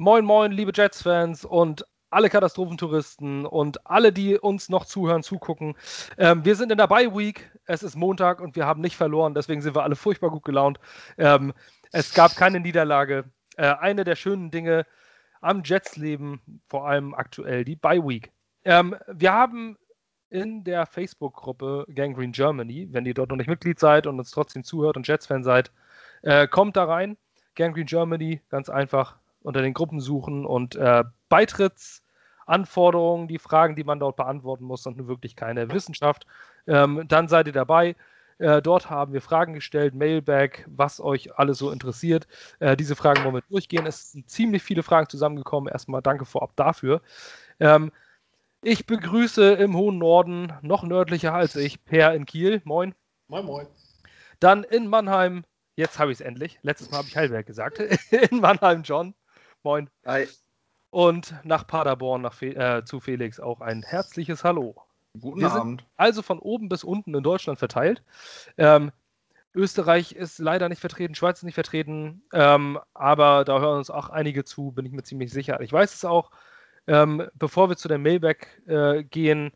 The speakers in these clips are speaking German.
Moin, moin, liebe Jets-Fans und alle Katastrophentouristen und alle, die uns noch zuhören, zugucken. Ähm, wir sind in der Bye-Week. Es ist Montag und wir haben nicht verloren. Deswegen sind wir alle furchtbar gut gelaunt. Ähm, es gab keine Niederlage. Äh, eine der schönen Dinge am Jets-Leben, vor allem aktuell, die Bye-Week. Ähm, wir haben in der Facebook-Gruppe Gangrene Germany, wenn ihr dort noch nicht Mitglied seid und uns trotzdem zuhört und Jets-Fan seid, äh, kommt da rein. Gangrene Germany, ganz einfach unter den Gruppen suchen und äh, Beitrittsanforderungen, die Fragen, die man dort beantworten muss, sind nun wirklich keine Wissenschaft. Ähm, dann seid ihr dabei. Äh, dort haben wir Fragen gestellt, Mailback, was euch alles so interessiert. Äh, diese Fragen wollen wir durchgehen. Es sind ziemlich viele Fragen zusammengekommen. Erstmal danke vorab dafür. Ähm, ich begrüße im hohen Norden, noch nördlicher als ich, Per in Kiel. Moin. Moin, moin. Dann in Mannheim, jetzt habe ich es endlich. Letztes Mal habe ich Heilberg gesagt. in Mannheim, John. Moin. Hi. Und nach Paderborn nach Fe äh, zu Felix auch ein herzliches Hallo. Guten Wir Abend. also von oben bis unten in Deutschland verteilt. Ähm, Österreich ist leider nicht vertreten, Schweiz ist nicht vertreten, ähm, aber da hören uns auch einige zu, bin ich mir ziemlich sicher. Ich weiß es auch. Ähm, bevor wir zu der Mailback äh, gehen,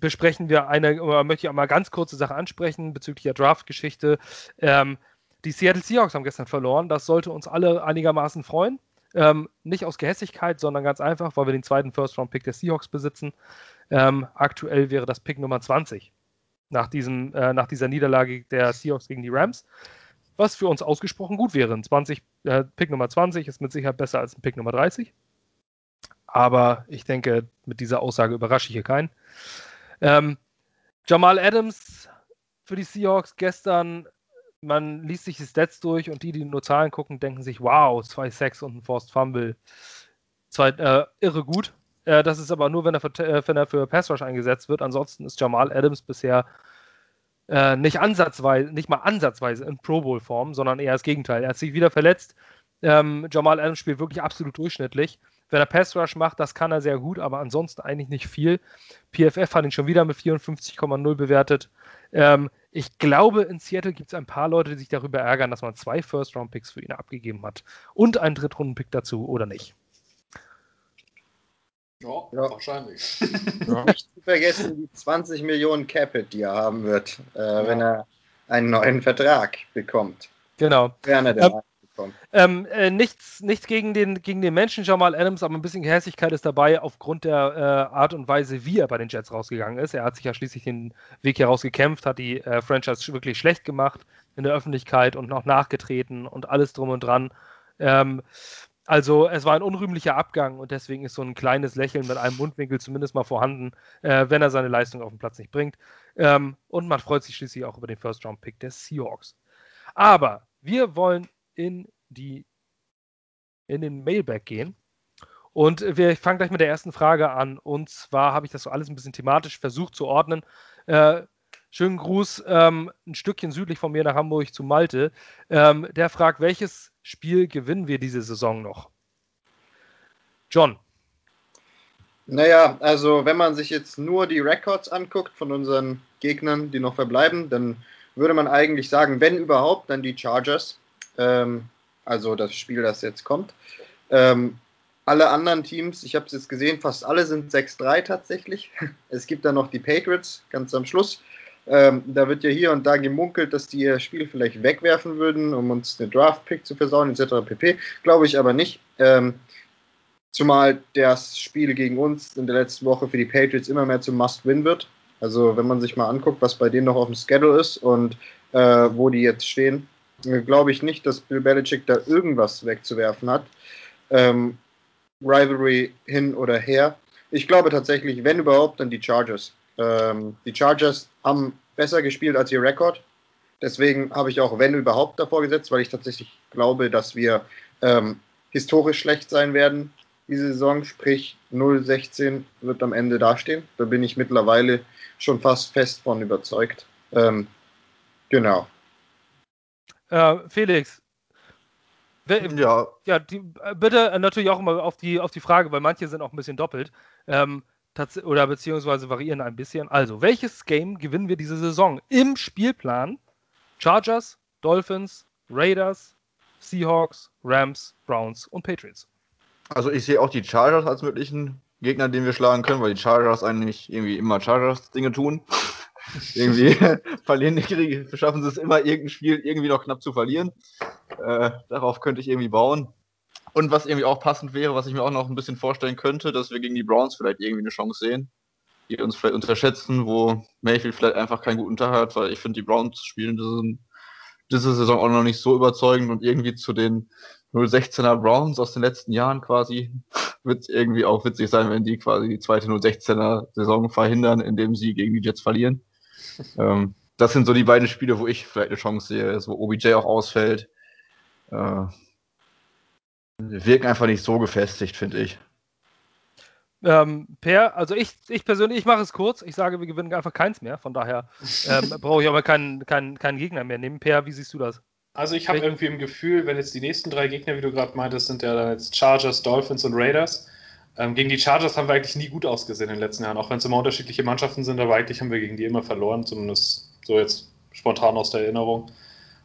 besprechen wir eine, oder möchte ich auch mal ganz kurze Sache ansprechen bezüglich der Draft-Geschichte. Ähm, die Seattle Seahawks haben gestern verloren. Das sollte uns alle einigermaßen freuen. Ähm, nicht aus Gehässigkeit, sondern ganz einfach, weil wir den zweiten First-Round-Pick der Seahawks besitzen. Ähm, aktuell wäre das Pick Nummer 20 nach, diesem, äh, nach dieser Niederlage der Seahawks gegen die Rams. Was für uns ausgesprochen gut wäre. 20, äh, Pick Nummer 20 ist mit Sicherheit besser als ein Pick Nummer 30. Aber ich denke, mit dieser Aussage überrasche ich hier keinen. Ähm, Jamal Adams für die Seahawks gestern man liest sich die Stats durch und die, die nur Zahlen gucken, denken sich, wow, zwei Sacks und ein Forced Fumble. Zwei, äh, irre gut. Äh, das ist aber nur, wenn er für, äh, für Pass Rush eingesetzt wird. Ansonsten ist Jamal Adams bisher äh, nicht ansatzweise, nicht mal ansatzweise in Pro Bowl Form, sondern eher das Gegenteil. Er hat sich wieder verletzt. Ähm, Jamal Adams spielt wirklich absolut durchschnittlich. Wenn er Pass Rush macht, das kann er sehr gut, aber ansonsten eigentlich nicht viel. PFF hat ihn schon wieder mit 54,0 bewertet. Ähm, ich glaube, in Seattle gibt es ein paar Leute, die sich darüber ärgern, dass man zwei First-Round-Picks für ihn abgegeben hat. Und einen Drittrunden-Pick dazu, oder nicht? Ja, ja. wahrscheinlich. Ja. Nicht zu vergessen die 20 Millionen Capit, die er haben wird, äh, ja. wenn er einen neuen Vertrag bekommt. Genau. Gerne der ähm. Ähm, äh, nichts, nichts gegen, den, gegen den Menschen Jamal Adams, aber ein bisschen Gehässigkeit ist dabei aufgrund der äh, Art und Weise, wie er bei den Jets rausgegangen ist. Er hat sich ja schließlich den Weg hier rausgekämpft, hat die äh, Franchise wirklich schlecht gemacht in der Öffentlichkeit und noch nachgetreten und alles drum und dran. Ähm, also es war ein unrühmlicher Abgang und deswegen ist so ein kleines Lächeln mit einem Mundwinkel zumindest mal vorhanden, äh, wenn er seine Leistung auf dem Platz nicht bringt. Ähm, und man freut sich schließlich auch über den First-Round-Pick der Seahawks. Aber wir wollen in die in den Mailback gehen. Und wir fangen gleich mit der ersten Frage an. Und zwar habe ich das so alles ein bisschen thematisch versucht zu ordnen. Äh, schönen Gruß, ähm, ein Stückchen südlich von mir nach Hamburg zu Malte. Ähm, der fragt, welches Spiel gewinnen wir diese Saison noch? John. Naja, also wenn man sich jetzt nur die Records anguckt von unseren Gegnern, die noch verbleiben, dann würde man eigentlich sagen, wenn überhaupt, dann die Chargers. Ähm, also das Spiel, das jetzt kommt. Ähm, alle anderen Teams, ich habe es jetzt gesehen, fast alle sind 6-3 tatsächlich. Es gibt dann noch die Patriots ganz am Schluss. Ähm, da wird ja hier und da gemunkelt, dass die ihr Spiel vielleicht wegwerfen würden, um uns den Draft-Pick zu versauen, etc. pp. Glaube ich aber nicht. Ähm, zumal das Spiel gegen uns in der letzten Woche für die Patriots immer mehr zum Must-Win wird. Also wenn man sich mal anguckt, was bei denen noch auf dem Schedule ist und äh, wo die jetzt stehen, glaube ich nicht, dass Bill Belichick da irgendwas wegzuwerfen hat. Ähm, Rivalry hin oder her. Ich glaube tatsächlich, wenn überhaupt, dann die Chargers. Ähm, die Chargers haben besser gespielt als ihr Rekord. Deswegen habe ich auch wenn überhaupt davor gesetzt, weil ich tatsächlich glaube, dass wir ähm, historisch schlecht sein werden diese Saison. Sprich 0-16 wird am Ende dastehen. Da bin ich mittlerweile schon fast fest von überzeugt. Ähm, genau. Äh, Felix. Ja. Ja, die, äh, bitte äh, natürlich auch immer auf die, auf die Frage, weil manche sind auch ein bisschen doppelt. Ähm, oder beziehungsweise variieren ein bisschen. Also, welches Game gewinnen wir diese Saison? Im Spielplan Chargers, Dolphins, Raiders, Seahawks, Rams, Browns und Patriots. Also ich sehe auch die Chargers als möglichen Gegner, den wir schlagen können, weil die Chargers eigentlich irgendwie immer Chargers-Dinge tun. Irgendwie verlieren die, schaffen sie es immer, irgendein Spiel irgendwie noch knapp zu verlieren. Äh, darauf könnte ich irgendwie bauen. Und was irgendwie auch passend wäre, was ich mir auch noch ein bisschen vorstellen könnte, dass wir gegen die Browns vielleicht irgendwie eine Chance sehen, die uns vielleicht unterschätzen, wo Mayfield vielleicht einfach keinen guten Tag hat, weil ich finde, die Browns spielen diese, diese Saison auch noch nicht so überzeugend und irgendwie zu den 016er Browns aus den letzten Jahren quasi wird irgendwie auch witzig sein, wenn die quasi die zweite 016er Saison verhindern, indem sie gegen die Jets verlieren. Ähm, das sind so die beiden Spiele, wo ich vielleicht eine Chance sehe, wo OBJ auch ausfällt. Äh, wirken einfach nicht so gefestigt, finde ich. Ähm, per, also ich, ich persönlich, ich mache es kurz. Ich sage, wir gewinnen einfach keins mehr. Von daher ähm, brauche ich aber keinen, keinen, keinen Gegner mehr nehmen. Per, wie siehst du das? Also ich habe irgendwie im Gefühl, wenn jetzt die nächsten drei Gegner, wie du gerade meintest, sind ja dann jetzt Chargers, Dolphins und Raiders. Ähm, gegen die Chargers haben wir eigentlich nie gut ausgesehen in den letzten Jahren, auch wenn es immer unterschiedliche Mannschaften sind, aber eigentlich haben wir gegen die immer verloren, zumindest so jetzt spontan aus der Erinnerung.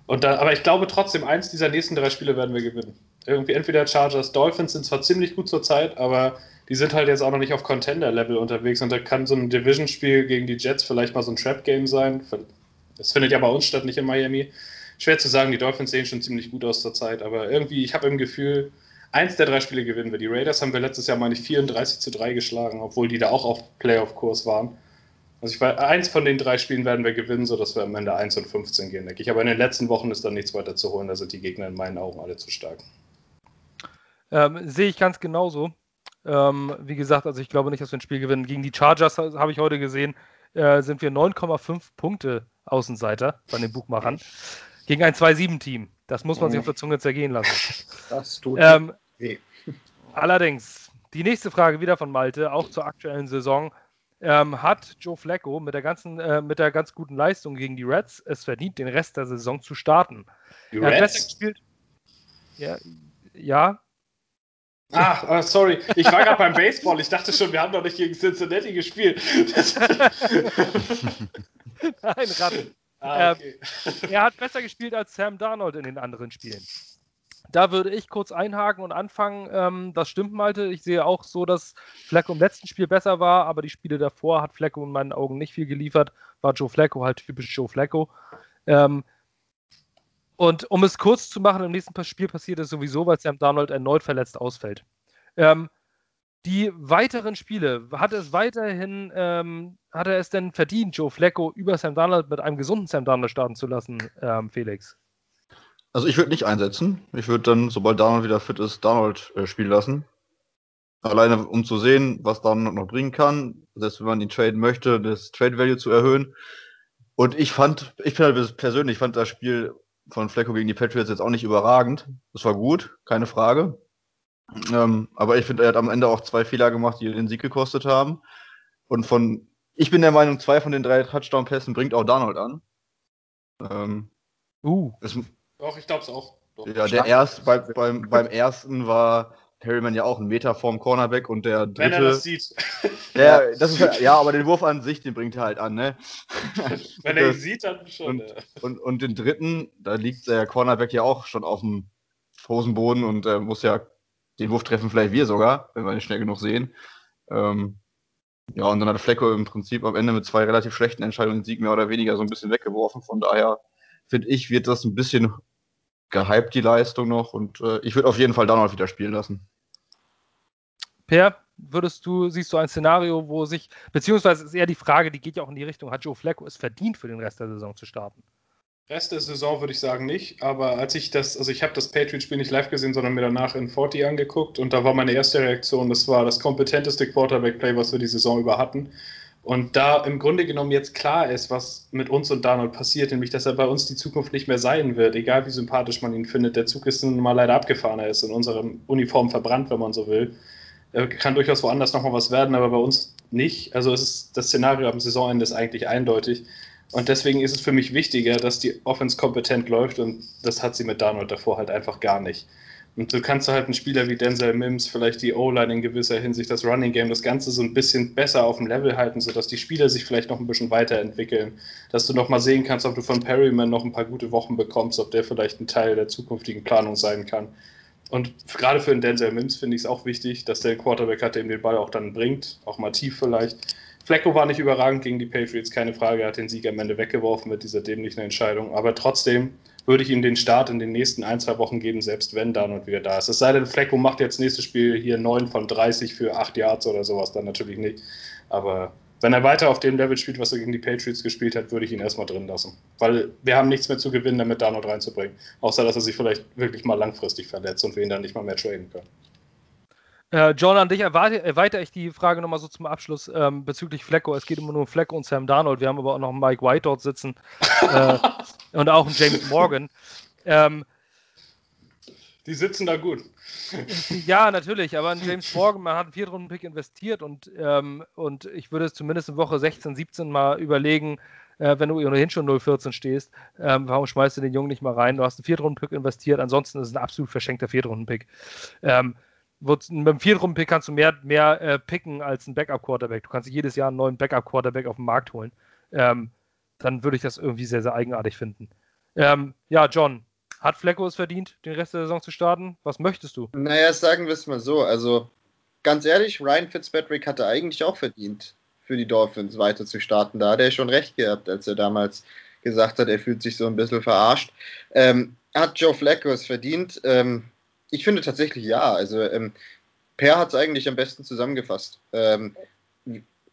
Und da, aber ich glaube trotzdem, eins dieser nächsten drei Spiele werden wir gewinnen. Irgendwie entweder Chargers, Dolphins sind zwar ziemlich gut zur Zeit, aber die sind halt jetzt auch noch nicht auf Contender-Level unterwegs und da kann so ein Division-Spiel gegen die Jets vielleicht mal so ein Trap-Game sein. Das findet ja bei uns statt, nicht in Miami. Schwer zu sagen, die Dolphins sehen schon ziemlich gut aus zur Zeit, aber irgendwie, ich habe im Gefühl, eins der drei Spiele gewinnen wir. Die Raiders haben wir letztes Jahr, meine ich, 34 zu 3 geschlagen, obwohl die da auch auf Playoff-Kurs waren. Also ich weiß, eins von den drei Spielen werden wir gewinnen, sodass wir am Ende 1 und 15 gehen, denke ich. Aber in den letzten Wochen ist dann nichts weiter zu holen, da sind die Gegner in meinen Augen alle zu stark. Ähm, sehe ich ganz genauso. Ähm, wie gesagt, also ich glaube nicht, dass wir ein Spiel gewinnen. Gegen die Chargers habe ich heute gesehen, äh, sind wir 9,5 Punkte Außenseiter bei den Buchmachern. Gegen ein 2-7-Team. Das muss man sich auf der Zunge zergehen lassen. Das tut ähm, weh. Allerdings, die nächste Frage wieder von Malte, auch zur aktuellen Saison. Ähm, hat Joe Flacco mit der ganzen, äh, mit der ganz guten Leistung gegen die Reds es verdient, den Rest der Saison zu starten? Die er Reds? gespielt. Ja, ja, Ach, oh, sorry. Ich war gerade beim Baseball. Ich dachte schon, wir haben doch nicht gegen Cincinnati gespielt. Nein, Ratten. Ah, okay. ähm, er hat besser gespielt als Sam Darnold in den anderen Spielen. Da würde ich kurz einhaken und anfangen. Ähm, das stimmt, Malte. Ich sehe auch so, dass Flacco im letzten Spiel besser war, aber die Spiele davor hat Flacco in meinen Augen nicht viel geliefert. War Joe Flacco halt typisch Joe Flacco. Ähm, und um es kurz zu machen, im nächsten Spiel passiert es sowieso, weil Sam Darnold erneut verletzt ausfällt. Ähm, die weiteren Spiele, hat es weiterhin, ähm, hat er es denn verdient, Joe Flacco über Sam Darnold mit einem gesunden Sam Darnold starten zu lassen, ähm, Felix? Also ich würde nicht einsetzen. Ich würde dann, sobald Darnold wieder fit ist, Darnold äh, spielen lassen. Alleine um zu sehen, was Darnold noch bringen kann, selbst wenn man ihn traden möchte, das Trade Value zu erhöhen. Und ich fand, ich halt persönlich fand das Spiel von Flecko gegen die Patriots jetzt auch nicht überragend. Das war gut, keine Frage. Ähm, aber ich finde, er hat am Ende auch zwei Fehler gemacht, die den Sieg gekostet haben. Und von, ich bin der Meinung, zwei von den drei Touchdown-Pässen bringt auch Donald an. Ähm, uh. Es, Doch, ich glaube es auch. Doch. Ja, der erst, bei, beim, beim ersten war Perryman ja auch ein Meter vorm Cornerback und der dritte. Wenn er das sieht. Der, das ist, ja, aber den Wurf an sich, den bringt er halt an, ne? Wenn er ihn sieht, dann schon. Und, ja. und, und, den dritten, da liegt der Cornerback ja auch schon auf dem Hosenboden und äh, muss ja den Wurf treffen, vielleicht wir sogar, wenn wir ihn schnell genug sehen. Ähm, ja, und dann hat Flecko im Prinzip am Ende mit zwei relativ schlechten Entscheidungen den Sieg mehr oder weniger so ein bisschen weggeworfen. Von daher finde ich, wird das ein bisschen gehypt, die Leistung noch. Und äh, ich würde auf jeden Fall noch wieder spielen lassen. Per, würdest du, siehst du ein Szenario, wo sich, beziehungsweise ist eher die Frage, die geht ja auch in die Richtung, hat Joe Flacco es verdient, für den Rest der Saison zu starten? Rest der Saison würde ich sagen nicht, aber als ich das, also ich habe das Patriot-Spiel nicht live gesehen, sondern mir danach in 40 angeguckt und da war meine erste Reaktion, das war das kompetenteste Quarterback-Play, was wir die Saison über hatten. Und da im Grunde genommen jetzt klar ist, was mit uns und Donald passiert, nämlich dass er bei uns die Zukunft nicht mehr sein wird, egal wie sympathisch man ihn findet. Der Zug ist nun mal leider abgefahren, er ist in unserer Uniform verbrannt, wenn man so will. Er kann durchaus woanders nochmal was werden, aber bei uns nicht. Also ist, das Szenario am Saisonende ist eigentlich eindeutig. Und deswegen ist es für mich wichtiger, dass die Offense kompetent läuft und das hat sie mit Darnold davor halt einfach gar nicht. Und du kannst halt einen Spieler wie Denzel Mims, vielleicht die O-Line in gewisser Hinsicht, das Running Game, das Ganze so ein bisschen besser auf dem Level halten, sodass die Spieler sich vielleicht noch ein bisschen weiterentwickeln. Dass du noch mal sehen kannst, ob du von Perryman noch ein paar gute Wochen bekommst, ob der vielleicht ein Teil der zukünftigen Planung sein kann. Und gerade für den Denzel Mims finde ich es auch wichtig, dass der Quarterback hat, der ihm den Ball auch dann bringt, auch mal tief vielleicht. Flecko war nicht überragend gegen die Patriots, keine Frage. Er hat den Sieg am Ende weggeworfen mit dieser dämlichen Entscheidung. Aber trotzdem würde ich ihm den Start in den nächsten ein, zwei Wochen geben, selbst wenn Darnold wieder da ist. Es sei denn, Flecko macht jetzt nächstes Spiel hier 9 von 30 für 8 Yards oder sowas, dann natürlich nicht. Aber wenn er weiter auf dem Level spielt, was er gegen die Patriots gespielt hat, würde ich ihn erstmal drin lassen. Weil wir haben nichts mehr zu gewinnen, damit Darnold reinzubringen. Außer, dass er sich vielleicht wirklich mal langfristig verletzt und wir ihn dann nicht mal mehr traden können. Äh, John, an dich erweitere ich die Frage nochmal so zum Abschluss ähm, bezüglich Flecko. Es geht immer nur um Flecko und Sam Darnold. Wir haben aber auch noch einen Mike White dort sitzen äh, und auch einen James Morgan. Ähm, die sitzen da gut. Ja, natürlich, aber ein James Morgan, man hat einen Viertrunden-Pick investiert und, ähm, und ich würde es zumindest in Woche 16, 17 mal überlegen, äh, wenn du ohnehin schon 0-14 stehst, ähm, warum schmeißt du den Jungen nicht mal rein? Du hast einen Viertrunden-Pick investiert, ansonsten ist es ein absolut verschenkter Viertrunden-Pick. Ähm, mit dem Viertrunden-Pick kannst du mehr, mehr äh, picken als ein Backup-Quarterback. Du kannst jedes Jahr einen neuen Backup-Quarterback auf den Markt holen. Ähm, dann würde ich das irgendwie sehr, sehr eigenartig finden. Ähm, ja, John, hat Flecko es verdient, den Rest der Saison zu starten? Was möchtest du? Naja, sagen wir es mal so. Also, ganz ehrlich, Ryan Fitzpatrick hatte eigentlich auch verdient, für die Dolphins weiter zu starten. Da hat er schon recht gehabt, als er damals gesagt hat, er fühlt sich so ein bisschen verarscht. Ähm, hat Joe Flacco es verdient? Ähm, ich finde tatsächlich ja. Also, ähm, Per hat es eigentlich am besten zusammengefasst. Ähm,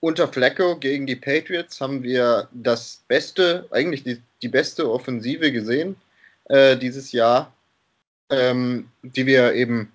unter Flacco gegen die Patriots haben wir das beste, eigentlich die, die beste Offensive gesehen äh, dieses Jahr, ähm, die wir eben,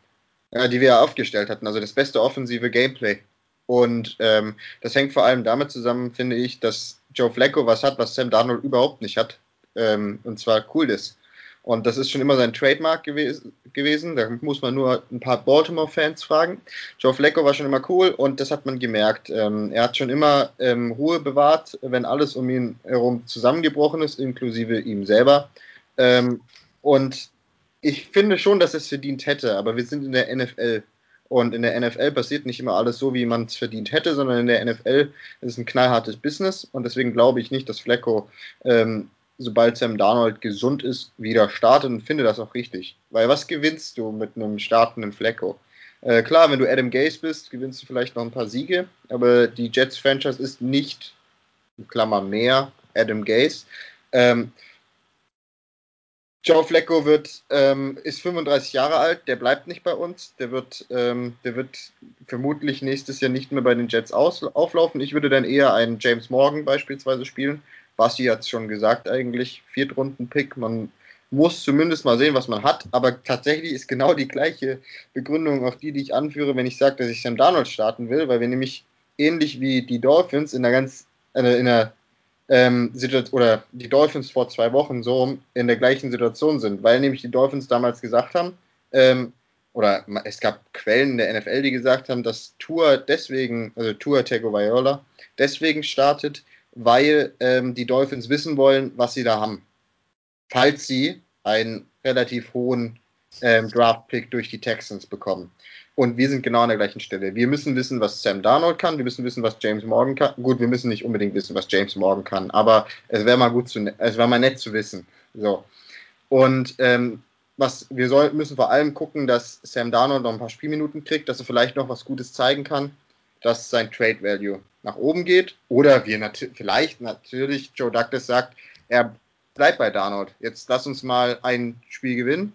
äh, die wir aufgestellt hatten. Also das beste offensive Gameplay. Und ähm, das hängt vor allem damit zusammen, finde ich, dass Joe Flacco was hat, was Sam Darnold überhaupt nicht hat. Ähm, und zwar Coolness. Und das ist schon immer sein Trademark gewes gewesen. Da muss man nur ein paar Baltimore-Fans fragen. Joe Flacco war schon immer cool und das hat man gemerkt. Ähm, er hat schon immer ähm, Ruhe bewahrt, wenn alles um ihn herum zusammengebrochen ist, inklusive ihm selber. Ähm, und ich finde schon, dass es verdient hätte, aber wir sind in der NFL. Und in der NFL passiert nicht immer alles so, wie man es verdient hätte, sondern in der NFL ist es ein knallhartes Business. Und deswegen glaube ich nicht, dass Flecko, ähm, sobald Sam Darnold gesund ist, wieder startet und finde das auch richtig. Weil was gewinnst du mit einem startenden Flecko? Äh, klar, wenn du Adam Gase bist, gewinnst du vielleicht noch ein paar Siege, aber die Jets-Franchise ist nicht, in Klammer mehr, Adam Gase. Ähm, Joe Flacco wird, ähm, ist 35 Jahre alt, der bleibt nicht bei uns, der wird, ähm, der wird vermutlich nächstes Jahr nicht mehr bei den Jets aus, auflaufen. Ich würde dann eher einen James Morgan beispielsweise spielen. Basti hat es schon gesagt eigentlich, Viertrunden-Pick, man muss zumindest mal sehen, was man hat, aber tatsächlich ist genau die gleiche Begründung auf die, die ich anführe, wenn ich sage, dass ich Sam Darnold starten will, weil wir nämlich ähnlich wie die Dolphins in einer ganz, in einer ähm, oder die Dolphins vor zwei Wochen so in der gleichen Situation sind, weil nämlich die Dolphins damals gesagt haben, ähm, oder es gab Quellen der NFL, die gesagt haben, dass Tour deswegen, also Tour Tagovailoa deswegen startet, weil ähm, die Dolphins wissen wollen, was sie da haben. Falls sie einen relativ hohen ähm, Draft-Pick durch die Texans bekommen. Und wir sind genau an der gleichen Stelle. Wir müssen wissen, was Sam Darnold kann. Wir müssen wissen, was James Morgan kann. Gut, wir müssen nicht unbedingt wissen, was James Morgan kann, aber es wäre mal gut zu, es wäre mal nett zu wissen. So. Und ähm, was wir soll, müssen vor allem gucken, dass Sam Darnold noch ein paar Spielminuten kriegt, dass er vielleicht noch was Gutes zeigen kann, dass sein Trade Value nach oben geht. Oder wir nat vielleicht natürlich Joe Douglas sagt, er bleibt bei Darnold. Jetzt lass uns mal ein Spiel gewinnen.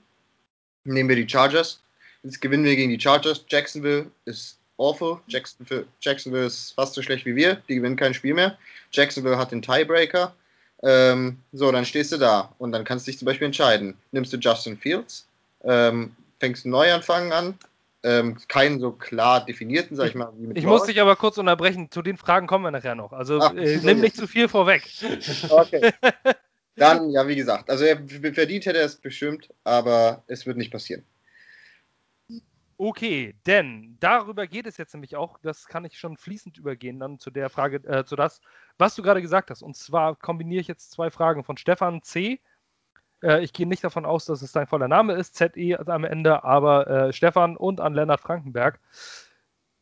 Nehmen wir die Chargers Jetzt gewinnen wir gegen die Chargers. Jacksonville ist awful. Jacksonville, Jacksonville ist fast so schlecht wie wir. Die gewinnen kein Spiel mehr. Jacksonville hat den Tiebreaker. Ähm, so, dann stehst du da und dann kannst du dich zum Beispiel entscheiden. Nimmst du Justin Fields, ähm, fängst einen Neuanfang an, ähm, keinen so klar definierten, sag ich mal. ich muss dich aber kurz unterbrechen. Zu den Fragen kommen wir nachher noch. Also Ach, äh, nimm nicht zu viel vorweg. Okay. Dann, ja, wie gesagt, also er verdient hätte er es bestimmt, aber es wird nicht passieren. Okay, denn darüber geht es jetzt nämlich auch, das kann ich schon fließend übergehen dann zu der Frage, äh, zu das, was du gerade gesagt hast. Und zwar kombiniere ich jetzt zwei Fragen von Stefan C. Äh, ich gehe nicht davon aus, dass es dein voller Name ist, ZE am Ende, aber äh, Stefan und an Lennart Frankenberg.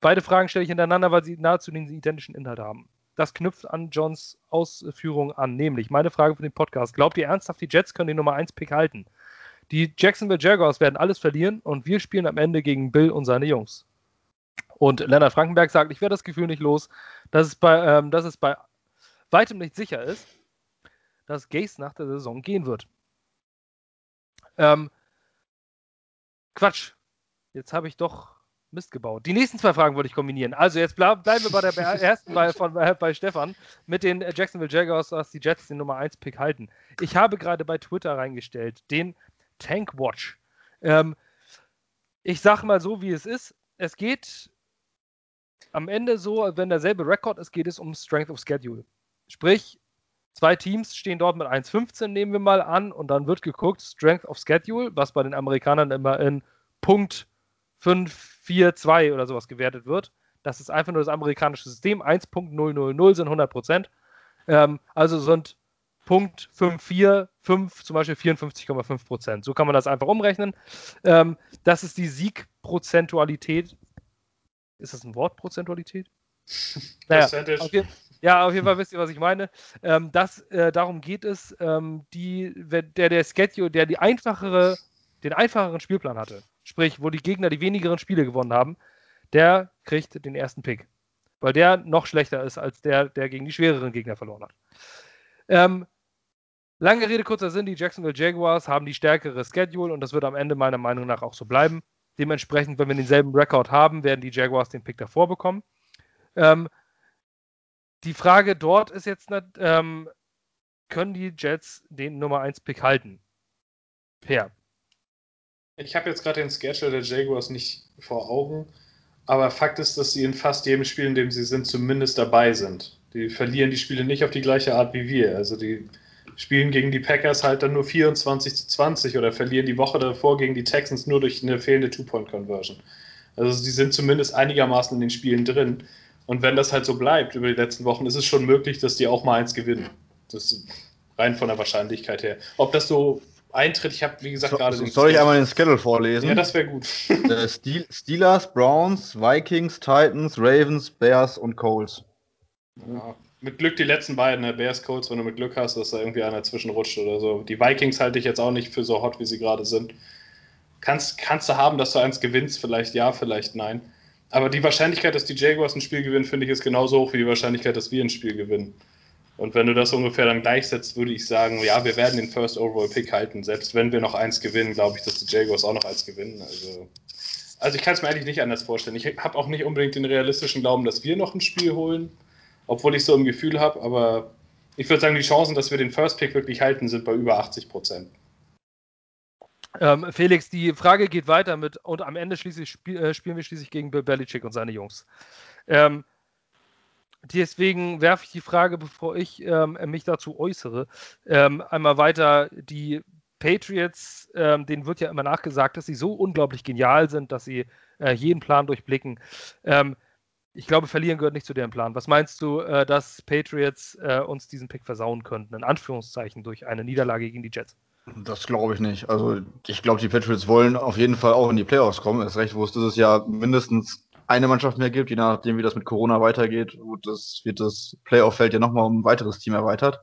Beide Fragen stelle ich hintereinander, weil sie nahezu den identischen Inhalt haben. Das knüpft an Johns Ausführung an, nämlich meine Frage für den Podcast. Glaubt ihr ernsthaft, die Jets können den Nummer 1 Pick halten? Die Jacksonville Jaguars werden alles verlieren und wir spielen am Ende gegen Bill und seine Jungs. Und Leonard Frankenberg sagt, ich werde das Gefühl nicht los, dass es bei, ähm, dass es bei weitem nicht sicher ist, dass Gaze nach der Saison gehen wird. Ähm, Quatsch. Jetzt habe ich doch Mist gebaut. Die nächsten zwei Fragen wollte ich kombinieren. Also jetzt bleib, bleiben wir bei der ersten bei, von, bei, bei Stefan mit den Jacksonville Jaguars, dass die Jets den Nummer 1 Pick halten. Ich habe gerade bei Twitter reingestellt, den Tank Watch. Ähm, ich sage mal so, wie es ist. Es geht am Ende so, wenn derselbe Rekord ist, geht es um Strength of Schedule. Sprich, zwei Teams stehen dort mit 1,15, nehmen wir mal an, und dann wird geguckt, Strength of Schedule, was bei den Amerikanern immer in Punkt 5, 4, 2 oder sowas gewertet wird. Das ist einfach nur das amerikanische System. 1.000 sind 100 Prozent. Ähm, also sind Punkt 54, 5 zum Beispiel 54,5 Prozent. So kann man das einfach umrechnen. Ähm, das ist die Siegprozentualität ist das ein Wort, Prozentualität? naja, jeden, ja, auf jeden Fall wisst ihr, was ich meine. Ähm, das, äh, darum geht es, ähm, die, der, der Schedule, der die einfachere, den einfacheren Spielplan hatte, sprich, wo die Gegner die wenigeren Spiele gewonnen haben, der kriegt den ersten Pick. Weil der noch schlechter ist als der, der gegen die schwereren Gegner verloren hat. Ähm, lange Rede, kurzer Sinn, die Jacksonville Jaguars haben die stärkere Schedule und das wird am Ende meiner Meinung nach auch so bleiben. Dementsprechend, wenn wir denselben Rekord haben, werden die Jaguars den Pick davor bekommen. Ähm, die Frage dort ist jetzt, ähm, können die Jets den Nummer 1 Pick halten? Per. Ich habe jetzt gerade den Schedule der Jaguars nicht vor Augen, aber Fakt ist, dass sie in fast jedem Spiel, in dem sie sind, zumindest dabei sind. Die verlieren die Spiele nicht auf die gleiche Art wie wir. Also die spielen gegen die Packers halt dann nur 24 zu 20 oder verlieren die Woche davor gegen die Texans nur durch eine fehlende Two-Point-Conversion. Also sie sind zumindest einigermaßen in den Spielen drin. Und wenn das halt so bleibt über die letzten Wochen, ist es schon möglich, dass die auch mal eins gewinnen. Das ist rein von der Wahrscheinlichkeit her. Ob das so eintritt, ich habe, wie gesagt, so, gerade den. Soll ich einmal den Schedule vorlesen? Ja, das wäre gut. Steelers, Browns, Vikings, Titans, Ravens, Bears und Colts. Ja, mit Glück die letzten beiden, ne? Bears Colts, wenn du mit Glück hast, dass da irgendwie einer zwischenrutscht oder so. Die Vikings halte ich jetzt auch nicht für so hot, wie sie gerade sind. Kannst, kannst du haben, dass du eins gewinnst, vielleicht ja, vielleicht nein. Aber die Wahrscheinlichkeit, dass die Jaguars ein Spiel gewinnen, finde ich, ist genauso hoch wie die Wahrscheinlichkeit, dass wir ein Spiel gewinnen. Und wenn du das ungefähr dann gleichsetzt, würde ich sagen, ja, wir werden den First Overall Pick halten. Selbst wenn wir noch eins gewinnen, glaube ich, dass die Jaguars auch noch eins gewinnen. Also, also ich kann es mir eigentlich nicht anders vorstellen. Ich habe auch nicht unbedingt den realistischen Glauben, dass wir noch ein Spiel holen obwohl ich so ein Gefühl habe, aber ich würde sagen, die Chancen, dass wir den First Pick wirklich halten, sind bei über 80 Prozent. Ähm, Felix, die Frage geht weiter mit, und am Ende schließlich spiel, äh, spielen wir schließlich gegen Bill Belichick und seine Jungs. Ähm, deswegen werfe ich die Frage, bevor ich ähm, mich dazu äußere, ähm, einmal weiter. Die Patriots, ähm, denen wird ja immer nachgesagt, dass sie so unglaublich genial sind, dass sie äh, jeden Plan durchblicken. Ähm, ich glaube, verlieren gehört nicht zu deren Plan. Was meinst du, äh, dass Patriots äh, uns diesen Pick versauen könnten, in Anführungszeichen, durch eine Niederlage gegen die Jets? Das glaube ich nicht. Also ich glaube, die Patriots wollen auf jeden Fall auch in die Playoffs kommen. Ist recht, wo es dieses Jahr mindestens eine Mannschaft mehr gibt, je nachdem, wie das mit Corona weitergeht. Und das wird das Playoff-Feld ja nochmal um ein weiteres Team erweitert.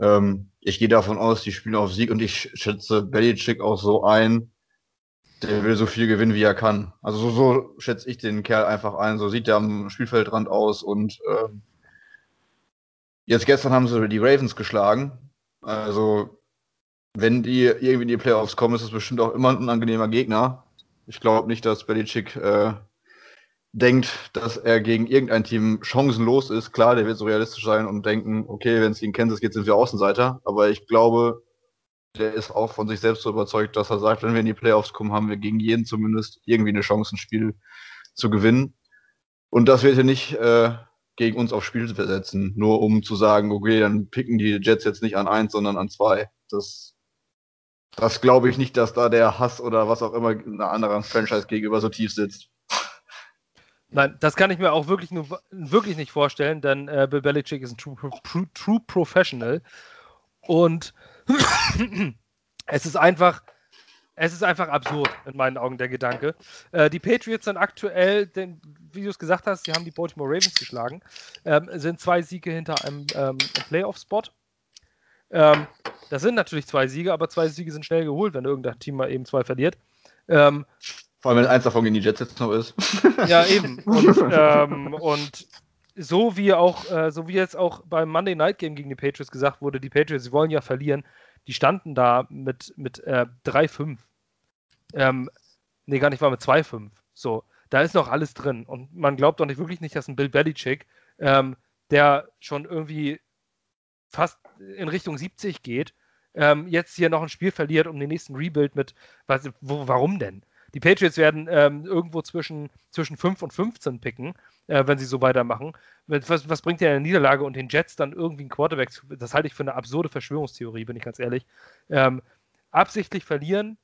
Ähm, ich gehe davon aus, die spielen auf Sieg und ich schätze Belichick auch so ein, der will so viel gewinnen, wie er kann. Also so, so schätze ich den Kerl einfach ein. So sieht er am Spielfeldrand aus. Und ähm, jetzt gestern haben sie die Ravens geschlagen. Also wenn die irgendwie in die Playoffs kommen, ist es bestimmt auch immer ein unangenehmer Gegner. Ich glaube nicht, dass Belichick äh, denkt, dass er gegen irgendein Team chancenlos ist. Klar, der wird so realistisch sein und denken, okay, wenn es gegen Kansas geht, sind wir Außenseiter. Aber ich glaube, der ist auch von sich selbst so überzeugt, dass er sagt, wenn wir in die Playoffs kommen, haben wir gegen jeden zumindest irgendwie eine Chance, ein Spiel zu gewinnen. Und das wird er nicht äh, gegen uns aufs Spiel setzen, nur um zu sagen, okay, dann picken die Jets jetzt nicht an eins, sondern an zwei. Das, das glaube ich nicht, dass da der Hass oder was auch immer einer anderen Franchise gegenüber so tief sitzt. Nein, das kann ich mir auch wirklich, nur, wirklich nicht vorstellen, denn äh, Bill Belichick ist ein True, True, True Professional. Und es ist einfach, es ist einfach absurd in meinen Augen der Gedanke. Äh, die Patriots sind aktuell, denn, wie du es gesagt hast, sie haben die Baltimore Ravens geschlagen, ähm, sind zwei Siege hinter einem ähm, Playoff-Spot. Ähm, das sind natürlich zwei Siege, aber zwei Siege sind schnell geholt, wenn irgendein Team mal eben zwei verliert. Ähm, Vor allem, wenn eins davon gegen die Jets jetzt noch ist. ja, eben. Und, ähm, und so wie auch, äh, so wie jetzt auch beim Monday Night Game gegen die Patriots gesagt wurde, die Patriots, sie wollen ja verlieren, die standen da mit, mit äh, 3-5. Ähm, nee, gar nicht, war mit 2-5. So, da ist noch alles drin. Und man glaubt doch nicht wirklich nicht, dass ein Bill Belichick, ähm, der schon irgendwie fast in Richtung 70 geht, ähm, jetzt hier noch ein Spiel verliert um den nächsten Rebuild mit, was, wo, warum denn? Die Patriots werden ähm, irgendwo zwischen, zwischen 5 und 15 picken, äh, wenn sie so weitermachen. Was, was bringt dir eine Niederlage und den Jets dann irgendwie ein Quarterback? Das halte ich für eine absurde Verschwörungstheorie, bin ich ganz ehrlich. Ähm, absichtlich verlieren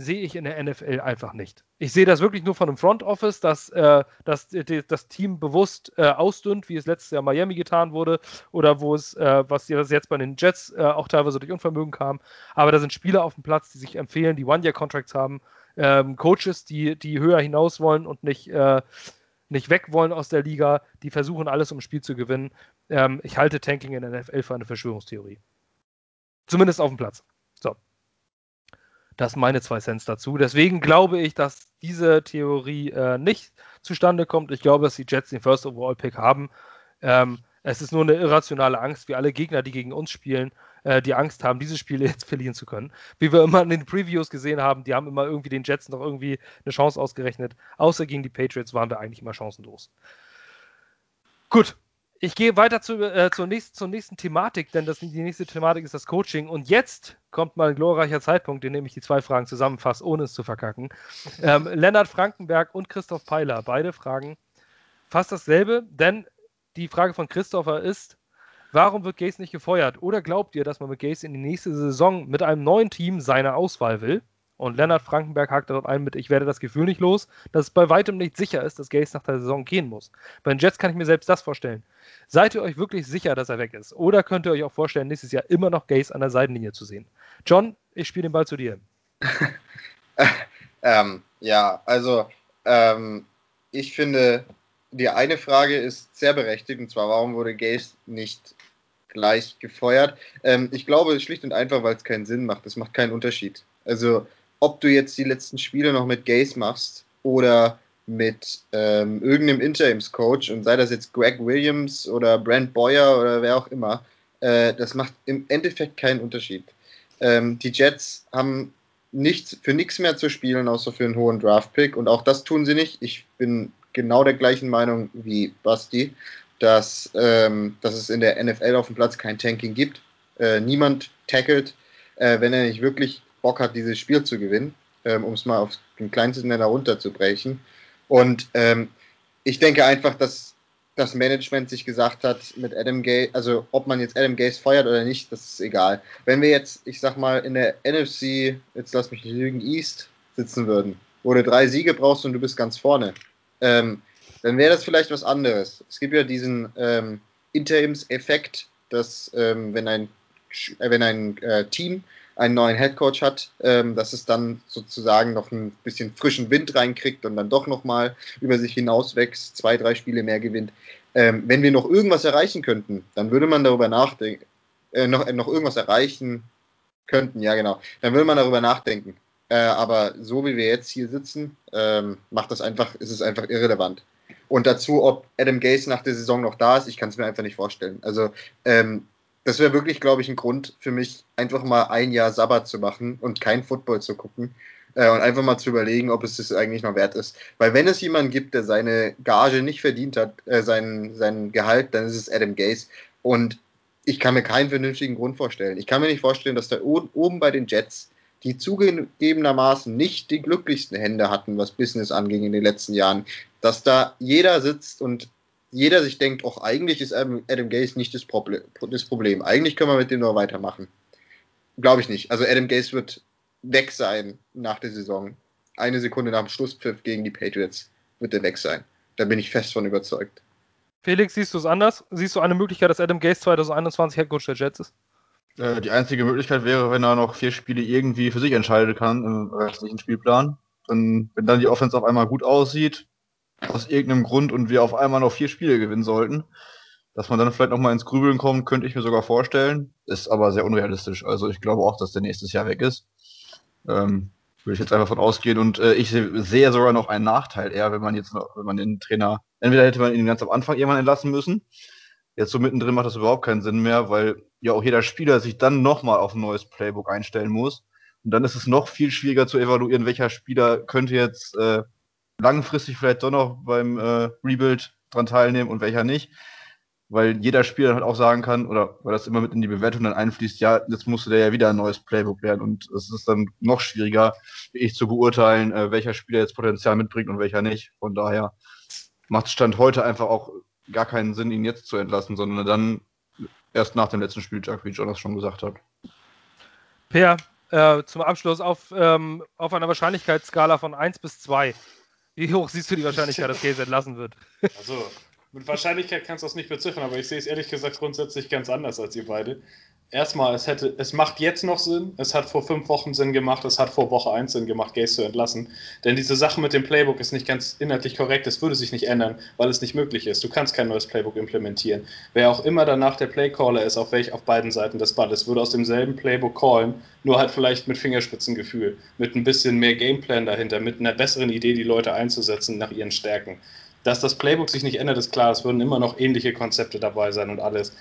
sehe ich in der NFL einfach nicht. Ich sehe das wirklich nur von einem Front Office, dass, äh, dass das Team bewusst äh, ausdünnt, wie es letztes Jahr Miami getan wurde oder wo es, äh, was jetzt bei den Jets äh, auch teilweise durch Unvermögen kam. Aber da sind Spieler auf dem Platz, die sich empfehlen, die One-Year-Contracts haben, ähm, Coaches, die, die höher hinaus wollen und nicht, äh, nicht weg wollen aus der Liga, die versuchen alles, um Spiel zu gewinnen. Ähm, ich halte Tanking in der NFL für eine Verschwörungstheorie. Zumindest auf dem Platz. So. Das sind meine zwei Cents dazu. Deswegen glaube ich, dass diese Theorie äh, nicht zustande kommt. Ich glaube, dass die Jets den First Overall Pick haben. Ähm, es ist nur eine irrationale Angst, wie alle Gegner, die gegen uns spielen, äh, die Angst haben, diese Spiele jetzt verlieren zu können. Wie wir immer in den Previews gesehen haben, die haben immer irgendwie den Jets noch irgendwie eine Chance ausgerechnet. Außer gegen die Patriots waren wir eigentlich immer chancenlos. Gut, ich gehe weiter zu, äh, zur, nächsten, zur nächsten Thematik, denn das, die nächste Thematik ist das Coaching. Und jetzt kommt mal ein glorreicher Zeitpunkt, in dem ich die zwei Fragen zusammenfasse, ohne es zu verkacken. Ähm, Lennart Frankenberg und Christoph Peiler, beide Fragen fast dasselbe, denn die Frage von Christopher ist, warum wird Gaze nicht gefeuert? Oder glaubt ihr, dass man mit Gaze in die nächste Saison mit einem neuen Team seine Auswahl will? Und Lennart Frankenberg hakt darauf ein mit, ich werde das Gefühl nicht los, dass es bei weitem nicht sicher ist, dass Gaze nach der Saison gehen muss. Bei den Jets kann ich mir selbst das vorstellen. Seid ihr euch wirklich sicher, dass er weg ist? Oder könnt ihr euch auch vorstellen, nächstes Jahr immer noch Gaze an der Seitenlinie zu sehen? John, ich spiele den Ball zu dir. ähm, ja, also ähm, ich finde, die eine Frage ist sehr berechtigt, und zwar, warum wurde Gaze nicht gleich gefeuert? Ähm, ich glaube, schlicht und einfach, weil es keinen Sinn macht. Es macht keinen Unterschied. Also ob du jetzt die letzten Spiele noch mit Gaze machst oder mit ähm, irgendeinem Interimscoach und sei das jetzt Greg Williams oder Brent Boyer oder wer auch immer, äh, das macht im Endeffekt keinen Unterschied. Ähm, die Jets haben nichts, für nichts mehr zu spielen, außer für einen hohen Draft-Pick und auch das tun sie nicht. Ich bin genau der gleichen Meinung wie Basti, dass, ähm, dass es in der NFL auf dem Platz kein Tanking gibt. Äh, niemand tackelt, äh, wenn er nicht wirklich Bock hat, dieses Spiel zu gewinnen, ähm, um es mal auf den kleinsten Nenner runterzubrechen. Und ähm, ich denke einfach, dass das Management sich gesagt hat, mit Adam Gay, also ob man jetzt Adam Gaze feuert oder nicht, das ist egal. Wenn wir jetzt, ich sag mal, in der NFC, jetzt lass mich nicht lügen, East sitzen würden, wo du drei Siege brauchst und du bist ganz vorne, ähm, dann wäre das vielleicht was anderes. Es gibt ja diesen ähm, Interims-Effekt, dass ähm, wenn ein, wenn ein äh, Team einen neuen Headcoach hat, ähm, dass es dann sozusagen noch ein bisschen frischen Wind reinkriegt und dann doch nochmal über sich hinauswächst, zwei, drei Spiele mehr gewinnt. Ähm, wenn wir noch irgendwas erreichen könnten, dann würde man darüber nachdenken, äh, noch, äh, noch irgendwas erreichen könnten, ja genau, dann würde man darüber nachdenken. Äh, aber so wie wir jetzt hier sitzen, ähm, macht das einfach, ist es einfach irrelevant. Und dazu, ob Adam Gase nach der Saison noch da ist, ich kann es mir einfach nicht vorstellen. Also ähm, das wäre wirklich, glaube ich, ein Grund für mich, einfach mal ein Jahr Sabbat zu machen und kein Football zu gucken äh, und einfach mal zu überlegen, ob es das eigentlich noch wert ist. Weil wenn es jemanden gibt, der seine Gage nicht verdient hat, äh, sein, sein Gehalt, dann ist es Adam Gase. Und ich kann mir keinen vernünftigen Grund vorstellen. Ich kann mir nicht vorstellen, dass da oben bei den Jets, die zugegebenermaßen nicht die glücklichsten Hände hatten, was Business anging in den letzten Jahren, dass da jeder sitzt und jeder sich denkt, auch eigentlich ist Adam, Adam Gaze nicht das Problem, das Problem. Eigentlich können wir mit dem nur weitermachen. Glaube ich nicht. Also Adam Gaze wird weg sein nach der Saison. Eine Sekunde nach dem Schlusspfiff gegen die Patriots wird er weg sein. Da bin ich fest von überzeugt. Felix, siehst du es anders? Siehst du eine Möglichkeit, dass Adam Gaze 2021 Headcoach der Jets ist? Äh, die einzige Möglichkeit wäre, wenn er noch vier Spiele irgendwie für sich entscheiden kann im restlichen Spielplan. Und wenn dann die Offense auf einmal gut aussieht, aus irgendeinem Grund und wir auf einmal noch vier Spiele gewinnen sollten, Dass man dann vielleicht noch mal ins Grübeln kommt, könnte ich mir sogar vorstellen. Ist aber sehr unrealistisch. Also ich glaube auch, dass der nächstes Jahr weg ist. Ähm, würde ich jetzt einfach von ausgehen. Und äh, ich sehe sogar noch einen Nachteil eher, wenn man jetzt noch, wenn man den Trainer, entweder hätte man ihn ganz am Anfang irgendwann entlassen müssen. Jetzt so mittendrin macht das überhaupt keinen Sinn mehr, weil ja auch jeder Spieler sich dann nochmal auf ein neues Playbook einstellen muss. Und dann ist es noch viel schwieriger zu evaluieren, welcher Spieler könnte jetzt äh, langfristig vielleicht doch noch beim äh, Rebuild dran teilnehmen und welcher nicht. Weil jeder Spieler halt auch sagen kann, oder weil das immer mit in die Bewertung dann einfließt, ja, jetzt musste der ja wieder ein neues Playbook lernen. Und es ist dann noch schwieriger, wie ich zu beurteilen, äh, welcher Spieler jetzt Potenzial mitbringt und welcher nicht. Von daher macht es Stand heute einfach auch gar keinen Sinn, ihn jetzt zu entlassen, sondern dann erst nach dem letzten Spieltag, wie Jonas schon gesagt hat. Per, äh, zum Abschluss auf, ähm, auf einer Wahrscheinlichkeitsskala von 1 bis 2. Wie hoch siehst du die Wahrscheinlichkeit, dass Case entlassen wird? Also, mit Wahrscheinlichkeit kannst du das nicht beziffern, aber ich sehe es ehrlich gesagt grundsätzlich ganz anders als ihr beide. Erstmal, es hätte, es macht jetzt noch Sinn, es hat vor fünf Wochen Sinn gemacht, es hat vor Woche 1 Sinn gemacht, Gaze zu entlassen. Denn diese Sache mit dem Playbook ist nicht ganz inhaltlich korrekt, es würde sich nicht ändern, weil es nicht möglich ist. Du kannst kein neues Playbook implementieren. Wer auch immer danach der Playcaller ist, auf welch auf beiden Seiten des Balles, würde aus demselben Playbook callen, nur halt vielleicht mit Fingerspitzengefühl, mit ein bisschen mehr Gameplan dahinter, mit einer besseren Idee, die Leute einzusetzen nach ihren Stärken. Dass das Playbook sich nicht ändert, ist klar. Es würden immer noch ähnliche Konzepte dabei sein und alles.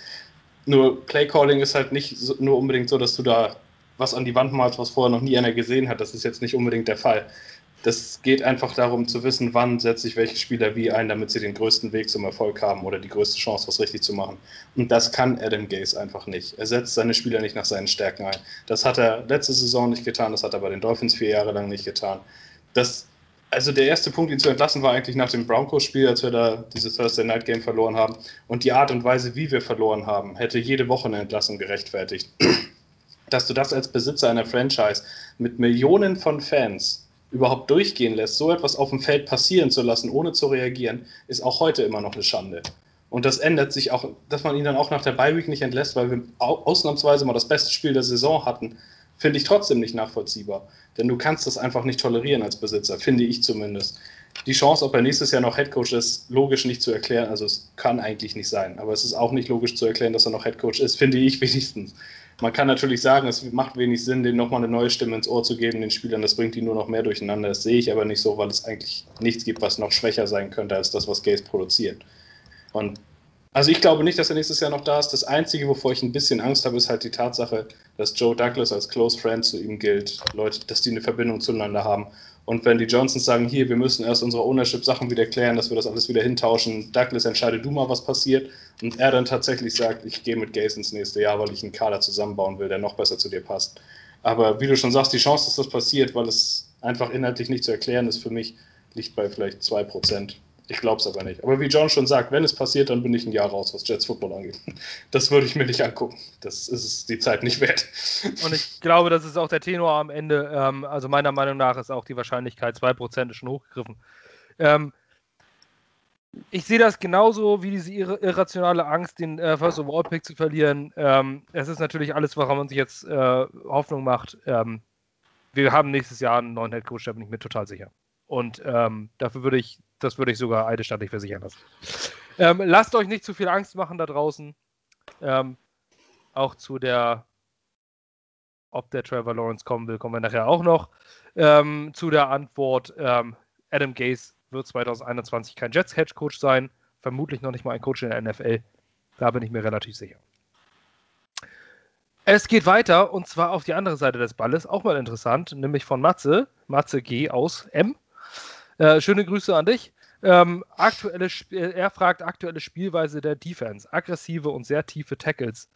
Nur Playcalling ist halt nicht so, nur unbedingt so, dass du da was an die Wand malst, was vorher noch nie einer gesehen hat. Das ist jetzt nicht unbedingt der Fall. Das geht einfach darum zu wissen, wann setze ich welche Spieler wie ein, damit sie den größten Weg zum Erfolg haben oder die größte Chance, was richtig zu machen. Und das kann Adam Gaze einfach nicht. Er setzt seine Spieler nicht nach seinen Stärken ein. Das hat er letzte Saison nicht getan, das hat er bei den Dolphins vier Jahre lang nicht getan. Das also der erste Punkt, ihn zu entlassen, war eigentlich nach dem Broncos-Spiel, als wir da dieses Thursday Night Game verloren haben. Und die Art und Weise, wie wir verloren haben, hätte jede Woche eine Entlassung gerechtfertigt. Dass du das als Besitzer einer Franchise mit Millionen von Fans überhaupt durchgehen lässt, so etwas auf dem Feld passieren zu lassen, ohne zu reagieren, ist auch heute immer noch eine Schande. Und das ändert sich auch, dass man ihn dann auch nach der Bye Week nicht entlässt, weil wir ausnahmsweise mal das beste Spiel der Saison hatten, finde ich trotzdem nicht nachvollziehbar. Denn du kannst das einfach nicht tolerieren als Besitzer, finde ich zumindest. Die Chance, ob er nächstes Jahr noch Headcoach ist, logisch nicht zu erklären. Also es kann eigentlich nicht sein. Aber es ist auch nicht logisch zu erklären, dass er noch Headcoach ist, finde ich wenigstens. Man kann natürlich sagen, es macht wenig Sinn, denen nochmal eine neue Stimme ins Ohr zu geben, den Spielern. Das bringt die nur noch mehr durcheinander. Das sehe ich aber nicht so, weil es eigentlich nichts gibt, was noch schwächer sein könnte als das, was Gaze produziert. Und also ich glaube nicht, dass er nächstes Jahr noch da ist. Das Einzige, wovor ich ein bisschen Angst habe, ist halt die Tatsache, dass Joe Douglas als Close Friend zu ihm gilt. Leute, dass die eine Verbindung zueinander haben. Und wenn die Johnsons sagen, hier, wir müssen erst unsere Ownership-Sachen wieder klären, dass wir das alles wieder hintauschen, Douglas entscheide du mal, was passiert. Und er dann tatsächlich sagt, ich gehe mit Gaze ins nächste Jahr, weil ich einen Kader zusammenbauen will, der noch besser zu dir passt. Aber wie du schon sagst, die Chance, dass das passiert, weil es einfach inhaltlich nicht zu erklären ist für mich, liegt bei vielleicht 2%. Ich glaube es aber nicht. Aber wie John schon sagt, wenn es passiert, dann bin ich ein Jahr raus, was Jets Football angeht. Das würde ich mir nicht angucken. Das ist die Zeit nicht wert. Und ich glaube, das ist auch der Tenor am Ende. Ähm, also meiner Meinung nach ist auch die Wahrscheinlichkeit 2% schon hochgegriffen. Ähm, ich sehe das genauso wie diese ir irrationale Angst, den äh, First Overall Pick zu verlieren. Ähm, es ist natürlich alles, woran man sich jetzt äh, Hoffnung macht. Ähm, wir haben nächstes Jahr einen neuen Head Coach, da bin ich mir total sicher. Und ähm, dafür würde ich das würde ich sogar eidesstattlich versichern lassen. Ähm, lasst euch nicht zu viel Angst machen da draußen. Ähm, auch zu der, ob der Trevor Lawrence kommen will, kommen wir nachher auch noch. Ähm, zu der Antwort, ähm, Adam Gase wird 2021 kein Jets Hedge Coach sein, vermutlich noch nicht mal ein Coach in der NFL. Da bin ich mir relativ sicher. Es geht weiter und zwar auf die andere Seite des Balles, auch mal interessant, nämlich von Matze, Matze G aus M. Äh, schöne Grüße an dich. Ähm, aktuelle er fragt aktuelle Spielweise der Defense, aggressive und sehr tiefe Tackles,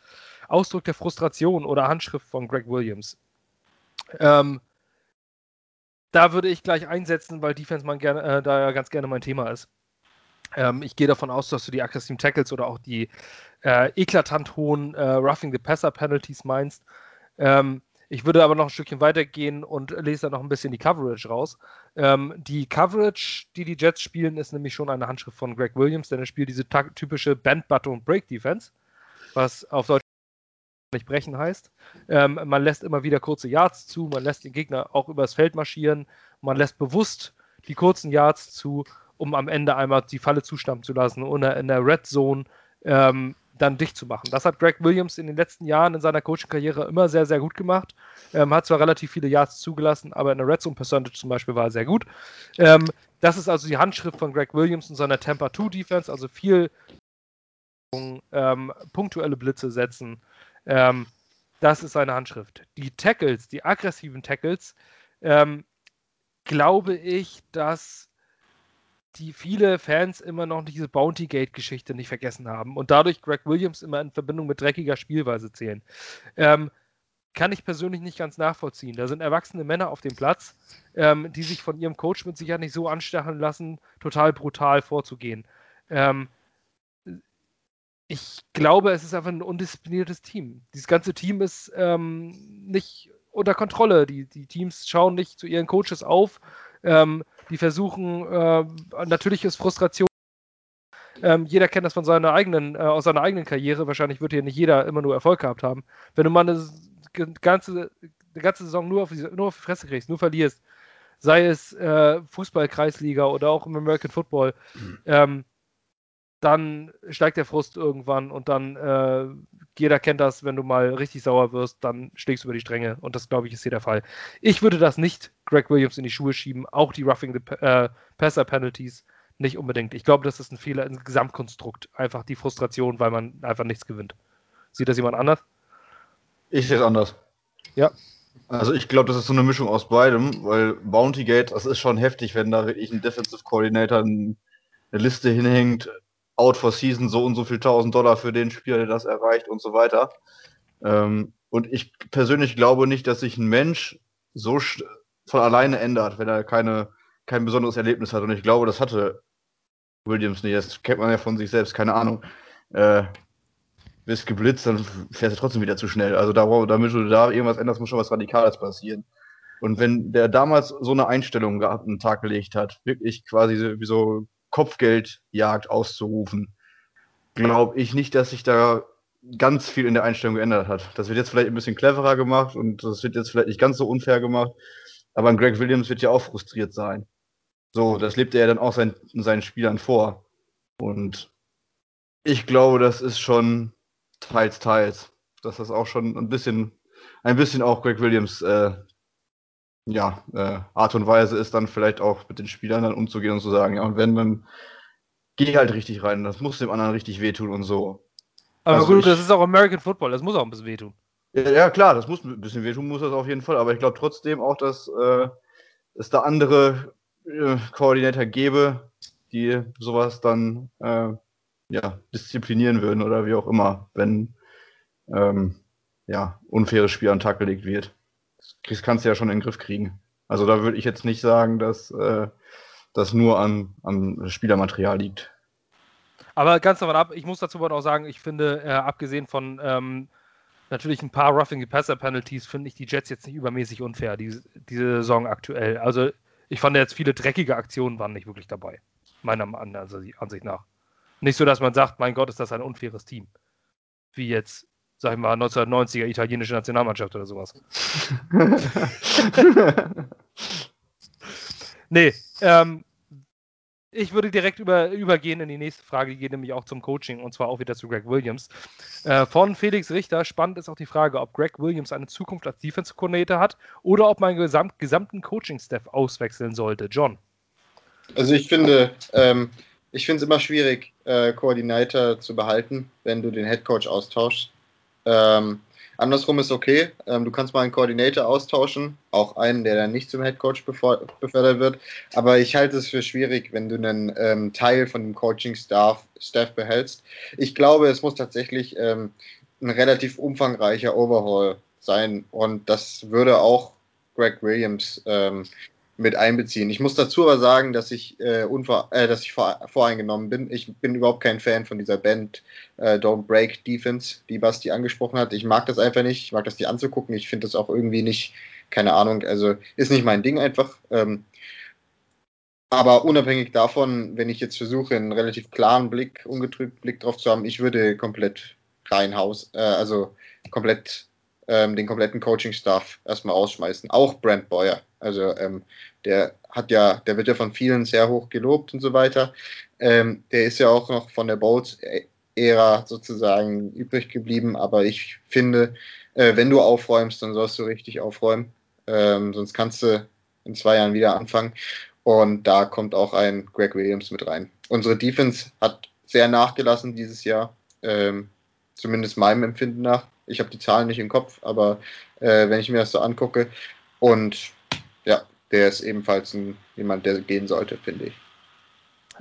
Ausdruck der Frustration oder Handschrift von Greg Williams. Ähm, da würde ich gleich einsetzen, weil Defense man gerne, äh, da ja ganz gerne mein Thema ist. Ähm, ich gehe davon aus, dass du die aggressiven Tackles oder auch die äh, eklatant hohen äh, Roughing the Passer Penalties meinst. Ähm, ich würde aber noch ein Stückchen weitergehen und lese da noch ein bisschen die Coverage raus. Ähm, die Coverage, die die Jets spielen, ist nämlich schon eine Handschrift von Greg Williams, denn er spielt diese typische Band, Butter und Break Defense, was auf Deutsch nicht brechen heißt. Ähm, man lässt immer wieder kurze Yards zu, man lässt den Gegner auch übers Feld marschieren, man lässt bewusst die kurzen Yards zu, um am Ende einmal die Falle zustampfen zu lassen oder in der Red Zone ähm, dann dicht zu machen. Das hat Greg Williams in den letzten Jahren in seiner Coaching-Karriere immer sehr, sehr gut gemacht. Ähm, hat zwar relativ viele Yards zugelassen, aber in der Red Zone Percentage zum Beispiel war er sehr gut. Ähm, das ist also die Handschrift von Greg Williams in seiner Tampa 2 Defense, also viel ähm, punktuelle Blitze setzen. Ähm, das ist seine Handschrift. Die Tackles, die aggressiven Tackles, ähm, glaube ich, dass die viele Fans immer noch diese Bounty Gate-Geschichte nicht vergessen haben und dadurch Greg Williams immer in Verbindung mit dreckiger Spielweise zählen. Ähm, kann ich persönlich nicht ganz nachvollziehen. Da sind erwachsene Männer auf dem Platz, ähm, die sich von ihrem Coach mit Sicherheit nicht so anstacheln lassen, total brutal vorzugehen. Ähm, ich glaube, es ist einfach ein undiszipliniertes Team. Dieses ganze Team ist ähm, nicht unter Kontrolle. Die, die Teams schauen nicht zu ihren Coaches auf. Ähm, die versuchen, äh, natürlich ist Frustration. Ähm, jeder kennt das von seiner eigenen, äh, aus seiner eigenen Karriere. Wahrscheinlich wird hier nicht jeder immer nur Erfolg gehabt haben. Wenn du mal eine ganze, eine ganze Saison nur auf, die, nur auf die Fresse kriegst, nur verlierst, sei es äh, Fußball-Kreisliga oder auch im American Football, ähm, dann steigt der Frust irgendwann und dann, äh, jeder kennt das, wenn du mal richtig sauer wirst, dann schlägst du über die Stränge und das, glaube ich, ist hier der Fall. Ich würde das nicht Greg Williams in die Schuhe schieben, auch die Roughing the äh, Passer Penalties nicht unbedingt. Ich glaube, das ist ein Fehler im Gesamtkonstrukt, einfach die Frustration, weil man einfach nichts gewinnt. Sieht das jemand anders? Ich sehe es anders. Ja. Also ich glaube, das ist so eine Mischung aus beidem, weil Bounty Gate, das ist schon heftig, wenn da wirklich ein Defensive Coordinator eine Liste hinhängt, out for season, so und so viel tausend Dollar für den Spieler, der das erreicht und so weiter. Ähm, und ich persönlich glaube nicht, dass sich ein Mensch so von alleine ändert, wenn er keine, kein besonderes Erlebnis hat. Und ich glaube, das hatte Williams nicht. Das kennt man ja von sich selbst, keine Ahnung. Äh, bist geblitzt, dann fährst du trotzdem wieder zu schnell. Also da, damit du da irgendwas änderst, muss schon was Radikales passieren. Und wenn der damals so eine Einstellung gehabt, einen Tag gelegt hat, wirklich quasi wie so Kopfgeldjagd auszurufen, glaube ich nicht, dass sich da ganz viel in der Einstellung geändert hat. Das wird jetzt vielleicht ein bisschen cleverer gemacht und das wird jetzt vielleicht nicht ganz so unfair gemacht, aber ein Greg Williams wird ja auch frustriert sein. So, das lebt er ja dann auch sein, seinen Spielern vor. Und ich glaube, das ist schon teils, teils. Dass das auch schon ein bisschen, ein bisschen auch Greg Williams äh, ja, äh, Art und Weise ist, dann vielleicht auch mit den Spielern dann umzugehen und zu sagen, ja, und wenn, dann geh halt richtig rein, das muss dem anderen richtig wehtun und so. Aber also gut, ich, das ist auch American Football, das muss auch ein bisschen wehtun. Ja, ja, klar, das muss ein bisschen wehtun, muss das auf jeden Fall, aber ich glaube trotzdem auch, dass äh, es da andere äh, Koordinator gäbe, die sowas dann äh, ja, disziplinieren würden oder wie auch immer, wenn ähm, ja, unfaires Spiel an den Tag gelegt wird das kannst du ja schon in den Griff kriegen. Also da würde ich jetzt nicht sagen, dass äh, das nur an, an Spielermaterial liegt. Aber ganz davon ab, ich muss dazu aber auch sagen, ich finde, äh, abgesehen von ähm, natürlich ein paar Roughing the Passer Penalties, finde ich die Jets jetzt nicht übermäßig unfair, diese, diese Saison aktuell. Also ich fand jetzt viele dreckige Aktionen waren nicht wirklich dabei. Meiner Ansicht nach. Nicht so, dass man sagt, mein Gott, ist das ein unfaires Team. Wie jetzt sag ich mal, 1990er italienische Nationalmannschaft oder sowas. nee, ähm, ich würde direkt über, übergehen in die nächste Frage, die geht nämlich auch zum Coaching und zwar auch wieder zu Greg Williams. Äh, von Felix Richter, spannend ist auch die Frage, ob Greg Williams eine Zukunft als Defense Coordinator hat oder ob man gesamt, gesamten Coaching-Staff auswechseln sollte. John. Also ich finde, ähm, ich finde es immer schwierig, äh, Koordinator zu behalten, wenn du den Head Coach austauschst. Ähm, andersrum ist okay. Ähm, du kannst mal einen Koordinator austauschen, auch einen, der dann nicht zum Headcoach befördert wird. Aber ich halte es für schwierig, wenn du einen ähm, Teil von dem Coaching-Staff Staff behältst. Ich glaube, es muss tatsächlich ähm, ein relativ umfangreicher Overhaul sein. Und das würde auch Greg Williams ähm, mit einbeziehen. Ich muss dazu aber sagen, dass ich, äh, unvor, äh, dass ich vor, voreingenommen bin. Ich bin überhaupt kein Fan von dieser Band äh, Don't Break Defense, die Basti angesprochen hat. Ich mag das einfach nicht. Ich mag das die anzugucken. Ich finde das auch irgendwie nicht, keine Ahnung, also ist nicht mein Ding einfach. Ähm, aber unabhängig davon, wenn ich jetzt versuche, einen relativ klaren Blick, ungetrübt Blick drauf zu haben, ich würde komplett rein Haus, äh, also komplett ähm, den kompletten Coaching-Staff erstmal ausschmeißen. Auch Brent Boyer. Also ähm, der hat ja, der wird ja von vielen sehr hoch gelobt und so weiter. Ähm, der ist ja auch noch von der Bowls Ära sozusagen übrig geblieben. Aber ich finde, äh, wenn du aufräumst, dann sollst du richtig aufräumen. Ähm, sonst kannst du in zwei Jahren wieder anfangen. Und da kommt auch ein Greg Williams mit rein. Unsere Defense hat sehr nachgelassen dieses Jahr, ähm, zumindest meinem Empfinden nach. Ich habe die Zahlen nicht im Kopf, aber äh, wenn ich mir das so angucke, und ja, der ist ebenfalls ein, jemand, der gehen sollte, finde ich.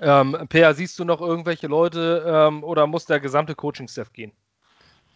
Ähm, Per, siehst du noch irgendwelche Leute ähm, oder muss der gesamte Coaching-Staff gehen?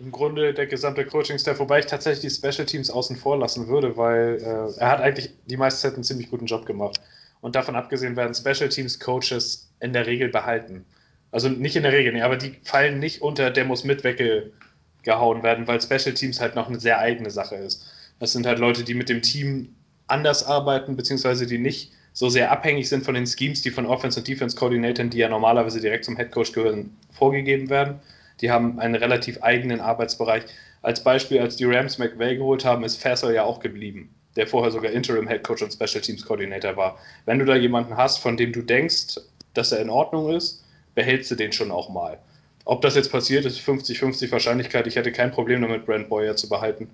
Im Grunde der gesamte Coaching-Staff, wobei ich tatsächlich die Special Teams außen vor lassen würde, weil äh, er hat eigentlich die meiste Zeit einen ziemlich guten Job gemacht. Und davon abgesehen werden Special Teams Coaches in der Regel behalten. Also nicht in der Regel, nee, aber die fallen nicht unter, der muss mit weggehauen werden, weil Special Teams halt noch eine sehr eigene Sache ist. Das sind halt Leute, die mit dem Team anders arbeiten, beziehungsweise die nicht so sehr abhängig sind von den Schemes, die von Offense- und Defense-Coordinatoren, die ja normalerweise direkt zum Headcoach gehören, vorgegeben werden. Die haben einen relativ eigenen Arbeitsbereich. Als Beispiel, als die Rams McVay geholt haben, ist Fassel ja auch geblieben, der vorher sogar Interim Headcoach und Special Teams Coordinator war. Wenn du da jemanden hast, von dem du denkst, dass er in Ordnung ist, behältst du den schon auch mal. Ob das jetzt passiert, ist 50-50 Wahrscheinlichkeit. Ich hätte kein Problem damit, Brent Boyer zu behalten.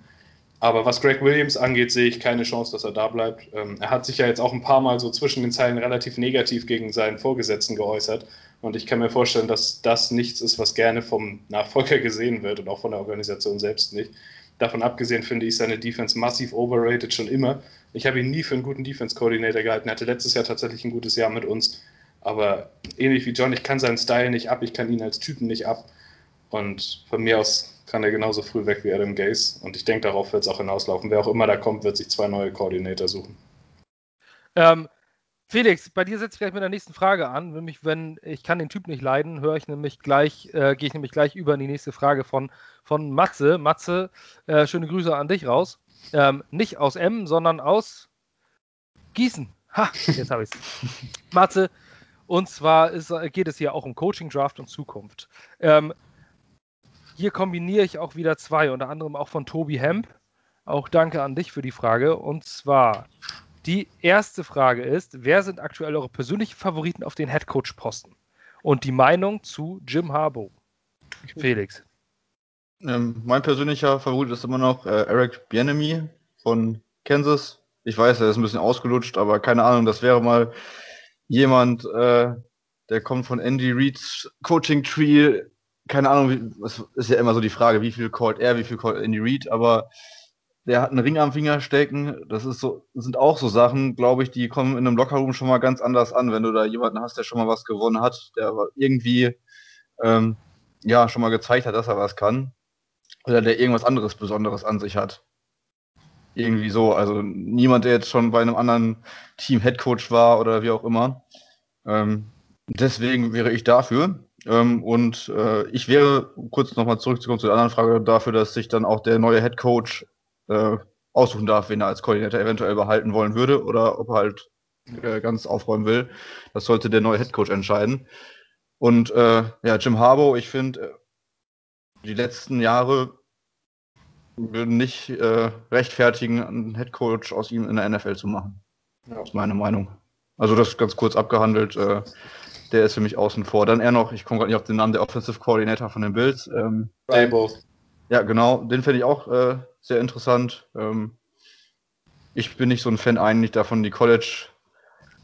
Aber was Greg Williams angeht, sehe ich keine Chance, dass er da bleibt. Ähm, er hat sich ja jetzt auch ein paar Mal so zwischen den Zeilen relativ negativ gegen seinen Vorgesetzten geäußert. Und ich kann mir vorstellen, dass das nichts ist, was gerne vom Nachfolger gesehen wird und auch von der Organisation selbst nicht. Davon abgesehen finde ich seine Defense massiv overrated schon immer. Ich habe ihn nie für einen guten Defense-Coordinator gehalten. Er hatte letztes Jahr tatsächlich ein gutes Jahr mit uns. Aber ähnlich wie John, ich kann seinen Style nicht ab, ich kann ihn als Typen nicht ab. Und von mir aus kann er genauso früh weg wie Adam Gaze. Und ich denke, darauf wird es auch hinauslaufen. Wer auch immer da kommt, wird sich zwei neue Koordinator suchen. Ähm, Felix, bei dir setze ich gleich mit der nächsten Frage an. Nämlich, wenn ich kann den Typ nicht leiden, höre ich nämlich gleich, äh, gehe ich nämlich gleich über in die nächste Frage von, von Matze. Matze, äh, schöne Grüße an dich raus. Ähm, nicht aus M, sondern aus Gießen. Ha, jetzt habe ich es. Matze, und zwar ist, geht es hier auch um Coaching, Draft und Zukunft. Ähm, hier kombiniere ich auch wieder zwei, unter anderem auch von Tobi Hemp. Auch danke an dich für die Frage. Und zwar, die erste Frage ist, wer sind aktuell eure persönlichen Favoriten auf den Headcoach-Posten? Und die Meinung zu Jim Harbaugh. Felix. Ähm, mein persönlicher Favorit ist immer noch äh, Eric Bienemy von Kansas. Ich weiß, er ist ein bisschen ausgelutscht, aber keine Ahnung, das wäre mal jemand, äh, der kommt von Andy Reeds Coaching Tree, keine Ahnung, das ist ja immer so die Frage, wie viel callt er, wie viel callt Andy Reid, aber der hat einen Ring am Finger stecken. Das ist so, sind auch so Sachen, glaube ich, die kommen in einem Lockerroom schon mal ganz anders an, wenn du da jemanden hast, der schon mal was gewonnen hat, der aber irgendwie ähm, ja schon mal gezeigt hat, dass er was kann. Oder der irgendwas anderes Besonderes an sich hat. Irgendwie so. Also niemand, der jetzt schon bei einem anderen Team Headcoach war oder wie auch immer. Ähm, deswegen wäre ich dafür. Ähm, und äh, ich wäre, kurz nochmal zurückzukommen zu der anderen Frage, dafür, dass sich dann auch der neue Head Coach äh, aussuchen darf, wen er als Koordinator eventuell behalten wollen würde oder ob er halt äh, ganz aufräumen will. Das sollte der neue Head Coach entscheiden. Und äh, ja, Jim Harbaugh, ich finde, äh, die letzten Jahre würden nicht äh, rechtfertigen, einen Head Coach aus ihm in der NFL zu machen. Ja. Das ist meine Meinung. Also das ganz kurz abgehandelt. Äh, der ist für mich außen vor. Dann eher noch, ich komme gerade nicht auf den Namen, der Offensive Coordinator von den Bills. Ähm, Ja, genau, den finde ich auch äh, sehr interessant. Ähm, ich bin nicht so ein Fan eigentlich davon, die College.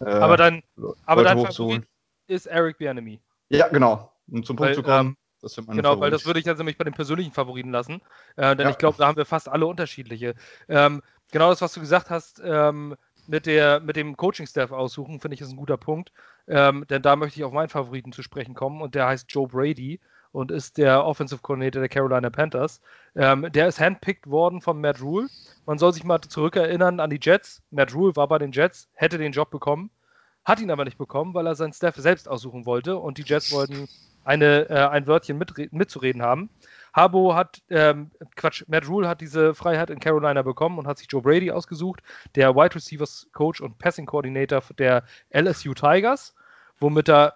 Äh, aber dann, aber Favorit ist Eric Bianemi. Ja, genau. Um zum Punkt weil, zu kommen. Ähm, das genau, Favorit. weil das würde ich jetzt nämlich bei den persönlichen Favoriten lassen. Äh, denn ja. ich glaube, da haben wir fast alle unterschiedliche. Ähm, genau das, was du gesagt hast, ähm, mit, der, mit dem Coaching-Staff aussuchen, finde ich, ist ein guter Punkt. Ähm, denn da möchte ich auf meinen Favoriten zu sprechen kommen und der heißt Joe Brady und ist der Offensive Coordinator der Carolina Panthers. Ähm, der ist handpicked worden von Matt Rule. Man soll sich mal zurückerinnern an die Jets. Matt Rule war bei den Jets, hätte den Job bekommen, hat ihn aber nicht bekommen, weil er seinen Staff selbst aussuchen wollte und die Jets wollten eine, äh, ein Wörtchen mit, mitzureden haben. Harbo hat, ähm, Quatsch, Matt Rule hat diese Freiheit in Carolina bekommen und hat sich Joe Brady ausgesucht, der Wide Receivers Coach und Passing Coordinator der LSU Tigers, womit er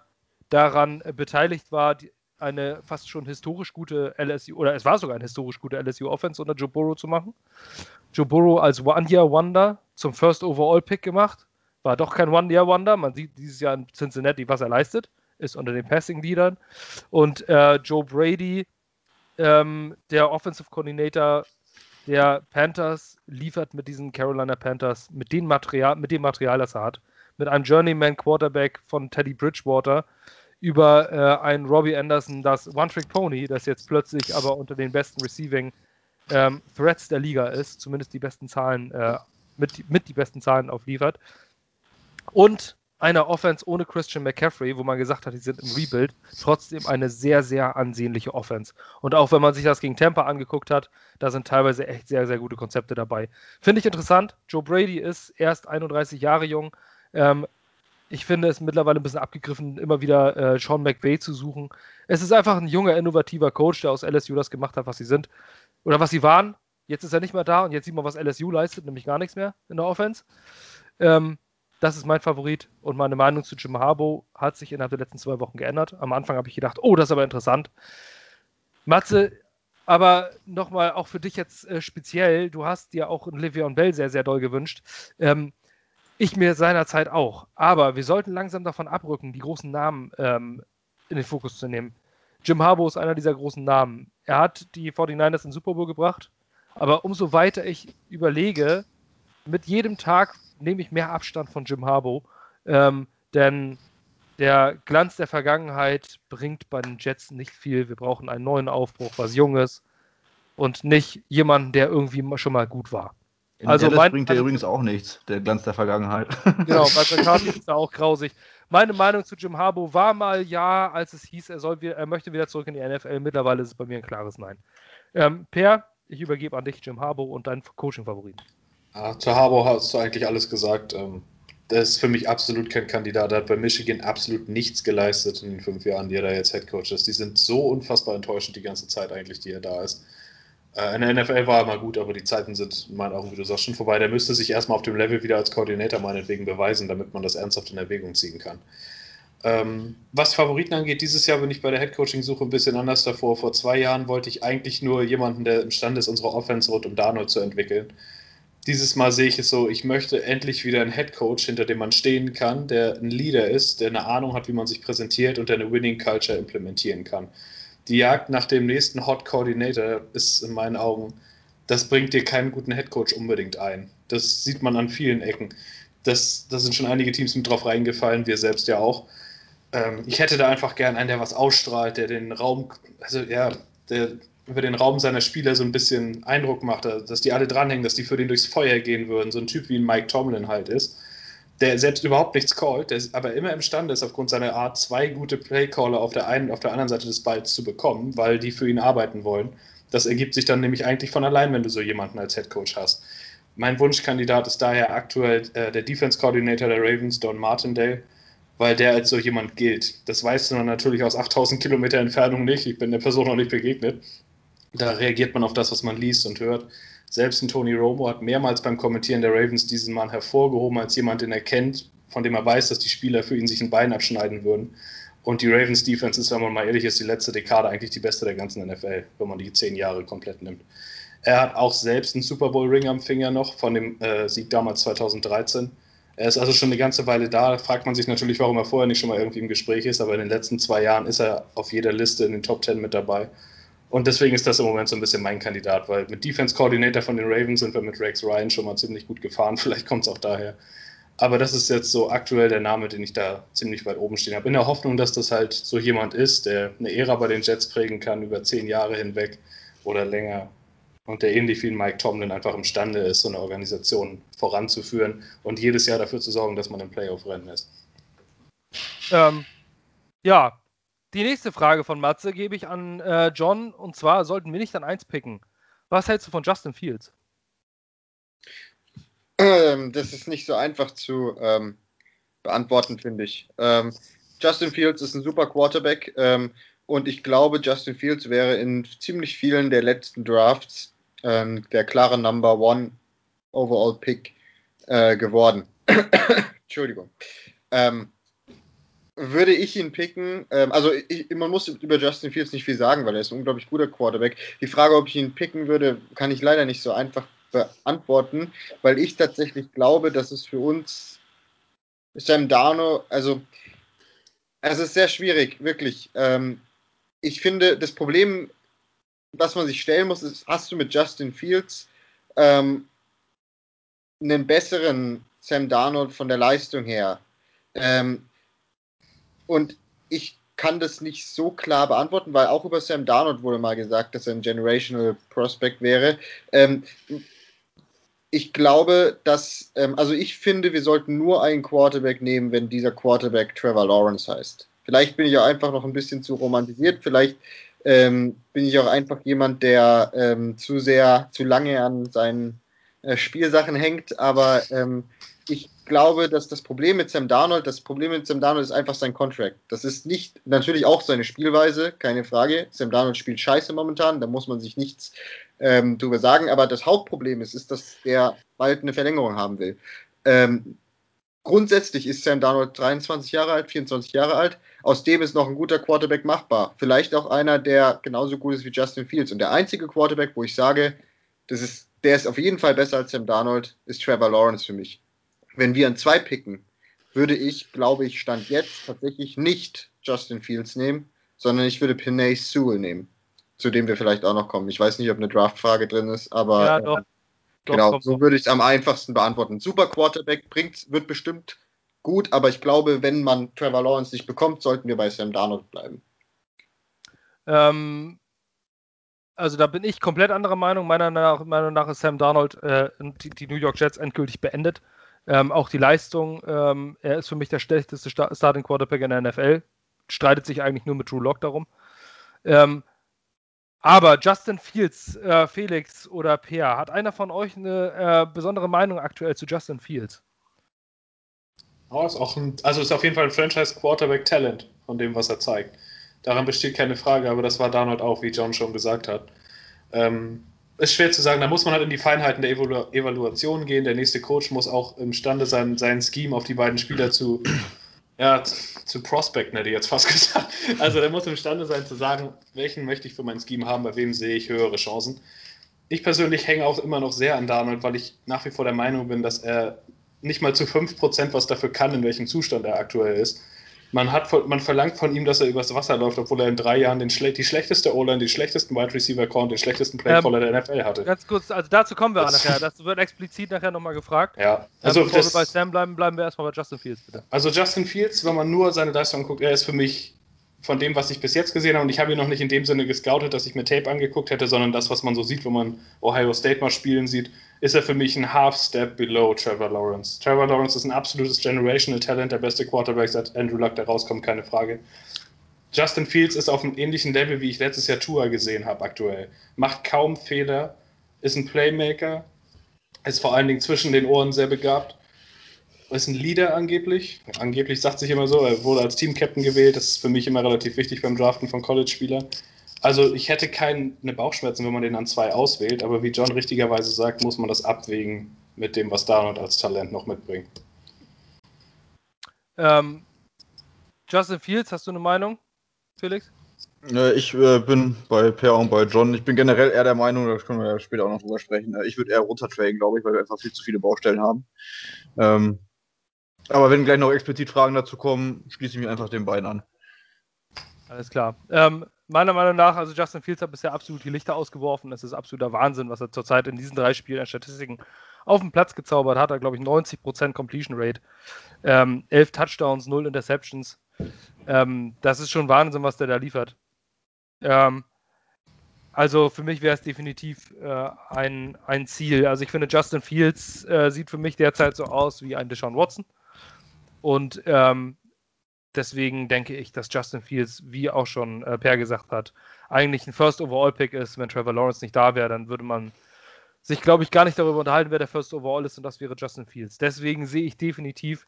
daran beteiligt war, die, eine fast schon historisch gute LSU, oder es war sogar eine historisch gute LSU Offense unter Joe Burrow zu machen. Joe Burrow als One-Year-Wonder zum First Overall-Pick gemacht. War doch kein One-Year-Wonder. Man sieht dieses Jahr in Cincinnati, was er leistet ist unter den Passing-Leadern. Und äh, Joe Brady, ähm, der Offensive Coordinator der Panthers, liefert mit diesen Carolina Panthers, mit dem Material, mit dem Material, das er hat, mit einem Journeyman Quarterback von Teddy Bridgewater über äh, einen Robbie Anderson, das One-Trick-Pony, das jetzt plötzlich aber unter den besten Receiving ähm, Threats der Liga ist, zumindest die besten Zahlen, äh, mit, mit die besten Zahlen aufliefert. Und einer Offense ohne Christian McCaffrey, wo man gesagt hat, die sind im Rebuild, trotzdem eine sehr, sehr ansehnliche Offense. Und auch wenn man sich das gegen Tampa angeguckt hat, da sind teilweise echt sehr, sehr gute Konzepte dabei. Finde ich interessant. Joe Brady ist erst 31 Jahre jung. Ähm, ich finde es mittlerweile ein bisschen abgegriffen, immer wieder äh, Sean McVay zu suchen. Es ist einfach ein junger, innovativer Coach, der aus LSU das gemacht hat, was sie sind. Oder was sie waren. Jetzt ist er nicht mehr da und jetzt sieht man, was LSU leistet, nämlich gar nichts mehr in der Offense. Ähm, das ist mein Favorit und meine Meinung zu Jim Harbaugh hat sich innerhalb der letzten zwei Wochen geändert. Am Anfang habe ich gedacht, oh, das ist aber interessant. Matze, aber nochmal auch für dich jetzt äh, speziell, du hast dir auch Le'Veon Bell sehr, sehr doll gewünscht. Ähm, ich mir seinerzeit auch. Aber wir sollten langsam davon abrücken, die großen Namen ähm, in den Fokus zu nehmen. Jim Harbaugh ist einer dieser großen Namen. Er hat die 49ers in Super Bowl gebracht. Aber umso weiter ich überlege, mit jedem Tag nehme ich mehr Abstand von Jim Harbaugh, ähm, denn der Glanz der Vergangenheit bringt bei den Jets nicht viel. Wir brauchen einen neuen Aufbruch, was Junges und nicht jemanden, der irgendwie schon mal gut war. In also Dallas mein, bringt er übrigens auch nichts, der Glanz der Vergangenheit. Genau, bei McCarthy ist er auch grausig. Meine Meinung zu Jim Harbaugh war mal ja, als es hieß, er, soll, er möchte wieder zurück in die NFL. Mittlerweile ist es bei mir ein klares Nein. Ähm, per, ich übergebe an dich Jim Harbaugh und deinen Coaching-Favoriten. Ja, zu Harbaugh hast du eigentlich alles gesagt. Ähm, das ist für mich absolut kein Kandidat. Er hat bei Michigan absolut nichts geleistet in den fünf Jahren, die er da jetzt Headcoach ist. Die sind so unfassbar enttäuschend die ganze Zeit eigentlich, die er da ist. Äh, in der NFL war er mal gut, aber die Zeiten sind in meinen Augen, wie du sagst, schon vorbei. Der müsste sich erstmal auf dem Level wieder als Koordinator meinetwegen beweisen, damit man das ernsthaft in Erwägung ziehen kann. Ähm, was Favoriten angeht, dieses Jahr bin ich bei der Headcoaching-Suche ein bisschen anders davor. Vor zwei Jahren wollte ich eigentlich nur jemanden, der imstande ist, unsere Offense rund um Darnold zu entwickeln dieses Mal sehe ich es so, ich möchte endlich wieder einen Head Coach, hinter dem man stehen kann, der ein Leader ist, der eine Ahnung hat, wie man sich präsentiert und der eine Winning Culture implementieren kann. Die Jagd nach dem nächsten Hot Coordinator ist in meinen Augen, das bringt dir keinen guten Head Coach unbedingt ein. Das sieht man an vielen Ecken. Das, da sind schon einige Teams mit drauf reingefallen, wir selbst ja auch. Ähm, ich hätte da einfach gern einen, der was ausstrahlt, der den Raum, also ja, der über den Raum seiner Spieler so ein bisschen Eindruck macht, dass die alle dranhängen, dass die für den durchs Feuer gehen würden. So ein Typ wie ein Mike Tomlin halt ist, der selbst überhaupt nichts callt, der aber immer imstande ist, aufgrund seiner Art zwei gute Playcaller auf der einen und auf der anderen Seite des Balls zu bekommen, weil die für ihn arbeiten wollen. Das ergibt sich dann nämlich eigentlich von allein, wenn du so jemanden als Head Coach hast. Mein Wunschkandidat ist daher aktuell äh, der Defense Coordinator der Ravens, Don Martindale, weil der als so jemand gilt. Das weißt du natürlich aus 8000 Kilometer Entfernung nicht. Ich bin der Person noch nicht begegnet. Da reagiert man auf das, was man liest und hört. Selbst ein Tony Romo hat mehrmals beim Kommentieren der Ravens diesen Mann hervorgehoben als jemand, den er kennt, von dem er weiß, dass die Spieler für ihn sich ein Bein abschneiden würden. Und die Ravens Defense ist, wenn man mal ehrlich ist, die letzte Dekade eigentlich die beste der ganzen NFL, wenn man die zehn Jahre komplett nimmt. Er hat auch selbst einen Super Bowl Ring am Finger noch von dem äh, Sieg damals 2013. Er ist also schon eine ganze Weile da. Fragt man sich natürlich, warum er vorher nicht schon mal irgendwie im Gespräch ist, aber in den letzten zwei Jahren ist er auf jeder Liste in den Top Ten mit dabei. Und deswegen ist das im Moment so ein bisschen mein Kandidat, weil mit Defense Coordinator von den Ravens sind wir mit Rex Ryan schon mal ziemlich gut gefahren. Vielleicht kommt es auch daher. Aber das ist jetzt so aktuell der Name, den ich da ziemlich weit oben stehen habe. In der Hoffnung, dass das halt so jemand ist, der eine Ära bei den Jets prägen kann über zehn Jahre hinweg oder länger. Und der ähnlich wie Mike Tomlin einfach imstande ist, so eine Organisation voranzuführen und jedes Jahr dafür zu sorgen, dass man im Playoff-Rennen ist. Ähm, ja, die nächste Frage von Matze gebe ich an äh, John und zwar sollten wir nicht an eins picken. Was hältst du von Justin Fields? Ähm, das ist nicht so einfach zu ähm, beantworten, finde ich. Ähm, Justin Fields ist ein super Quarterback ähm, und ich glaube, Justin Fields wäre in ziemlich vielen der letzten Drafts ähm, der klare Number One Overall Pick äh, geworden. Entschuldigung. Ähm, würde ich ihn picken. Ähm, also ich, man muss über Justin Fields nicht viel sagen, weil er ist ein unglaublich guter Quarterback. Die Frage, ob ich ihn picken würde, kann ich leider nicht so einfach beantworten, weil ich tatsächlich glaube, dass es für uns Sam Darno, also Es ist sehr schwierig, wirklich. Ähm, ich finde, das Problem, was man sich stellen muss, ist, hast du mit Justin Fields ähm, einen besseren Sam Darnold von der Leistung her? Ähm, und ich kann das nicht so klar beantworten, weil auch über Sam Darnold wurde mal gesagt, dass er ein Generational Prospect wäre. Ähm, ich glaube, dass, ähm, also ich finde, wir sollten nur einen Quarterback nehmen, wenn dieser Quarterback Trevor Lawrence heißt. Vielleicht bin ich auch einfach noch ein bisschen zu romantisiert, vielleicht ähm, bin ich auch einfach jemand, der ähm, zu sehr, zu lange an seinen äh, Spielsachen hängt, aber ähm, ich glaube, dass das Problem mit Sam Darnold, das Problem mit Sam Darnold ist einfach sein Contract. Das ist nicht, natürlich auch seine Spielweise, keine Frage. Sam Darnold spielt scheiße momentan, da muss man sich nichts ähm, drüber sagen, aber das Hauptproblem ist, ist, dass er bald eine Verlängerung haben will. Ähm, grundsätzlich ist Sam Darnold 23 Jahre alt, 24 Jahre alt. Aus dem ist noch ein guter Quarterback machbar. Vielleicht auch einer, der genauso gut ist wie Justin Fields. Und der einzige Quarterback, wo ich sage, das ist, der ist auf jeden Fall besser als Sam Darnold, ist Trevor Lawrence für mich wenn wir an zwei picken, würde ich, glaube ich, Stand jetzt tatsächlich nicht Justin Fields nehmen, sondern ich würde Pinay Sewell nehmen, zu dem wir vielleicht auch noch kommen. Ich weiß nicht, ob eine Draftfrage drin ist, aber Ja, doch. äh, genau, so würde ich es am einfachsten beantworten. Super Quarterback bringt, wird bestimmt gut, aber ich glaube, wenn man Trevor Lawrence nicht bekommt, sollten wir bei Sam Darnold bleiben. Ähm, also da bin ich komplett anderer Meinung. Meiner Meinung nach, nach ist Sam Darnold äh, die, die, New York Jets endgültig beendet. Ähm, auch die Leistung, ähm, er ist für mich der schlechteste Sta Starting Quarterback in der NFL. Streitet sich eigentlich nur mit Drew Lock darum. Ähm, aber Justin Fields, äh, Felix oder Peer, hat einer von euch eine äh, besondere Meinung aktuell zu Justin Fields? Oh, ist auch ein, also ist auf jeden Fall ein Franchise-Quarterback-Talent von dem, was er zeigt. Daran besteht keine Frage, aber das war Darnold auch, wie John schon gesagt hat. Ähm, ist schwer zu sagen, da muss man halt in die Feinheiten der Evalu Evaluation gehen. Der nächste Coach muss auch imstande sein, seinen Scheme auf die beiden Spieler zu, ja, zu prospecten, hätte ich jetzt fast gesagt. Also der muss imstande sein zu sagen, welchen möchte ich für mein Scheme haben, bei wem sehe ich höhere Chancen. Ich persönlich hänge auch immer noch sehr an Darnold, weil ich nach wie vor der Meinung bin, dass er nicht mal zu 5% was dafür kann, in welchem Zustand er aktuell ist man, hat, man verlangt von ihm, dass er übers Wasser läuft, obwohl er in drei Jahren den, die schlechteste O-Line, den schlechtesten Wide Receiver Core den schlechtesten Playcaller ähm, der NFL hatte. Ganz kurz, also dazu kommen wir das, nachher. Das wird explizit nachher nochmal gefragt. Ja, ähm, also ähm, bevor wir bei Sam bleiben, bleiben wir erstmal bei Justin Fields, bitte. Also Justin Fields, wenn man nur seine Leistung guckt, er ist für mich von dem, was ich bis jetzt gesehen habe, und ich habe ihn noch nicht in dem Sinne gescoutet, dass ich mir Tape angeguckt hätte, sondern das, was man so sieht, wenn man Ohio State mal spielen sieht, ist er für mich ein Half-Step below Trevor Lawrence. Trevor Lawrence ist ein absolutes Generational Talent, der beste Quarterback seit Andrew Luck, der rauskommt, keine Frage. Justin Fields ist auf einem ähnlichen Level, wie ich letztes Jahr Tour gesehen habe aktuell. Macht kaum Fehler, ist ein Playmaker, ist vor allen Dingen zwischen den Ohren sehr begabt ist ein Leader angeblich. Angeblich sagt sich immer so, er wurde als Team-Captain gewählt. Das ist für mich immer relativ wichtig beim Draften von College-Spielern. Also ich hätte keine Bauchschmerzen, wenn man den an zwei auswählt, aber wie John richtigerweise sagt, muss man das abwägen mit dem, was Darnold als Talent noch mitbringt. Ähm, Justin Fields, hast du eine Meinung, Felix? Ich äh, bin bei Per und bei John. Ich bin generell eher der Meinung, da können wir ja später auch noch drüber sprechen. Äh, ich würde eher runtertraden, glaube ich, weil wir einfach viel zu viele Baustellen haben. Ähm, aber wenn gleich noch explizit Fragen dazu kommen, schließe ich mich einfach den beiden an. Alles klar. Ähm, meiner Meinung nach, also Justin Fields hat bisher absolut die Lichter ausgeworfen. Das ist absoluter Wahnsinn, was er zurzeit in diesen drei Spielen an Statistiken auf den Platz gezaubert hat. Er glaube ich, 90% Completion Rate, ähm, 11 Touchdowns, 0 Interceptions. Ähm, das ist schon Wahnsinn, was der da liefert. Ähm, also für mich wäre es definitiv äh, ein, ein Ziel. Also ich finde, Justin Fields äh, sieht für mich derzeit so aus wie ein Deshaun Watson. Und ähm, deswegen denke ich, dass Justin Fields, wie auch schon äh, Per gesagt hat, eigentlich ein First Overall Pick ist. Wenn Trevor Lawrence nicht da wäre, dann würde man sich, glaube ich, gar nicht darüber unterhalten, wer der First Overall ist und das wäre Justin Fields. Deswegen sehe ich definitiv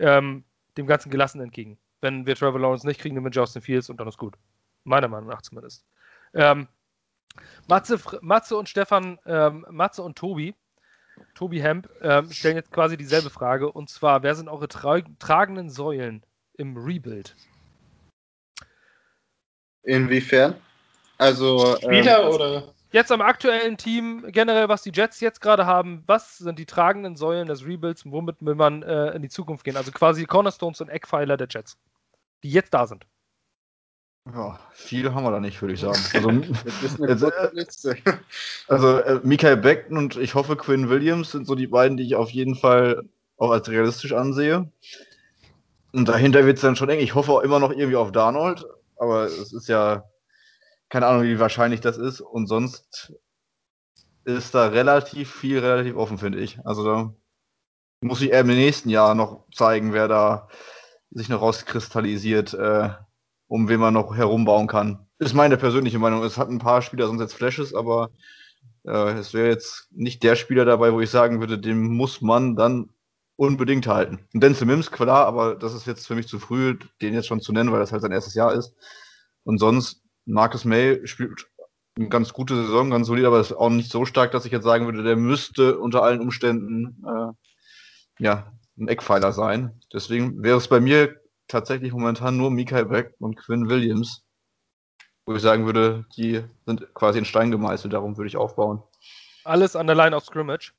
ähm, dem Ganzen gelassen entgegen. Wenn wir Trevor Lawrence nicht kriegen, dann mit Justin Fields und dann ist gut. Meiner Meinung nach zumindest. Ähm, Matze, Matze und Stefan, ähm, Matze und Tobi Tobi Hemp ähm, stellen jetzt quasi dieselbe Frage und zwar: Wer sind eure tra tragenden Säulen im Rebuild? Inwiefern? Also. Spieler ähm, oder? Jetzt am aktuellen Team, generell, was die Jets jetzt gerade haben, was sind die tragenden Säulen des Rebuilds, womit will man äh, in die Zukunft gehen? Also quasi Cornerstones und Eckpfeiler der Jets. die jetzt da sind. Ja, viele haben wir da nicht, würde ich sagen. Also, kurze äh, Liste. also äh, Michael Beckton und ich hoffe Quinn Williams sind so die beiden, die ich auf jeden Fall auch als realistisch ansehe. Und dahinter wird es dann schon eng. Ich hoffe auch immer noch irgendwie auf Darnold, aber es ist ja keine Ahnung, wie wahrscheinlich das ist. Und sonst ist da relativ viel relativ offen, finde ich. Also da muss ich eher im nächsten Jahr noch zeigen, wer da sich noch rauskristallisiert, äh, um wen man noch herumbauen kann. Ist meine persönliche Meinung. Es hat ein paar Spieler sonst jetzt Flashes, aber äh, es wäre jetzt nicht der Spieler dabei, wo ich sagen würde, den muss man dann unbedingt halten. Und Denzel Mims, klar, aber das ist jetzt für mich zu früh, den jetzt schon zu nennen, weil das halt sein erstes Jahr ist. Und sonst, Marcus May spielt eine ganz gute Saison, ganz solid, aber ist auch nicht so stark, dass ich jetzt sagen würde, der müsste unter allen Umständen äh, ja, ein Eckpfeiler sein. Deswegen wäre es bei mir tatsächlich momentan nur Mikael Beck und Quinn Williams, wo ich sagen würde, die sind quasi in Stein gemeißelt, darum würde ich aufbauen. Alles an der Line of Scrimmage.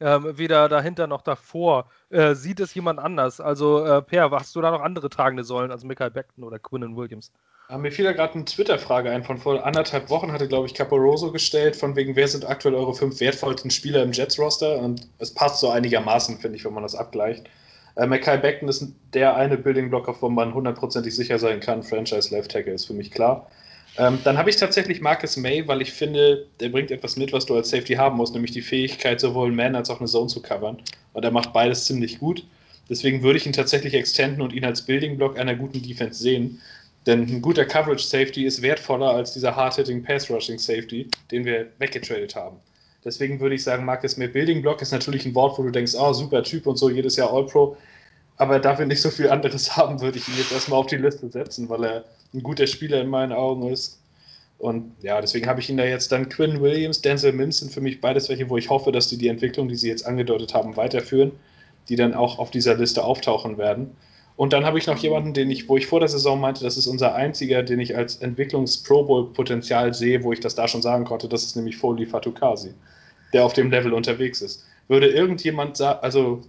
Ähm, weder dahinter noch davor äh, sieht es jemand anders. Also, äh, Per, hast du da noch andere tragende Säulen als Michael Beckton oder Quinnen Williams? Ja, mir fiel da gerade eine Twitter-Frage ein von vor anderthalb Wochen, hatte, glaube ich, Caporoso gestellt, von wegen, wer sind aktuell eure fünf wertvollsten Spieler im Jets-Roster? Und es passt so einigermaßen, finde ich, wenn man das abgleicht. Äh, Mackay Beckton ist der eine Building-Block, auf dem man hundertprozentig sicher sein kann. Franchise Left Tackle ist für mich klar. Ähm, dann habe ich tatsächlich Marcus May, weil ich finde, der bringt etwas mit, was du als Safety haben musst, nämlich die Fähigkeit, sowohl Man als auch eine Zone zu covern. Und er macht beides ziemlich gut. Deswegen würde ich ihn tatsächlich extenden und ihn als Building-Block einer guten Defense sehen. Denn ein guter Coverage Safety ist wertvoller als dieser Hard-Hitting Pass Rushing Safety, den wir weggetradet haben. Deswegen würde ich sagen, Marcus May Building Block ist natürlich ein Wort, wo du denkst, oh, super Typ und so, jedes Jahr All-Pro. Aber da wir nicht so viel anderes haben, würde ich ihn jetzt erstmal auf die Liste setzen, weil er ein guter Spieler in meinen Augen ist. Und ja, deswegen habe ich ihn da jetzt dann Quinn Williams, Denzel Mims sind für mich beides welche, wo ich hoffe, dass die die Entwicklung, die sie jetzt angedeutet haben, weiterführen, die dann auch auf dieser Liste auftauchen werden. Und dann habe ich noch jemanden, den ich, wo ich vor der Saison meinte, das ist unser einziger, den ich als Entwicklungs-Pro Bowl-Potenzial sehe, wo ich das da schon sagen konnte, das ist nämlich Foley Fatukasi, der auf dem Level unterwegs ist. Würde irgendjemand sagen, also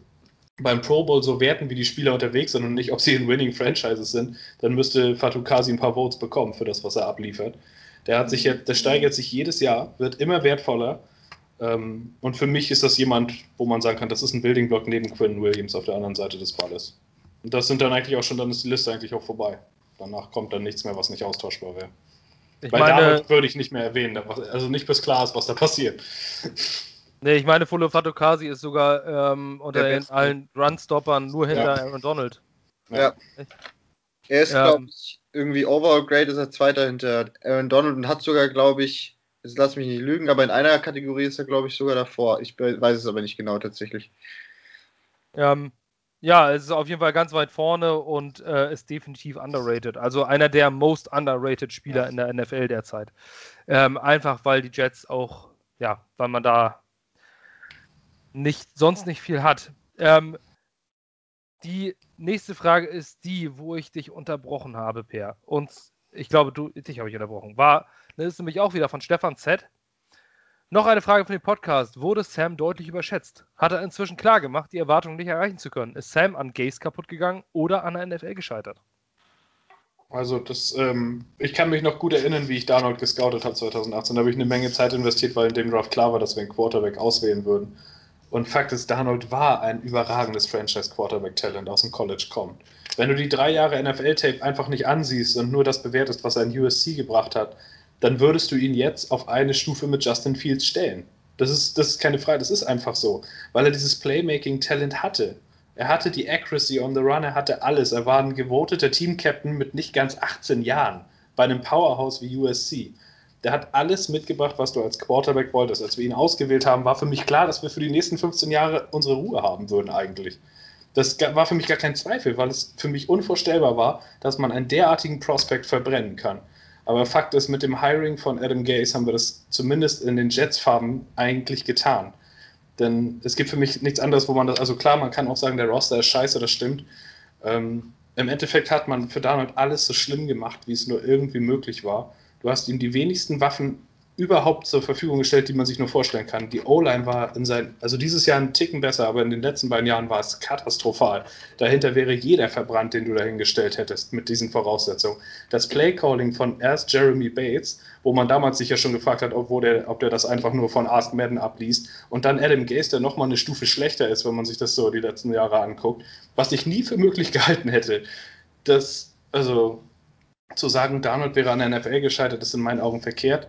beim Pro Bowl so werten, wie die Spieler unterwegs sind und nicht, ob sie in Winning Franchises sind, dann müsste Fatukasi ein paar Votes bekommen für das, was er abliefert. Der hat sich jetzt, der steigert sich jedes Jahr, wird immer wertvoller. Ähm, und für mich ist das jemand, wo man sagen kann, das ist ein Building Block neben Quinn Williams auf der anderen Seite des Balles. Und das sind dann eigentlich auch schon, dann ist die Liste eigentlich auch vorbei. Danach kommt dann nichts mehr, was nicht austauschbar wäre. Ich Bei meine, David würde ich nicht mehr erwähnen, also nicht bis klar ist, was da passiert. nee, ich meine, Fulo Fatokasi ist sogar ähm, unter den allen Run-Stoppern nur hinter Ja. Aaron Donald. Ja. Er ist, Ähm, glaube ich, irgendwie overall grade ist er Zweiter hinter Aaron Donald und hat sogar, glaube ich, jetzt lass mich nicht lügen, aber in einer Kategorie ist er, glaube ich, sogar davor. Ich weiß es aber nicht genau tatsächlich. Ähm, ja, es ist auf jeden Fall ganz weit vorne und äh, ist definitiv underrated. Also einer der most underrated Spieler Ja. in der NFL derzeit. Ähm, einfach weil die Jets auch, ja, weil man da nicht, sonst nicht viel hat. Ähm, die nächste Frage ist die, wo ich dich unterbrochen habe, Per. Und ich glaube, du, dich habe ich unterbrochen. War, das ist nämlich auch wieder von Stefan Z. Noch eine Frage von dem Podcast. Wurde Sam deutlich überschätzt? Hat er inzwischen klar gemacht, die Erwartungen nicht erreichen zu können? Ist Sam an Gaze kaputt gegangen oder an der NFL gescheitert? Also das, ähm, ich kann mich noch gut erinnern, wie ich Darnold gescoutet habe 2018. Da habe ich eine Menge Zeit investiert, weil in dem Draft klar war, dass wir einen Quarterback auswählen würden. Und Fakt ist, Darnold war ein überragendes Franchise-Quarterback-Talent aus dem College kommt. Wenn du die drei Jahre NFL-Tape einfach nicht ansiehst und nur das bewertest, was er in USC gebracht hat, dann würdest du ihn jetzt auf eine Stufe mit Justin Fields stellen. Das ist, das ist keine Frage, das ist einfach so, weil er dieses Playmaking-Talent hatte. Er hatte die Accuracy on the Run, er hatte alles. Er war ein gewoteter Team-Captain mit nicht ganz 18 Jahren bei einem Powerhouse wie USC. Der hat alles mitgebracht, was du als Quarterback wolltest. Als wir ihn ausgewählt haben, war für mich klar, dass wir für die nächsten 15 Jahre unsere Ruhe haben würden eigentlich. Das war für mich gar kein Zweifel, weil es für mich unvorstellbar war, dass man einen derartigen Prospect verbrennen kann. Aber Fakt ist, mit dem Hiring von Adam Gase haben wir das zumindest in den Jets-Farben eigentlich getan. Denn es gibt für mich nichts anderes, wo man das, also klar, man kann auch sagen, der Roster ist scheiße, das stimmt. Ähm, Im Endeffekt hat man für Darnold alles so schlimm gemacht, wie es nur irgendwie möglich war. Du hast ihm die wenigsten Waffen überhaupt zur Verfügung gestellt, die man sich nur vorstellen kann. Die O-Line war in sein, also dieses Jahr ein Ticken besser, aber in den letzten beiden Jahren war es katastrophal. Dahinter wäre jeder verbrannt, den du dahingestellt hättest mit diesen Voraussetzungen. Das Play-Calling von erst Jeremy Bates, wo man damals sich ja schon gefragt hat, ob, der, ob der das einfach nur von Ask Madden abliest, und dann Adam Gase, der nochmal eine Stufe schlechter ist, wenn man sich das so die letzten Jahre anguckt, was ich nie für möglich gehalten hätte. Das, also zu sagen, Darnold wäre an der NFL gescheitert, ist in meinen Augen verkehrt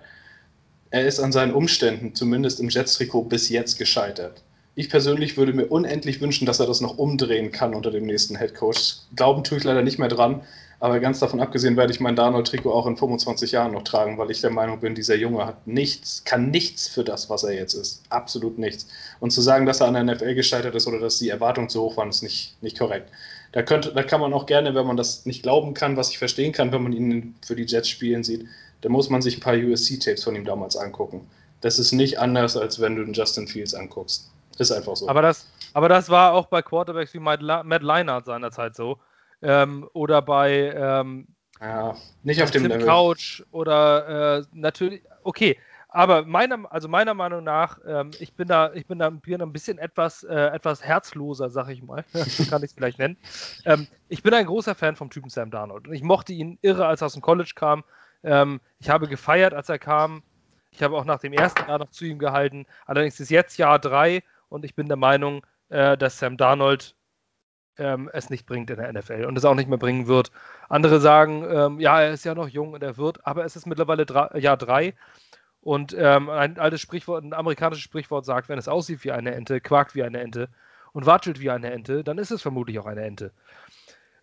er ist an seinen Umständen, zumindest im Jets-Trikot, bis jetzt gescheitert. Ich persönlich würde mir unendlich wünschen, dass er das noch umdrehen kann unter dem nächsten Headcoach. Glauben tue ich leider nicht mehr dran, aber ganz davon abgesehen werde ich mein Darnold-Trikot auch in 25 Jahren noch tragen, weil ich der Meinung bin, dieser Junge hat nichts, kann nichts für das, was er jetzt ist. Absolut nichts. Und zu sagen, dass er an der NFL gescheitert ist oder dass die Erwartungen zu hoch waren, ist nicht, nicht korrekt. Da, könnte, da kann man auch gerne, wenn man das nicht glauben kann, was ich verstehen kann, wenn man ihn für die Jets spielen sieht, da muss man sich ein paar USC-Tapes von ihm damals angucken. Das ist nicht anders, als wenn du den Justin Fields anguckst. Ist einfach so. Aber das, aber das war auch bei Quarterbacks wie Matt, Leinart seinerzeit so. Ähm, oder bei ähm, ja, nicht auf dem Level. Couch oder äh, natürlich, okay, aber meiner, also meiner Meinung nach, ähm, ich bin da, ich bin da, bin ein bisschen etwas, äh, etwas herzloser, sag ich mal. so kann ich es vielleicht nennen. Ähm, ich bin ein großer Fan vom Typen Sam Darnold und ich mochte ihn irre, als er aus dem College kam. Ähm, ich habe gefeiert, als er kam. Ich habe auch nach dem ersten Jahr noch zu ihm gehalten. Allerdings ist jetzt Jahr drei und ich bin der Meinung, äh, dass Sam Darnold ähm, es nicht bringt in der NFL und es auch nicht mehr bringen wird. Andere sagen, ähm, ja, er ist ja noch jung und er wird, aber es ist mittlerweile drei, Jahr drei. Und ähm, ein altes Sprichwort, ein amerikanisches Sprichwort sagt, wenn es aussieht wie eine Ente, quakt wie eine Ente und watschelt wie eine Ente, dann ist es vermutlich auch eine Ente.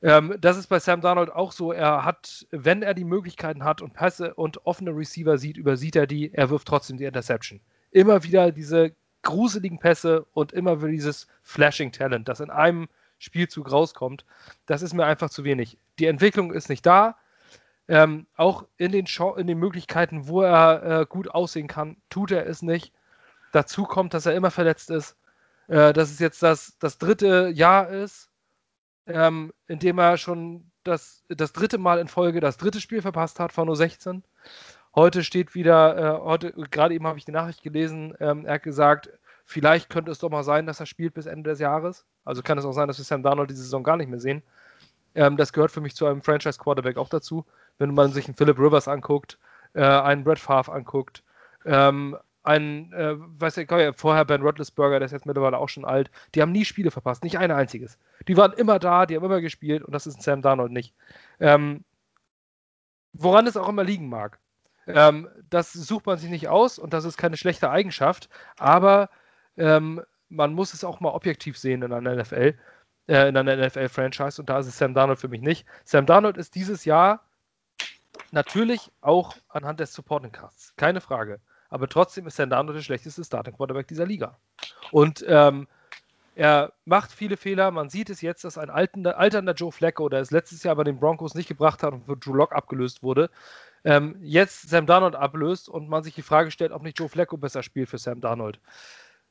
Ähm, das ist bei Sam Darnold auch so. Er hat, wenn er die Möglichkeiten hat und Pässe und offene Receiver sieht, übersieht er die, er wirft trotzdem die Interception. Immer wieder diese gruseligen Pässe und immer wieder dieses Flashing Talent, das in einem Spielzug rauskommt. Das ist mir einfach zu wenig. Die Entwicklung ist nicht da. Ähm, auch in den, in den Möglichkeiten, wo er äh, gut aussehen kann, tut er es nicht. Dazu kommt, dass er immer verletzt ist. Äh, dass es jetzt das, das dritte Jahr ist ähm, indem er schon das, das dritte Mal in Folge das dritte Spiel verpasst hat von U16. Heute steht wieder, äh, heute, gerade eben habe ich die Nachricht gelesen, ähm, er hat gesagt, vielleicht könnte es doch mal sein, dass er spielt bis Ende des Jahres. Also kann es auch sein, dass wir Sam Darnold diese Saison gar nicht mehr sehen. Ähm, das gehört für mich zu einem Franchise-Quarterback auch dazu. Wenn man sich einen Philip Rivers anguckt, äh, einen Brett Favre anguckt, ähm, ein, äh, weiß ich, vorher Ben Roethlisberger, der ist jetzt mittlerweile auch schon alt, die haben nie Spiele verpasst, nicht ein einziges. Die waren immer da, die haben immer gespielt und das ist ein Sam Darnold nicht. Ähm, woran es auch immer liegen mag. Ähm, das sucht man sich nicht aus und das ist keine schlechte Eigenschaft, aber ähm, man muss es auch mal objektiv sehen in einer NFL, äh, in einer NFL-Franchise und da ist es Sam Darnold für mich nicht. Sam Darnold ist dieses Jahr natürlich auch anhand des Supporting Casts, keine Frage aber trotzdem ist Sandano der schlechteste Starting Quarterback dieser Liga. Und ähm, er macht viele Fehler. Man sieht es jetzt, dass ein alternder, alternder Joe Flacco, der es letztes Jahr bei den Broncos nicht gebracht hat und für Drew Lock abgelöst wurde, ähm, jetzt Sam Darnold ablöst und man sich die Frage stellt, ob nicht Joe Flacco besser spielt für Sam Darnold.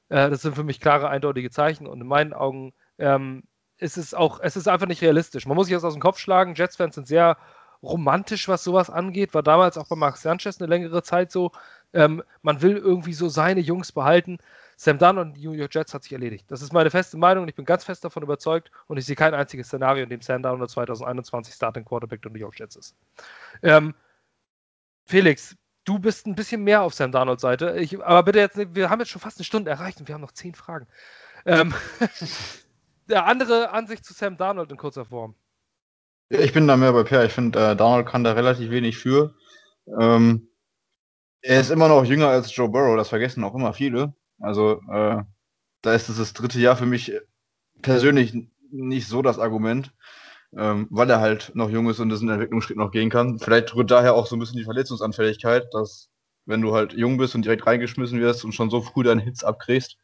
Äh, das sind für mich klare, eindeutige Zeichen und in meinen Augen ähm, ist es auch, es ist einfach nicht realistisch. Man muss sich das aus dem Kopf schlagen. Jets-Fans sind sehr romantisch, was sowas angeht. War damals auch bei Max Sanchez eine längere Zeit so. Ähm, man will irgendwie so seine Jungs behalten. Sam Dunn und die New York Jets hat sich erledigt. Das ist meine feste Meinung und ich bin ganz fest davon überzeugt und ich sehe kein einziges Szenario, in dem Sam Dunn 2021 Starting Quarterback der New York Jets ist. Ähm, Felix, du bist ein bisschen mehr auf Sam Darnolds Seite. Ich, aber bitte jetzt, wir haben jetzt schon fast eine Stunde erreicht und wir haben noch zehn Fragen. Ähm, der andere Ansicht zu Sam Darnold in kurzer Form. Ich bin da mehr bei Per. Ich finde, äh, Darnold kann da relativ wenig für. Ähm, er ist immer noch jünger als Joe Burrow, das vergessen auch immer viele. Also, äh, da ist das dritte Jahr für mich persönlich nicht so das Argument, ähm, weil er halt noch jung ist und diesen Entwicklungsschritt noch gehen kann. Vielleicht rührt daher auch so ein bisschen die Verletzungsanfälligkeit, dass wenn du halt jung bist und direkt reingeschmissen wirst und schon so früh deinen Hits abkriegst,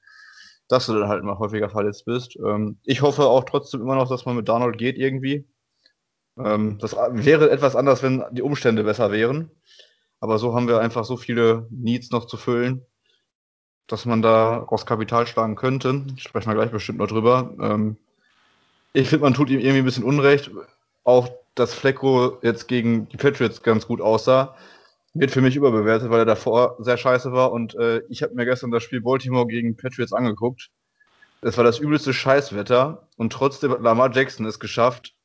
dass du dann halt mal häufiger verletzt bist. Ähm, ich hoffe auch trotzdem immer noch, dass man mit Darnold geht irgendwie. Ähm, das wäre etwas anders, wenn die Umstände besser wären. Aber so haben wir einfach so viele Needs noch zu füllen, dass man da aus Kapital schlagen könnte. Sprechen wir gleich bestimmt noch drüber. Ähm, ich finde, man tut ihm irgendwie ein bisschen Unrecht. Auch, dass Flecko jetzt gegen die Patriots ganz gut aussah. wird für mich überbewertet, weil er davor sehr scheiße war. Und äh, ich habe mir gestern das Spiel Baltimore gegen Patriots angeguckt. Es war das übelste Scheißwetter und trotzdem hat Lamar Jackson es geschafft,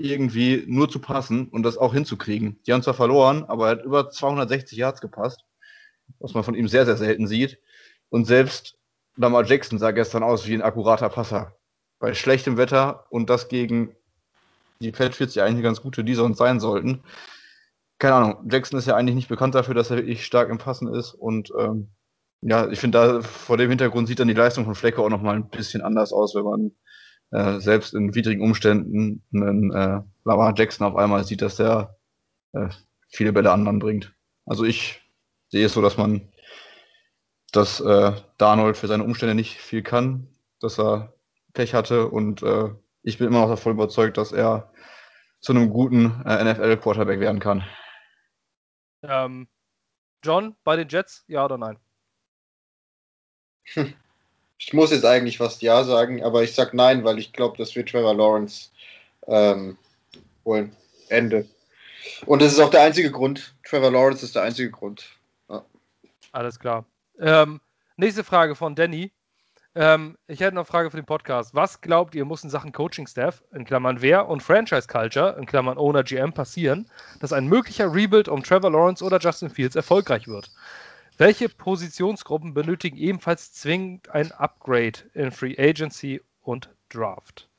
irgendwie nur zu passen und das auch hinzukriegen. Die haben zwar verloren, aber er hat über 260 Yards gepasst, was man von ihm sehr, sehr selten sieht. Und selbst Lamar Jackson sah gestern aus wie ein akkurater Passer. Bei schlechtem Wetter und das gegen die Patriots, die eigentlich ganz gute die sonst sein sollten. Keine Ahnung, Jackson ist ja eigentlich nicht bekannt dafür, dass er wirklich stark im Passen ist und ähm, ja, ich finde, da vor dem Hintergrund sieht dann die Leistung von Flecke auch nochmal ein bisschen anders aus, wenn man äh, selbst in widrigen Umständen einen äh, Lamar Jackson auf einmal sieht, dass der äh, viele Bälle anderen bringt. Also ich sehe es so, dass man, dass äh, Darnold für seine Umstände nicht viel kann, dass er Pech hatte und äh, ich bin immer noch davon überzeugt, dass er zu einem guten äh, NFL-Quarterback werden kann. Ähm, John, bei den Jets, ja oder nein? Ich muss jetzt eigentlich fast Ja sagen, aber ich sag Nein, weil ich glaube, dass wir Trevor Lawrence ähm, holen. Ende. Und das ist auch der einzige Grund. Trevor Lawrence ist der einzige Grund. Ja. Alles klar. Ähm, nächste Frage von Danny. Ähm, ich hätte noch eine Frage für den Podcast. Was glaubt ihr, muss in Sachen Coaching-Staff, in Klammern wer, und Franchise-Culture, in Klammern Owner GM, passieren, dass ein möglicher Rebuild um Trevor Lawrence oder Justin Fields erfolgreich wird? Welche Positionsgruppen benötigen ebenfalls zwingend ein Upgrade in Free Agency und Draft?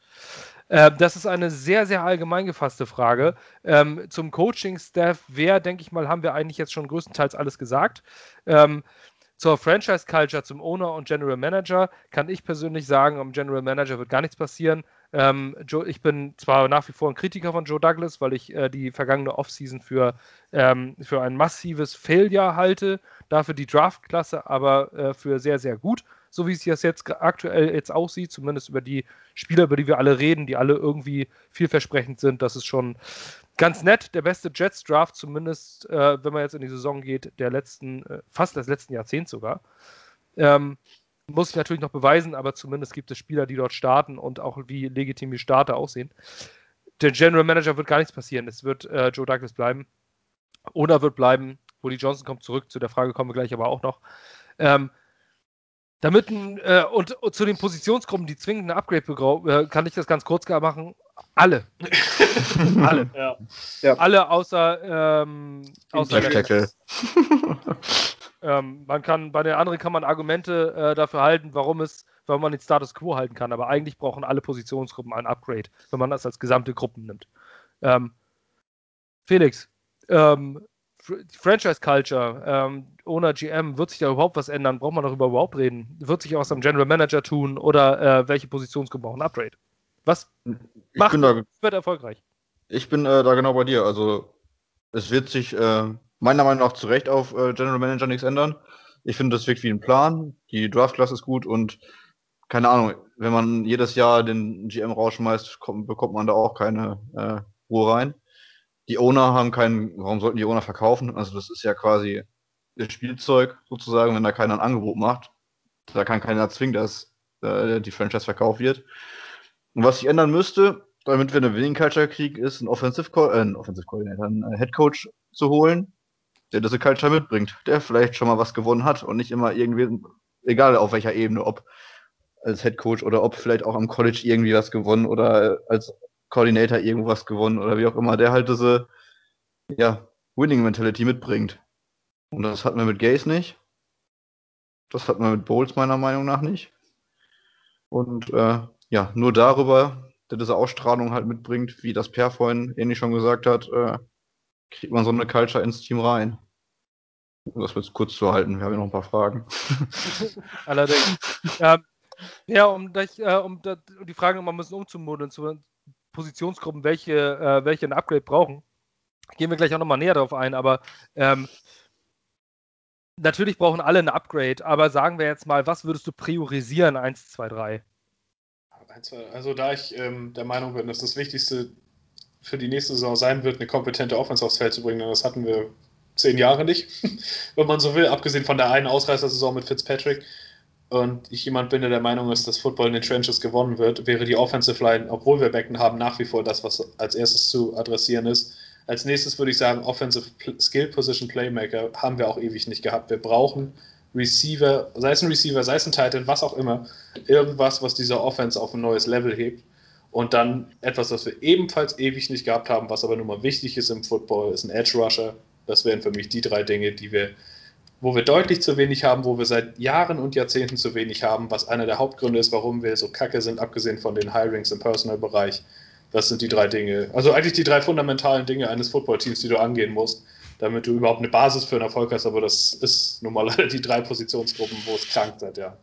Ähm, das ist eine sehr, sehr allgemein gefasste Frage. Ähm, zum Coaching-Staff, wer, denke ich mal, haben wir eigentlich jetzt schon größtenteils alles gesagt. Ähm, zur Franchise Culture, zum Owner und General Manager kann ich persönlich sagen, am General Manager wird gar nichts passieren. Ähm, Joe, ich bin zwar nach wie vor ein Kritiker von Joe Douglas, weil ich äh, die vergangene Offseason für, ähm, für ein massives Failure halte, dafür die Draftklasse aber äh, für sehr, sehr gut, so wie es jetzt aktuell jetzt aussieht, zumindest über die Spieler, über die wir alle reden, die alle irgendwie vielversprechend sind. Das ist schon ganz nett. Der beste Jets-Draft, zumindest äh, wenn man jetzt in die Saison geht, der letzten, äh, fast des letzten Jahrzehnts sogar. Ähm, muss ich natürlich noch beweisen, aber zumindest gibt es Spieler, die dort starten und auch wie legitim die Starter aussehen. Der General Manager wird gar nichts passieren. Es wird äh, Joe Douglas bleiben. Oder wird bleiben. Woody Johnson kommt zurück. Zu der Frage kommen wir gleich aber auch noch. Ähm, damit äh, und, und, zu den Positionsgruppen, die zwingend ein Upgrade bekommen, äh, kann ich das ganz kurz machen. Alle. Alle. Ja. Ja. Alle außer, ähm, außer Tackle. ähm, man kann, bei den anderen kann man Argumente äh, dafür halten, warum es, warum man den Status quo halten kann. Aber eigentlich brauchen alle Positionsgruppen ein Upgrade, wenn man das als gesamte Gruppen nimmt. Ähm, Felix, ähm, Franchise Culture, ähm, Owner GM, wird sich da überhaupt was ändern? Braucht man darüber überhaupt reden? Wird sich auch was am General Manager tun oder äh, welche Positionsgruppen brauchen ein Upgrade? Was ich macht, da, wird erfolgreich? Ich bin äh, da genau bei dir. Also es wird sich äh, meiner Meinung nach zu Recht auf äh, General Manager nichts ändern. Ich finde, das wirkt wie ein Plan. Die Draft-Klasse ist gut und keine Ahnung, wenn man jedes Jahr den GM rausschmeißt, kommt, bekommt man da auch keine äh, Ruhe rein die Owner haben keinen, warum sollten die Owner verkaufen? Also das ist ja quasi das Spielzeug sozusagen, wenn da keiner ein Angebot macht. Da kann keiner zwingen, dass äh, die Franchise verkauft wird. Und was sich ändern müsste, damit wir eine Winning Culture kriegen, ist ein Offensive, Co äh, Offensive Coordinator, ein Head Coach zu holen, der diese Culture mitbringt, der vielleicht schon mal was gewonnen hat und nicht immer irgendwie, egal auf welcher Ebene, ob als Head Coach oder ob vielleicht auch am College irgendwie was gewonnen oder als Coordinator irgendwas gewonnen oder wie auch immer, der halt diese ja, Winning-Mentality mitbringt. Und das hatten wir mit Gaze nicht. Das hatten wir mit Bowles meiner Meinung nach nicht. Und äh, ja, nur darüber, der diese Ausstrahlung halt mitbringt, wie das Per vorhin ähnlich schon gesagt hat, äh, kriegt man so eine Culture ins Team rein. Um das jetzt kurz zu halten, wir haben ja noch ein paar Fragen. Allerdings. ähm, ja, um, das, äh, um, das, die Frage nochmal ein bisschen umzumodeln, zu, Positionsgruppen welche, äh, welche ein Upgrade brauchen. Gehen wir gleich auch nochmal näher darauf ein, aber ähm, natürlich brauchen alle ein Upgrade, aber sagen wir jetzt mal, was würdest du priorisieren? 1, 2, 3. Also da ich ähm, der Meinung bin, dass das Wichtigste für die nächste Saison sein wird, eine kompetente Offense aufs Feld zu bringen, das hatten wir zehn Jahre nicht, wenn man so will, abgesehen von der einen Ausreißersaison mit Fitzpatrick und ich jemand bin, der der Meinung ist, dass Football in den Trenches gewonnen wird, wäre die Offensive Line, obwohl wir Becken haben, nach wie vor das, was als erstes zu adressieren ist. Als nächstes würde ich sagen, Offensive Skill Position Playmaker haben wir auch ewig nicht gehabt. Wir brauchen Receiver, sei es ein Receiver, sei es ein Titan, was auch immer, irgendwas, was diese Offense auf ein neues Level hebt. Und dann etwas, was wir ebenfalls ewig nicht gehabt haben, was aber nun mal wichtig ist im Football, ist ein Edge Rusher. Das wären für mich die drei Dinge, die wir, wo wir deutlich zu wenig haben, wo wir seit Jahren und Jahrzehnten zu wenig haben, was einer der Hauptgründe ist, warum wir so kacke sind, abgesehen von den Hirings im Personal-Bereich. Das sind die drei Dinge. Also eigentlich die drei fundamentalen Dinge eines Footballteams, die du angehen musst, damit du überhaupt eine Basis für einen Erfolg hast. Aber das ist nun mal leider die drei Positionsgruppen, wo es krank sind, ja.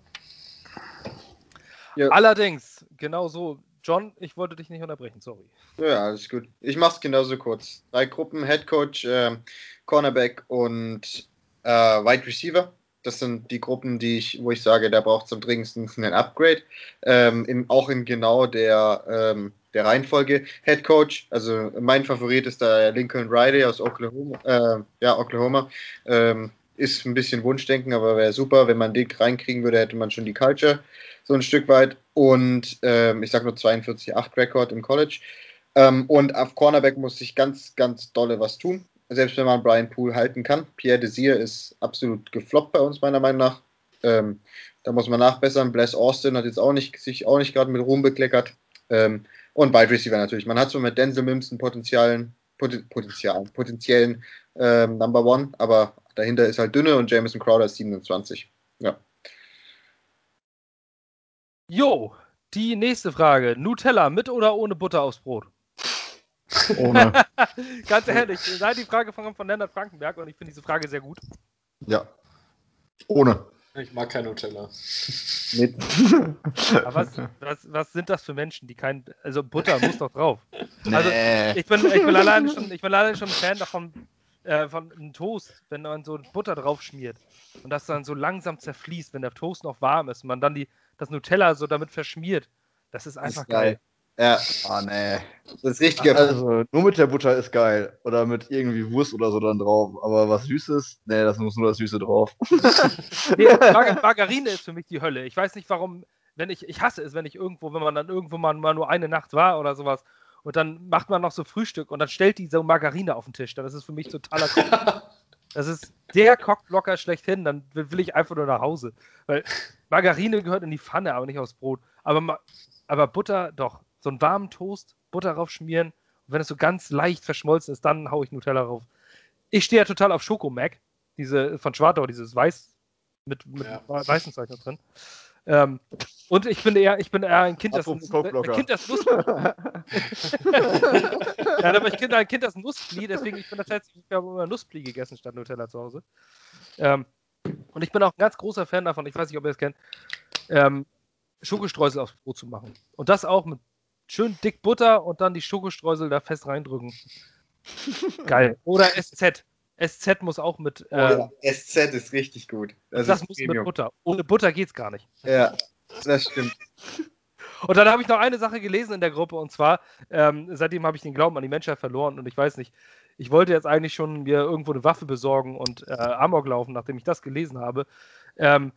ja. Allerdings, genau so. John, ich wollte dich nicht unterbrechen, sorry. Ja, alles gut. Ich mache es genauso kurz. Drei Gruppen, Head Coach, äh, Cornerback und äh, Wide Receiver. Das sind die Gruppen, die ich, wo ich sage, da braucht es am dringendsten ein Upgrade. Ähm, in, auch in genau der ähm, der Reihenfolge. Head Coach, also mein Favorit ist da Lincoln Riley aus Oklahoma. Äh, ja, Oklahoma. Ähm, ist ein bisschen Wunschdenken, aber wäre super. Wenn man den reinkriegen würde, hätte man schon die Culture so ein Stück weit. Und ähm, ich sage nur 42,8 Rekord im College. Ähm, und auf Cornerback muss sich ganz, ganz dolle was tun. Selbst wenn man Brian Poole halten kann. Pierre Desir ist absolut gefloppt bei uns, meiner Meinung nach. Ähm, da muss man nachbessern. Bless Austin hat jetzt auch nicht, sich auch nicht gerade mit Ruhm bekleckert. Ähm, und Wide Receiver natürlich. Man hat so mit Denzel Mims einen potenziellen, Potenzial, potenziellen ähm, Number One, aber dahinter ist halt dünne und Jameson Crowder ist 27. Ja. Jo, die nächste Frage. Nutella mit oder ohne Butter aufs Brot? Ohne. Ganz ehrlich, sei die Frage von, von Lennart Frankenberg und ich finde diese Frage sehr gut. Ja. Ohne. Ich mag kein Nutella. Mit. Aber was, was, was, sind das für Menschen, die kein. Also Butter muss doch drauf. Also ich bin, ich bin alleine schon, ich bin alleine schon ein Fan davon, äh, von einem Toast, wenn man so Butter drauf schmiert und das dann so langsam zerfließt, wenn der Toast noch warm ist und man dann die, das Nutella so damit verschmiert. Das ist einfach das ist geil. geil. Ja. Ah, nee. Das ist richtig Also, nur mit der Butter ist geil. Oder mit irgendwie Wurst oder so dann drauf. Aber was Süßes, nee, das muss nur das Süße drauf. nee, Mar Margarine ist für mich die Hölle. Ich weiß nicht warum, wenn ich, ich hasse es, wenn ich irgendwo, wenn man dann irgendwo mal, mal nur eine Nacht war oder sowas und dann macht man noch so Frühstück und dann stellt die so Margarine auf den Tisch. Dann ist es für mich totaler Kock. Das ist der Cockblocker schlechthin. Dann will ich einfach nur nach Hause. Weil Margarine gehört in die Pfanne, aber nicht aufs Brot. Aber, aber Butter, doch so einen warmen Toast, Butter drauf schmieren. Und wenn es so ganz leicht verschmolzen ist, dann haue ich Nutella drauf. Ich stehe ja total auf Schokomac, diese von Schwartau, dieses Weiß mit, mit ja. weißem Zeug noch drin. Ähm, und ich bin eher, ich bin eher ein Kind, das, ein, ein kind, das Nuss. ja, aber ich bin ein Kind, das Nusspli, deswegen ich bin tatsächlich, ich habe immer Nusspli gegessen statt Nutella zu Hause. Ähm, und ich bin auch ein ganz großer Fan davon, ich weiß nicht, ob ihr es kennt, ähm, Schokostreusel aufs Brot zu machen. Und das auch mit schön dick Butter und dann die Schokostreusel da fest reindrücken. Geil. Oder SZ. SZ muss auch mit. Oh, ja. äh, SZ ist richtig gut. Das, das muss Premium. mit Butter. Ohne Butter geht's gar nicht. Ja, das stimmt. Und dann habe ich noch eine Sache gelesen in der Gruppe und zwar, ähm, seitdem habe ich den Glauben an die Menschheit verloren und ich weiß nicht, ich wollte jetzt eigentlich schon mir irgendwo eine Waffe besorgen und äh, Amok laufen, nachdem ich das gelesen habe. Ähm,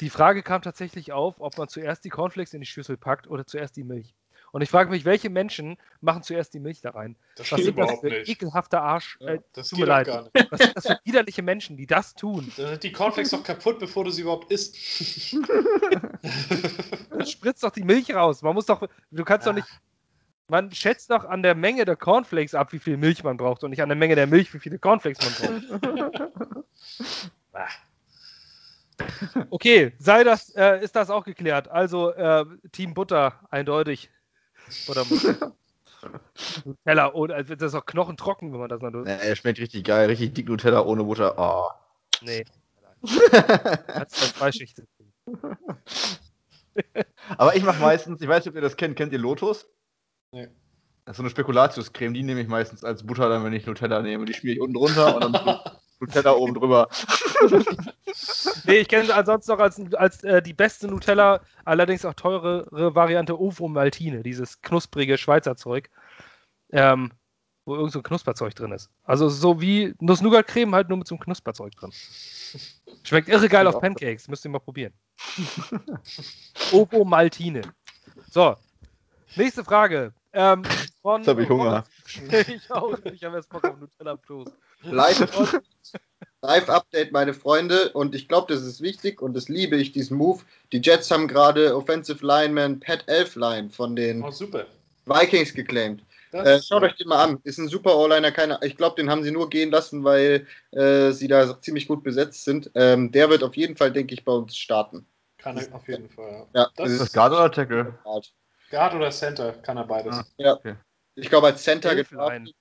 die Frage kam tatsächlich auf, ob man zuerst die Cornflakes in die Schüssel packt oder zuerst die Milch. Und ich frage mich, welche Menschen machen zuerst die Milch da rein? Das Was sind das für nicht. ekelhafter Arsch? Ja, äh, das tut mir leid. Was sind das für widerliche Menschen, die das tun? Dann sind die Cornflakes doch kaputt, bevor du sie überhaupt isst. Spritzt doch die Milch raus. Man muss doch, du kannst ja. doch nicht, man schätzt doch an der Menge der Cornflakes ab, wie viel Milch man braucht und nicht an der Menge der Milch, wie viele Cornflakes man braucht. okay, sei das, äh, ist das auch geklärt. Also äh, Team Butter, eindeutig. Oder Nutella ohne, also das ist auch knochentrocken, wenn man das dann. Ja, er schmeckt richtig geil, richtig dick Nutella ohne Butter. Oh. Nee. das ist zwei Schichten. Aber ich mache meistens, ich weiß nicht, ob ihr das kennt, kennt ihr Lotus? Nee. Das ist so eine Spekulatiuscreme, die nehme ich meistens als Butter dann, wenn ich Nutella nehme. Die schmiere ich unten drunter und dann Nutella oben drüber. nee, ich kenne es ansonsten noch als, als äh, die beste Nutella, allerdings auch teurere Variante Ovo Maltine, dieses knusprige Schweizer Zeug, ähm, wo irgend so ein Knusperzeug drin ist. Also so wie Nuss-Nougat-Creme, halt nur mit so einem Knusperzeug drin. Schmeckt irre geil auf Pancakes, müsst ihr mal probieren. Ovo Maltine. So, nächste Frage. Ähm, von Jetzt hab ich Hunger. ich auch. Ich habe jetzt Bock auf Nutella Live- Live-Update, meine Freunde. Und ich glaube, das ist wichtig und das liebe ich, diesen Move. Die Jets haben gerade Offensive Lineman Pat Elfline von den Oh, super. Vikings geclaimed. Äh, schaut euch den mal an. Ist ein super O-Liner. Keine, ich glaube, den haben sie nur gehen lassen, weil äh, sie da ziemlich gut besetzt sind. Ähm, der wird auf jeden Fall, denke ich, bei uns starten. Kann er auf jeden Fall. Ja. Ja, Das Ist das Guard oder Tackle? Guard oder Center kann er beides. Ah. Ich glaube, als Center gedraftet,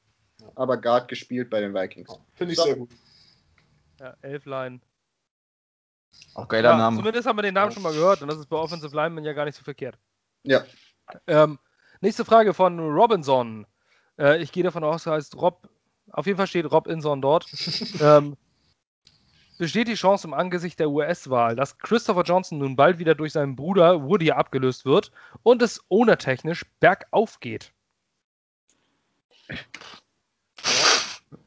aber Guard gespielt bei den Vikings. Finde ich So. sehr gut. Ja, Elfline. Auch geiler Ja, Name. Zumindest haben wir den Namen schon mal gehört und das ist bei Offensive Lineman ja gar nicht so verkehrt. Ja. Ähm, nächste Frage von Robinson. Äh, ich gehe davon aus, er heißt Rob. Auf jeden Fall steht Rob Inson dort. ähm, besteht die Chance im Angesicht der US-Wahl, dass Christopher Johnson nun bald wieder durch seinen Bruder Woody abgelöst wird und es ownertechnisch bergauf geht?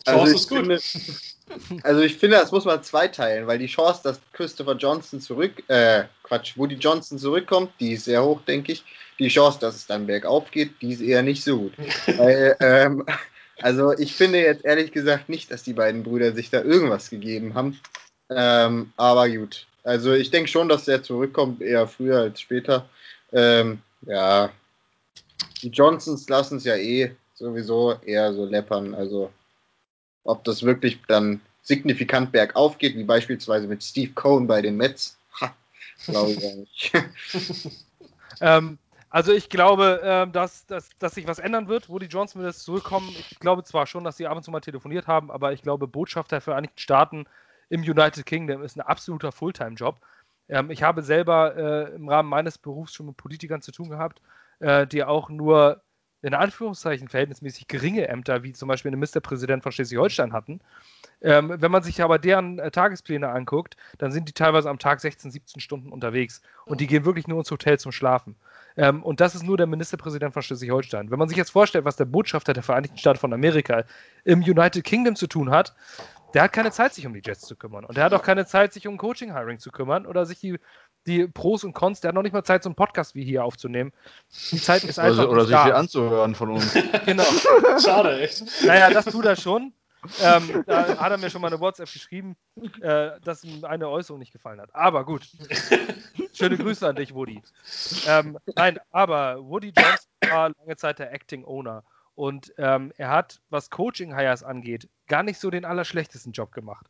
Chance ich ist gut. Finde, also ich finde, das muss man zweiteilen, weil die Chance, dass Christopher Johnson zurück, äh, Quatsch, Woody Johnson zurückkommt, die ist sehr hoch, denke ich. Die Chance, dass es dann bergauf geht, die ist eher nicht so gut. weil, ähm, also ich finde jetzt ehrlich gesagt nicht, dass die beiden Brüder sich da irgendwas gegeben haben. Ähm, aber gut. Also ich denke schon, dass der zurückkommt, eher früher als später. Ähm, ja. Die Johnsons lassen es ja eh sowieso eher so läppern. Also ob das wirklich dann signifikant bergauf geht, wie beispielsweise mit Steve Cohen bei den Mets, ha, glaube ich nicht. Ähm, also ich glaube, ähm, dass, dass, dass sich was ändern wird, wo die Johnson jetzt zurückkommen. Ich glaube zwar schon, dass sie ab und zu mal telefoniert haben, aber ich glaube, Botschafter der Vereinigten Staaten im United Kingdom ist ein absoluter Fulltime-Job. Ähm, ich habe selber äh, im Rahmen meines Berufs schon mit Politikern zu tun gehabt, äh, die auch nur in Anführungszeichen verhältnismäßig geringe Ämter, wie zum Beispiel ein Ministerpräsident von Schleswig-Holstein hatten. Ähm, wenn man sich aber deren äh, Tagespläne anguckt, dann sind die teilweise am Tag 16, 17 Stunden unterwegs und die gehen wirklich nur ins Hotel zum Schlafen. Ähm, und das ist nur der Ministerpräsident von Schleswig-Holstein. Wenn man sich jetzt vorstellt, was der Botschafter der Vereinigten Staaten von Amerika im United Kingdom zu tun hat, der hat keine Zeit, sich um die Jets zu kümmern. Und der hat auch keine Zeit, sich um Coaching-Hiring zu kümmern oder sich die, die Pros und Cons, der hat noch nicht mal Zeit, so einen Podcast wie hier aufzunehmen. Die Zeit ist einfach oder nicht sich hier anzuhören von uns. Genau. Schade, echt. Naja, das tut er schon. Ähm, da hat er mir schon mal eine WhatsApp geschrieben, äh, dass ihm eine Äußerung nicht gefallen hat. Aber gut. Schöne Grüße an dich, Woody. Ähm, nein, aber Woody Johnson war lange Zeit der Acting Owner. Und ähm, er hat, was Coaching-Hires angeht, gar nicht so den allerschlechtesten Job gemacht.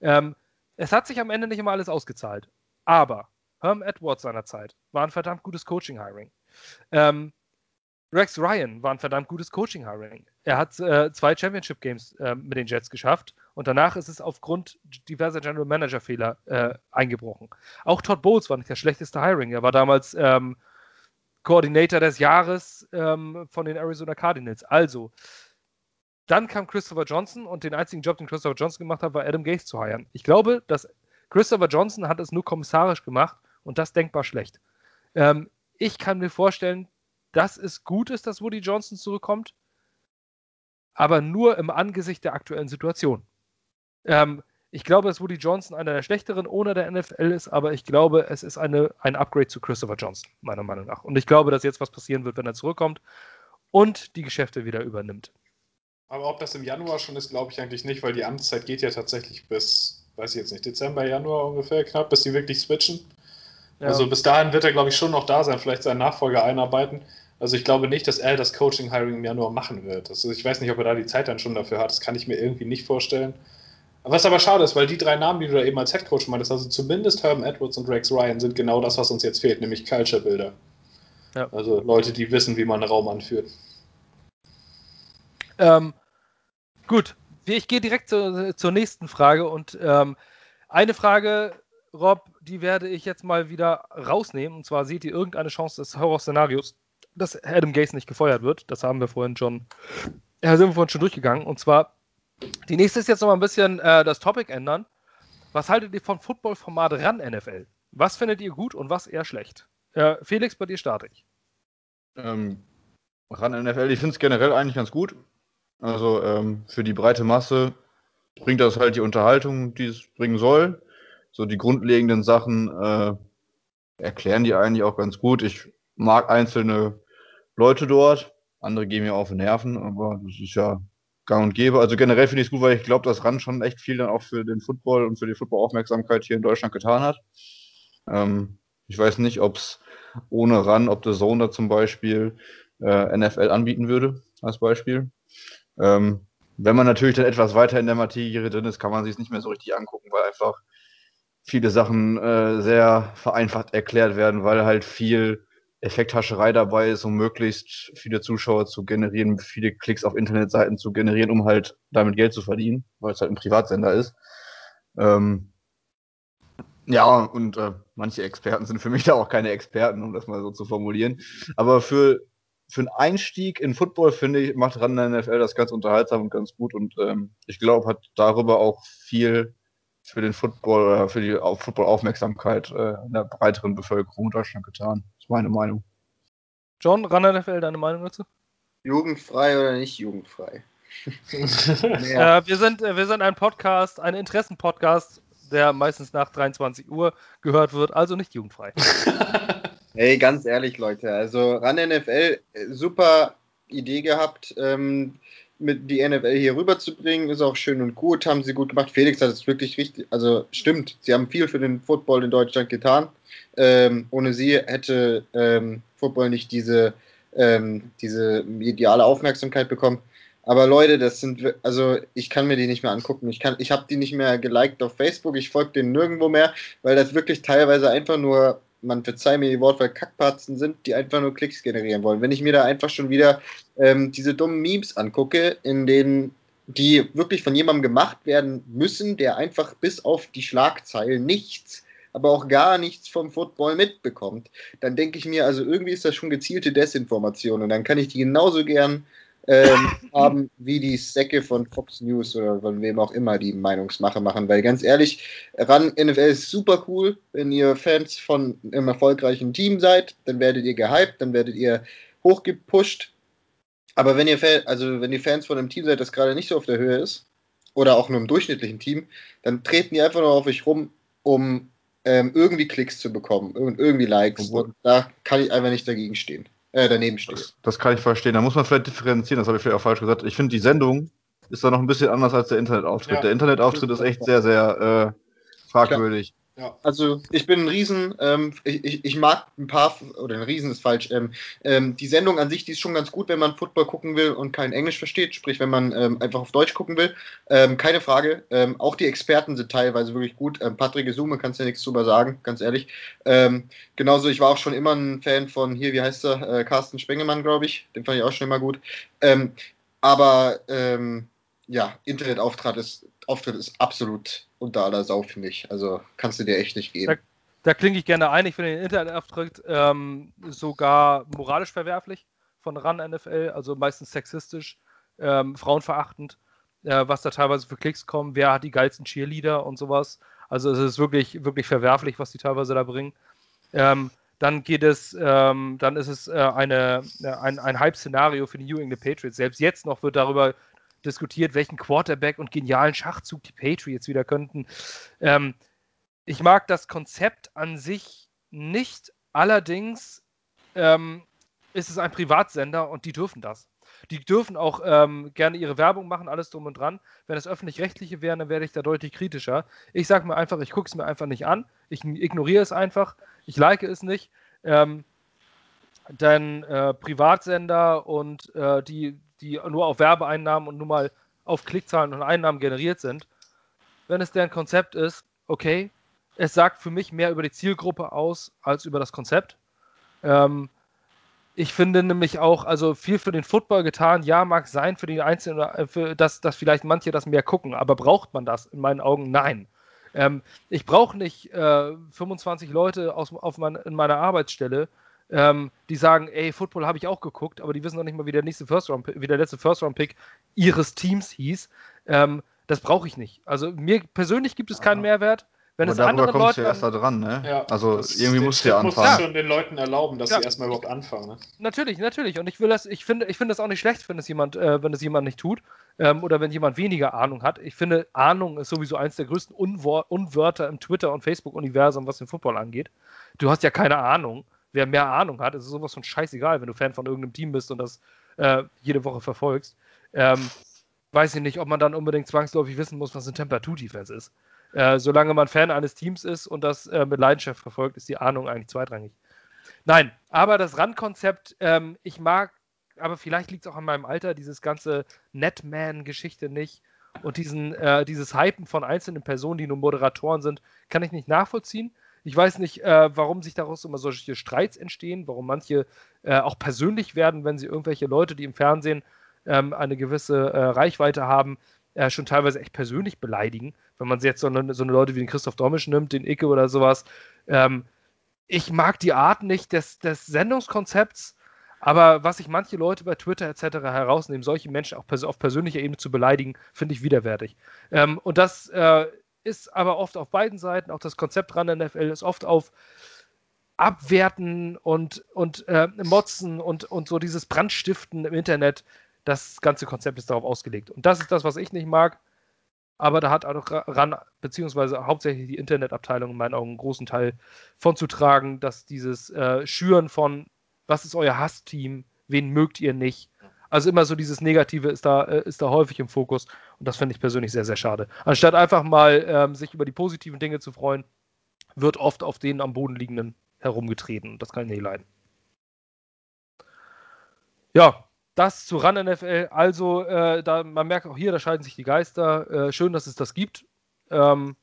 Ähm, es hat sich am Ende nicht immer alles ausgezahlt. Aber Herm Edwards seinerzeit war ein verdammt gutes Coaching-Hiring. Ähm, Rex Ryan war ein verdammt gutes Coaching-Hiring. Er hat äh, zwei Championship-Games äh, mit den Jets geschafft und danach ist es aufgrund diverser General Manager-Fehler äh, eingebrochen. Auch Todd Bowles war nicht der schlechteste Hiring. Er war damals ähm, Koordinator des Jahres ähm, von den Arizona Cardinals. Also, dann kam Christopher Johnson und den einzigen Job, den Christopher Johnson gemacht hat, war Adam Gates zu hiren. Ich glaube, dass Christopher Johnson hat es nur kommissarisch gemacht und das denkbar schlecht. Ähm, ich kann mir vorstellen, dass es gut ist, dass Woody Johnson zurückkommt, aber nur im Angesicht der aktuellen Situation. Ähm, ich glaube, dass Woody Johnson einer der schlechteren Owner der NFL ist, aber ich glaube, es ist eine, ein Upgrade zu Christopher Johnson, meiner Meinung nach. Und ich glaube, dass jetzt was passieren wird, wenn er zurückkommt und die Geschäfte wieder übernimmt. Aber ob das im Januar schon ist, glaube ich eigentlich nicht, weil die Amtszeit geht ja tatsächlich bis, weiß ich jetzt nicht, Dezember, Januar ungefähr knapp, bis die wirklich switchen. Ja. Also bis dahin wird er, glaube ich, schon noch da sein, vielleicht seinen Nachfolger einarbeiten. Also ich glaube nicht, dass er das Coaching-Hiring im Januar machen wird. Also ich weiß nicht, ob er da die Zeit dann schon dafür hat. Das kann ich mir irgendwie nicht vorstellen. Was aber schade ist, weil die drei Namen, die du da eben als Headcoach meintest, also zumindest Herman Edwards und Rex Ryan, sind genau das, was uns jetzt fehlt, nämlich Culture-Bilder. Ja. Also Leute, die wissen, wie man einen Raum anführt. Ähm, gut, ich gehe direkt zur, zur nächsten Frage und ähm, eine Frage, Rob, die werde ich jetzt mal wieder rausnehmen. Und zwar seht ihr irgendeine Chance des Horrorszenarios, dass Adam Gase nicht gefeuert wird. Das haben wir vorhin schon, ja, sind wir vorhin schon durchgegangen. Und zwar, die nächste ist jetzt noch mal ein bisschen äh, das Topic ändern. Was haltet ihr von Football-Format ran NFL? Was findet ihr gut und was eher schlecht? Äh, Felix, bei dir starte ich. Ähm, ran NFL, ich finde es generell eigentlich ganz gut. Also ähm, für die breite Masse bringt das halt die Unterhaltung, die es bringen soll. So die grundlegenden Sachen äh, erklären die eigentlich auch ganz gut. Ich mag einzelne Leute dort, andere gehen mir auf den Nerven, aber das ist ja gang und gäbe. Also generell finde ich es gut, weil ich glaube, dass RAN schon echt viel dann auch für den Football und für die Football-Aufmerksamkeit hier in Deutschland getan hat. Ähm, ich weiß nicht, ob es ohne RAN, ob der Zone da zum Beispiel äh, NFL anbieten würde, als Beispiel. Ähm, wenn man natürlich dann etwas weiter in der Materie drin ist, kann man sich es nicht mehr so richtig angucken, weil einfach viele Sachen äh, sehr vereinfacht erklärt werden, weil halt viel Effekthascherei dabei ist, um möglichst viele Zuschauer zu generieren, viele Klicks auf Internetseiten zu generieren, um halt damit Geld zu verdienen, weil es halt ein Privatsender ist. Ähm, ja, und äh, manche Experten sind für mich da auch keine Experten, um das mal so zu formulieren. Aber für, für einen Einstieg in Football, finde ich, macht Ran der NFL das ganz unterhaltsam und ganz gut. Und ähm, ich glaube, hat darüber auch viel für den Football oder für die auf Football-Aufmerksamkeit äh, in der breiteren Bevölkerung in Deutschland getan. Das ist meine Meinung. John, Ran NFL, deine Meinung dazu? Jugendfrei oder nicht jugendfrei? ja. äh, wir, sind, äh, wir sind ein Podcast, ein Interessenpodcast der meistens nach 23 Uhr gehört wird, also nicht jugendfrei. hey, ganz ehrlich, Leute, also ran NFL, super Idee gehabt, ähm, mit die NFL hier rüberzubringen, ist auch schön und gut, haben sie gut gemacht. Felix hat es wirklich richtig, also stimmt, sie haben viel für den Football in Deutschland getan. Ähm, ohne sie hätte ähm, Football nicht diese, ähm, diese mediale Aufmerksamkeit bekommen. Aber Leute, das sind, also ich kann mir die nicht mehr angucken. Ich, ich habe die nicht mehr geliked auf Facebook, ich folge denen nirgendwo mehr, weil das wirklich teilweise einfach nur, man verzeih mir die Wortwahl, Kackpatzen sind, die einfach nur Klicks generieren wollen. Wenn ich mir da einfach schon wieder ähm, diese dummen Memes angucke, in denen die wirklich von jemandem gemacht werden müssen, der einfach bis auf die Schlagzeilen nichts, aber auch gar nichts vom Football mitbekommt, dann denke ich mir, also irgendwie ist das schon gezielte Desinformation und dann kann ich die genauso gern ähm, haben, wie die Säcke von Fox News oder von wem auch immer die Meinungsmache machen. Weil ganz ehrlich, ran NFL ist super cool. Wenn ihr Fans von einem erfolgreichen Team seid, dann werdet ihr gehypt, dann werdet ihr hochgepusht. Aber wenn ihr, also wenn ihr Fans von einem Team seid, das gerade nicht so auf der Höhe ist, oder auch nur im durchschnittlichen Team, dann treten die einfach nur auf euch rum, um ähm, irgendwie Klicks zu bekommen und irgendwie Likes. Und da kann ich einfach nicht dagegen stehen äh, daneben steht. Das, das, kann ich verstehen. Da muss man vielleicht differenzieren, das habe ich vielleicht auch falsch gesagt. Ich finde, die Sendung ist da noch ein bisschen anders als der Internetauftritt. Ja, der Internetauftritt ist echt sehr, sehr äh, fragwürdig. Ja. Also ich bin ein Riesen, ähm, ich, ich, ich, mag ein paar, oder ein Riesen ist falsch, ähm, ähm, die Sendung an sich, die ist schon ganz gut, wenn man Football gucken will und kein Englisch versteht, sprich wenn man ähm, einfach auf Deutsch gucken will, ähm, keine Frage. Ähm, auch die Experten sind teilweise wirklich gut. Patrick Gesume kannst ja nichts drüber sagen, ganz ehrlich. genauso, ich war auch schon immer ein Fan von, hier, wie heißt er, äh, Carsten Spengemann, glaube ich, den fand ich auch schon immer gut. aber ja, Internetauftritt ist, Auftritt ist absolut unter aller Sau, finde ich. Also kannst du dir echt nicht geben. Da, da klinge ich gerne ein. Ich finde den Internetauftritt ähm, sogar moralisch verwerflich von RAN NFL, also meistens sexistisch, ähm, frauenverachtend, äh, was da teilweise für Klicks kommen. Wer hat die geilsten Cheerleader und sowas? Also es ist wirklich, wirklich verwerflich, was die teilweise da bringen. Ähm, dann geht es, ähm, dann ist es äh, eine, äh, ein, ein Hype-Szenario für die New England Patriots. Selbst jetzt noch wird darüber diskutiert, welchen Quarterback und genialen Schachzug die Patriots wieder könnten. Ähm, ich mag das Konzept an sich nicht, allerdings ähm, ist es ein Privatsender und die dürfen das. Die dürfen auch ähm, gerne ihre Werbung machen, alles drum und dran. Wenn es öffentlich-rechtliche wären, dann werde ich da deutlich kritischer. Ich sage mir einfach, ich gucke es mir einfach nicht an. Ich ignoriere es einfach. Ich like es nicht. Ähm, denn äh, Privatsender und äh, die die nur auf Werbeeinnahmen und nur mal auf Klickzahlen und Einnahmen generiert sind. Wenn es deren Konzept ist, okay, es sagt für mich mehr über die Zielgruppe aus als über das Konzept. Ähm, ich finde nämlich auch, also viel für den Football getan, ja, mag sein für die Einzelnen, äh, für das, dass vielleicht manche das mehr gucken, aber braucht man das? In meinen Augen nein. Ähm, ich brauche nicht äh, 25 Leute aus, auf mein, in meiner Arbeitsstelle, ähm, die sagen, ey, Football habe ich auch geguckt, aber die wissen noch nicht mal, wie der nächste First Round, wie der letzte First Round Pick ihres Teams hieß. Ähm, das brauche ich nicht. Also mir persönlich gibt es keinen Mehrwert. Wenn aber es darüber kommst Leuten du ja erst da dran, ne? Ja, also irgendwie musst du ja anfangen. Du musst schon den Leuten erlauben, dass ja. sie erstmal überhaupt anfangen. Ne? Natürlich, natürlich. Und ich will das, ich finde, ich finde das auch nicht schlecht, wenn es jemand, äh, wenn es jemand nicht tut. Ähm, oder wenn jemand weniger Ahnung hat. Ich finde, Ahnung ist sowieso eins der größten Unwor Unwörter im Twitter- und Facebook-Universum, was den Football angeht. Du hast ja keine Ahnung wer mehr Ahnung hat, ist sowas von scheißegal, wenn du Fan von irgendeinem Team bist und das äh, jede Woche verfolgst, ähm, weiß ich nicht, ob man dann unbedingt zwangsläufig wissen muss, was eine Temperatur-Defense ist. Äh, solange man Fan eines Teams ist und das äh, mit Leidenschaft verfolgt, ist die Ahnung eigentlich zweitrangig. Nein, aber das Randkonzept, ähm, ich mag, aber vielleicht liegt es auch an meinem Alter, dieses ganze Netman-Geschichte nicht und diesen, äh, dieses Hypen von einzelnen Personen, die nur Moderatoren sind, kann ich nicht nachvollziehen. Ich weiß nicht, äh, warum sich daraus immer solche Streits entstehen, warum manche äh, auch persönlich werden, wenn sie irgendwelche Leute, die im Fernsehen ähm, eine gewisse äh, Reichweite haben, äh, schon teilweise echt persönlich beleidigen. Wenn man jetzt so eine, so eine Leute wie den Christoph Domisch nimmt, den Icke oder sowas. Ähm, ich mag die Art nicht des, des Sendungskonzepts, aber was sich manche Leute bei Twitter etc. herausnehmen, solche Menschen auch pers auf persönlicher Ebene zu beleidigen, finde ich widerwärtig. Ähm, und das äh, ist aber oft auf beiden Seiten, auch das Konzept ran NFL ist oft auf Abwerten und, und äh, Motzen und, und so dieses Brandstiften im Internet. Das ganze Konzept ist darauf ausgelegt. Und das ist das, was ich nicht mag. Aber da hat auch ran, beziehungsweise hauptsächlich die Internetabteilung in meinen Augen einen großen Teil von zu tragen, dass dieses äh, Schüren von, was ist euer Hassteam, wen mögt ihr nicht, also immer so dieses Negative ist da, äh, ist da häufig im Fokus und das finde ich persönlich sehr, sehr schade. Anstatt einfach mal ähm, sich über die positiven Dinge zu freuen, wird oft auf den am Boden liegenden herumgetreten und das kann ich nicht leiden. Ja, das zu RAN NFL. Also, äh, da, man merkt auch hier, da scheiden sich die Geister. Äh, schön, dass es das gibt. Ähm,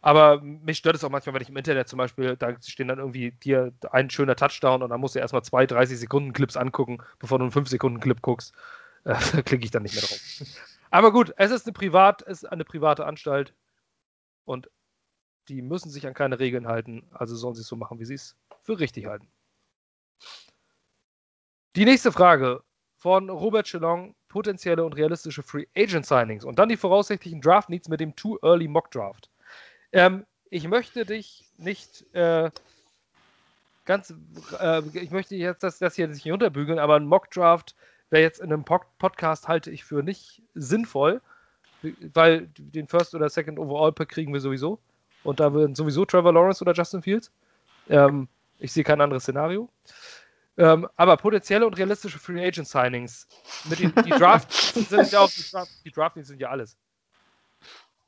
aber mich stört es auch manchmal, wenn ich im Internet zum Beispiel, da stehen dann irgendwie dir ein schöner Touchdown und dann musst du erstmal zwei 30 Sekunden Clips angucken, bevor du einen 5 Sekunden Clip guckst. Äh, da klicke ich dann nicht mehr drauf. Aber gut, es ist eine, Privat, es ist eine private Anstalt und die müssen sich an keine Regeln halten, also sollen sie es so machen, wie sie es für richtig halten. Die nächste Frage von Robert Chelong, potenzielle und realistische Free Agent Signings und dann die voraussichtlichen Draft Needs mit dem Too Early Mock Draft. Ähm, ich möchte dich nicht äh, ganz, äh, ich möchte jetzt das, das hier nicht unterbügeln, aber ein Mockdraft wäre jetzt in einem Pod Podcast halte ich für nicht sinnvoll, weil den First oder Second Overall Pick kriegen wir sowieso und da würden sowieso Trevor Lawrence oder Justin Fields. Ähm, ich sehe kein anderes Szenario. Ähm, aber potenzielle und realistische Free Agent Signings. Mit den, die Drafts sind ja auch die Draft, die Draft sind ja alles.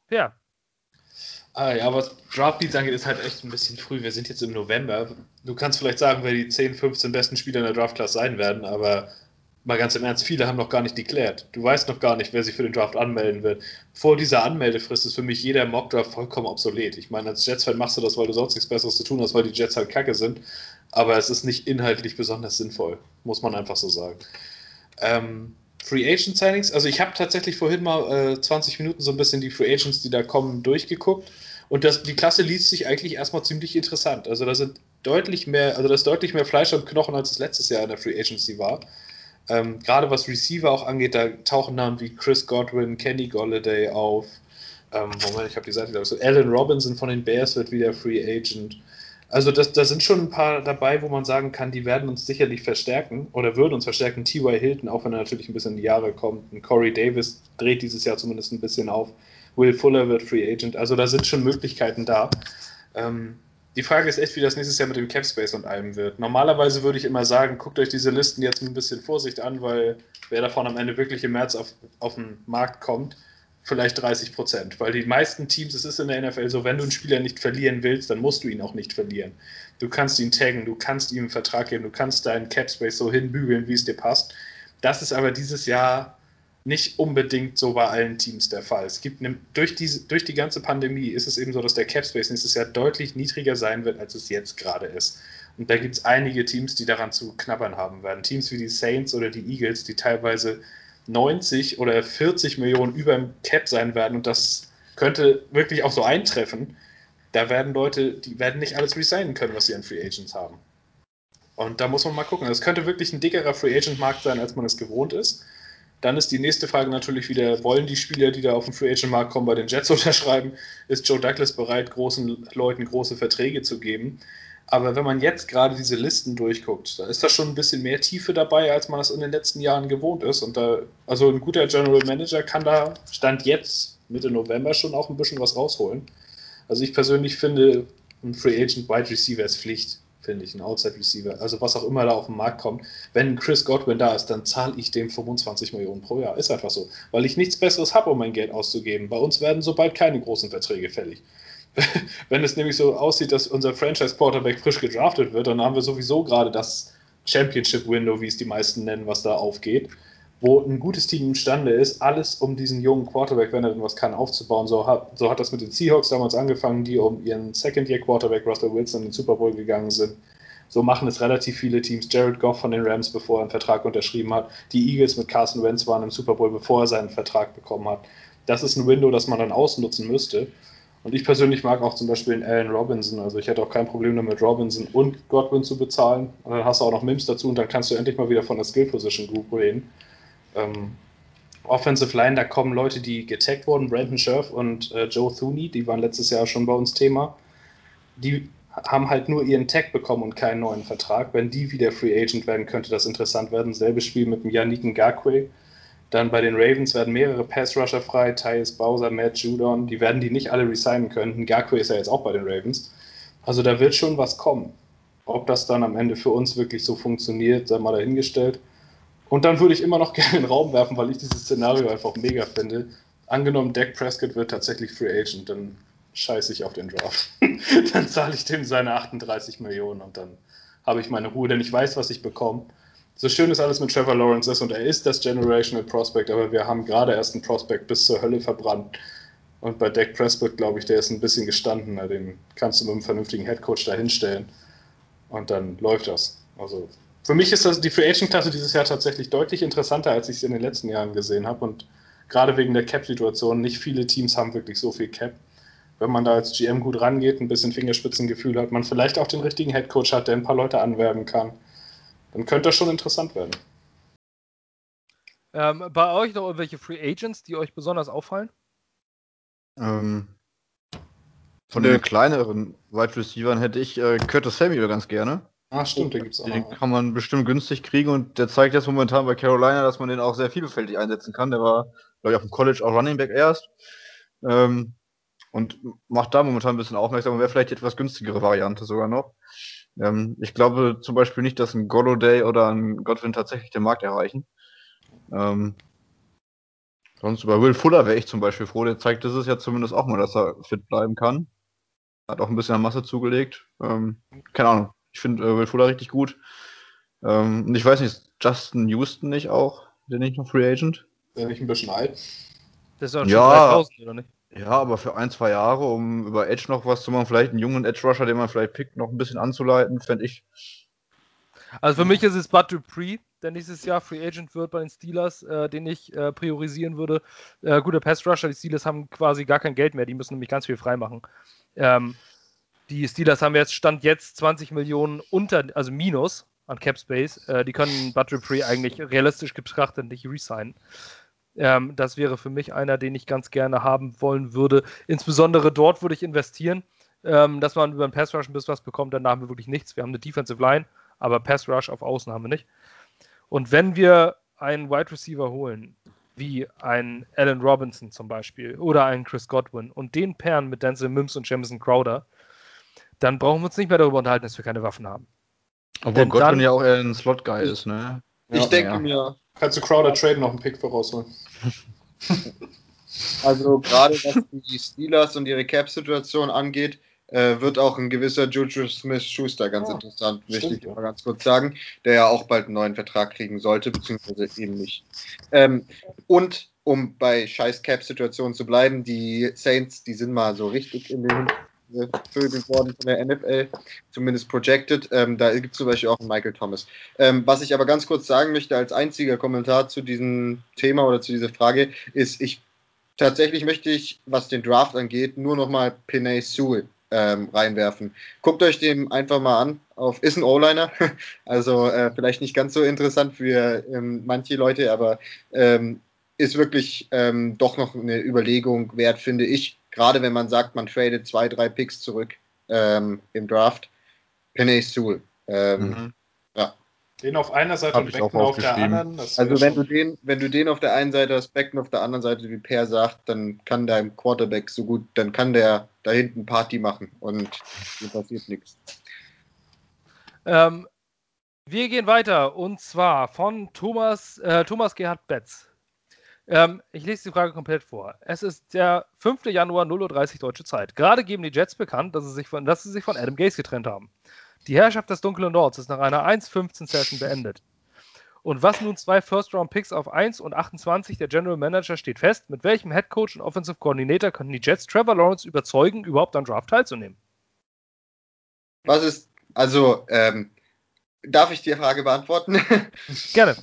Ja, Ah, ja, was Draft Beats angeht, ist halt echt ein bisschen früh. Wir sind jetzt im November. Du kannst vielleicht sagen, wer die 10, 15 besten Spieler in der Draft-Class sein werden, aber mal ganz im Ernst, viele haben noch gar nicht deklärt. Du weißt noch gar nicht, wer sich für den Draft anmelden wird. Vor dieser Anmeldefrist ist für mich jeder Mock-Draft vollkommen obsolet. Ich meine, als Jets-Fan machst du das, weil du sonst nichts Besseres zu tun hast, weil die Jets halt kacke sind. Aber es ist nicht inhaltlich besonders sinnvoll, muss man einfach so sagen. Ähm, Free Agent Signings, also ich habe tatsächlich vorhin mal äh, 20 Minuten so ein bisschen die Free Agents, die da kommen, durchgeguckt. Und das, die Klasse liest sich eigentlich erstmal ziemlich interessant. Also da sind deutlich mehr, also da ist deutlich mehr Fleisch am Knochen, als es letztes Jahr in der Free Agency war. Ähm, Gerade was Receiver auch angeht, da tauchen Namen wie Chris Godwin, Kenny Golladay auf. Ähm, Moment, ich habe die Seite da. So, Alan Robinson von den Bears wird wieder Free Agent. Also das, da sind schon ein paar dabei, wo man sagen kann, die werden uns sicherlich verstärken oder würden uns verstärken. T.Y. Hilton, auch wenn er natürlich ein bisschen in die Jahre kommt. Und Corey Davis dreht dieses Jahr zumindest ein bisschen auf. Will Fuller wird Free Agent. Also da sind schon Möglichkeiten da. Ähm, die Frage ist echt, wie das nächstes Jahr mit dem Cap Space und allem wird. Normalerweise würde ich immer sagen, guckt euch diese Listen jetzt mit ein bisschen Vorsicht an, weil wer davon am Ende wirklich im März auf, auf den Markt kommt, vielleicht 30 Prozent. Weil die meisten Teams, es ist in der NFL so, wenn du einen Spieler nicht verlieren willst, dann musst du ihn auch nicht verlieren. Du kannst ihn taggen, du kannst ihm einen Vertrag geben, du kannst deinen Cap Space so hinbügeln, wie es dir passt. Das ist aber dieses Jahr nicht unbedingt so bei allen Teams der Fall. Es gibt eine, durch, diese, durch die ganze Pandemie ist es eben so, dass der Cap Space nächstes Jahr deutlich niedriger sein wird, als es jetzt gerade ist. Und da gibt es einige Teams, die daran zu knabbern haben werden. Teams wie die Saints oder die Eagles, die teilweise 90 oder 40 Millionen über dem Cap sein werden. Und das könnte wirklich auch so eintreffen. Da werden Leute, die werden nicht alles resignen können, was sie an Free Agents haben. Und da muss man mal gucken. Das könnte wirklich ein dickerer Free Agent Markt sein, als man es gewohnt ist. Dann ist die nächste Frage natürlich wieder, wollen die Spieler, die da auf den Free Agent Markt kommen, bei den Jets unterschreiben? Ist Joe Douglas bereit, großen Leuten große Verträge zu geben? Aber wenn man jetzt gerade diese Listen durchguckt, da ist da schon ein bisschen mehr Tiefe dabei, als man es in den letzten Jahren gewohnt ist. Und da, also ein guter General Manager kann da Stand jetzt, Mitte November, schon auch ein bisschen was rausholen. Also ich persönlich finde, ein Free Agent Wide Receiver ist Pflicht. Finde ich, ein Outside Receiver. Also was auch immer da auf den Markt kommt. Wenn Chris Godwin da ist, dann zahle ich dem 25 Millionen pro Jahr. Ist einfach so. Weil ich nichts Besseres habe, um mein Geld auszugeben. Bei uns werden sobald keine großen Verträge fällig. Wenn es nämlich so aussieht, dass unser Franchise-Quarterback frisch gedraftet wird, dann haben wir sowieso gerade das Championship-Window, wie es die meisten nennen, was da aufgeht wo ein gutes Team imstande ist, alles um diesen jungen Quarterback, wenn er denn was kann, aufzubauen. So hat, so hat das mit den Seahawks damals angefangen, die um ihren Second-Year-Quarterback Russell Wilson in den Super Bowl gegangen sind. So machen es relativ viele Teams. Jared Goff von den Rams, bevor er einen Vertrag unterschrieben hat. Die Eagles mit Carson Wentz waren im Super Bowl, bevor er seinen Vertrag bekommen hat. Das ist ein Window, das man dann ausnutzen müsste. Und ich persönlich mag auch zum Beispiel einen Allen Robinson. Also ich hätte auch kein Problem damit, Robinson und Godwin zu bezahlen. Und dann hast du auch noch Mims dazu und dann kannst du endlich mal wieder von der Skill Position Group reden. Ähm, Offensive Line, da kommen Leute, die getaggt wurden, Brandon Scherf und äh, Joe Thuney, die waren letztes Jahr schon bei uns Thema. Die haben halt nur ihren Tag bekommen und keinen neuen Vertrag. Wenn die wieder Free Agent werden, könnte das interessant werden. Selbes Spiel mit dem Yannick Ngakwe. Dann bei den Ravens werden mehrere Pass-Rusher frei, Tyus Bowser, Matt Judon, die werden die nicht alle resignen können. Ngakwe ist ja jetzt auch bei den Ravens. Also da wird schon was kommen. Ob das dann am Ende für uns wirklich so funktioniert, sei mal dahingestellt. Und dann würde ich immer noch gerne in den Raum werfen, weil ich dieses Szenario einfach mega finde. Angenommen, Dak Prescott wird tatsächlich Free Agent, dann scheiße ich auf den Draft. dann zahle ich dem seine 38 Millionen und dann habe ich meine Ruhe, denn ich weiß, was ich bekomme. So schön es alles mit Trevor Lawrence ist und er ist das Generational Prospect, aber wir haben gerade erst einen Prospect bis zur Hölle verbrannt. Und bei Dak Prescott, glaube ich, der ist ein bisschen gestandener. Den kannst du mit einem vernünftigen Headcoach da hinstellen. Und dann läuft das. Also für mich ist das die Free Agent Klasse dieses Jahr tatsächlich deutlich interessanter, als ich es in den letzten Jahren gesehen habe. Und gerade wegen der Cap-Situation, nicht viele Teams haben wirklich so viel Cap. Wenn man da als GM gut rangeht, ein bisschen Fingerspitzengefühl hat, man vielleicht auch den richtigen Headcoach hat, der ein paar Leute anwerben kann, dann könnte das schon interessant werden. Ähm, bei euch noch irgendwelche Free Agents, die euch besonders auffallen? Ähm, von den kleineren Wide Receivers hätte ich äh, Curtis Samuel ganz gerne. Ah, stimmt, den gibt's auch Den noch. kann man bestimmt günstig kriegen und der zeigt jetzt momentan bei Carolina, dass man den auch sehr vielfältig einsetzen kann. Der war, glaube ich, auf dem College auch Running Back erst. Ähm, und macht da momentan ein bisschen aufmerksam und wäre vielleicht die etwas günstigere Variante sogar noch. Ähm, ich glaube zum Beispiel nicht, dass ein Golladay oder ein Godwin tatsächlich den Markt erreichen. Ähm, sonst über Will Fuller wäre ich zum Beispiel froh. Der zeigt es ja zumindest auch mal, dass er fit bleiben kann. Hat auch ein bisschen an Masse zugelegt. Ähm, keine Ahnung. Ich finde äh, Will Fuller richtig gut. Ähm, und ich weiß nicht, ist Justin Houston nicht auch? Der nicht noch Free Agent? Der nicht ein bisschen alt? Das ist doch schon Ja. 3000, oder nicht? Ja, aber für ein, zwei Jahre, um über Edge noch was zu machen, vielleicht einen jungen Edge Rusher, den man vielleicht pickt, noch ein bisschen anzuleiten, fände ich. Also für mich ist es Bud Dupree, der nächstes Jahr Free Agent wird bei den Steelers, äh, den ich äh, priorisieren würde. Äh, guter Pass Rusher, die Steelers haben quasi gar kein Geld mehr, die müssen nämlich ganz viel freimachen. Ähm, die Steelers haben jetzt Stand jetzt 20 Millionen unter, also minus an Cap Space. Äh, die können Bud Dupree eigentlich realistisch betrachtet nicht resignen. Ähm, das wäre für mich einer, den ich ganz gerne haben wollen würde. Insbesondere dort würde ich investieren, ähm, dass man über einen Pass Rush ein bisschen was bekommt. Danach haben wir wirklich nichts. Wir haben eine Defensive Line, aber Pass Rush auf Außen haben wir nicht. Und wenn wir einen Wide Receiver holen, wie ein Allen Robinson zum Beispiel oder einen Chris Godwin und den pairen mit Denzel Mims und Jamison Crowder, dann brauchen wir uns nicht mehr darüber unterhalten, dass wir keine Waffen haben. Obwohl Denn Godwin dann- ja auch eher ein Slot-Guy ist, ne? Ich Ja, denke ja. mir, Kannst du Crowder traden, noch einen Pick vorausholen? also gerade was die Steelers und ihre Cap-Situation angeht, äh, wird auch ein gewisser Juju Smith-Schuster ganz Ja, interessant, möchte ich ja. mal ganz kurz sagen, der ja auch bald einen neuen Vertrag kriegen sollte, beziehungsweise eben nicht. Ähm, und um bei scheiß Cap-Situationen zu bleiben, die Saints, die sind mal so richtig in den Vögel worden von der NFL, zumindest projected. Ähm, da gibt es zum Beispiel auch einen Michael Thomas. Ähm, was ich aber ganz kurz sagen möchte, als einziger Kommentar zu diesem Thema oder zu dieser Frage, ist, ich tatsächlich möchte ich, was den Draft angeht, nur nochmal Pinay Sewell ähm, reinwerfen. Guckt euch den einfach mal an. Auf, ist ein O-Liner, also äh, vielleicht nicht ganz so interessant für ähm, manche Leute, aber ähm, ist wirklich ähm, doch noch eine Überlegung wert, finde ich. Gerade wenn man sagt, man tradet zwei, drei Picks zurück ähm, im Draft. Penny Sewell. Ähm, Mhm. Den auf einer Seite Hab und Beckton auf der anderen. Also wenn du den, wenn du den auf der einen Seite hast, Becken auf der anderen Seite, wie Per sagt, dann kann dein Quarterback so gut, dann kann der da hinten Party machen und dir passiert nichts. Ähm, wir gehen weiter und zwar von Thomas, äh, Thomas Gerhard Betz. Ähm, ich lese die Frage komplett vor. Es ist der 5. Januar 0.30 Uhr deutsche Zeit. Gerade geben die Jets bekannt, dass sie sich von, dass sie sich von Adam Gase getrennt haben. Die Herrschaft des dunklen Nords ist nach einer 1-15-Session beendet. Und was nun zwei First-Round-Picks auf 1 und 28 der General Manager steht fest, mit welchem Head Coach und Offensive Coordinator können die Jets Trevor Lawrence überzeugen, überhaupt am Draft teilzunehmen? Was ist, also, ähm, darf ich die Frage beantworten? Gerne.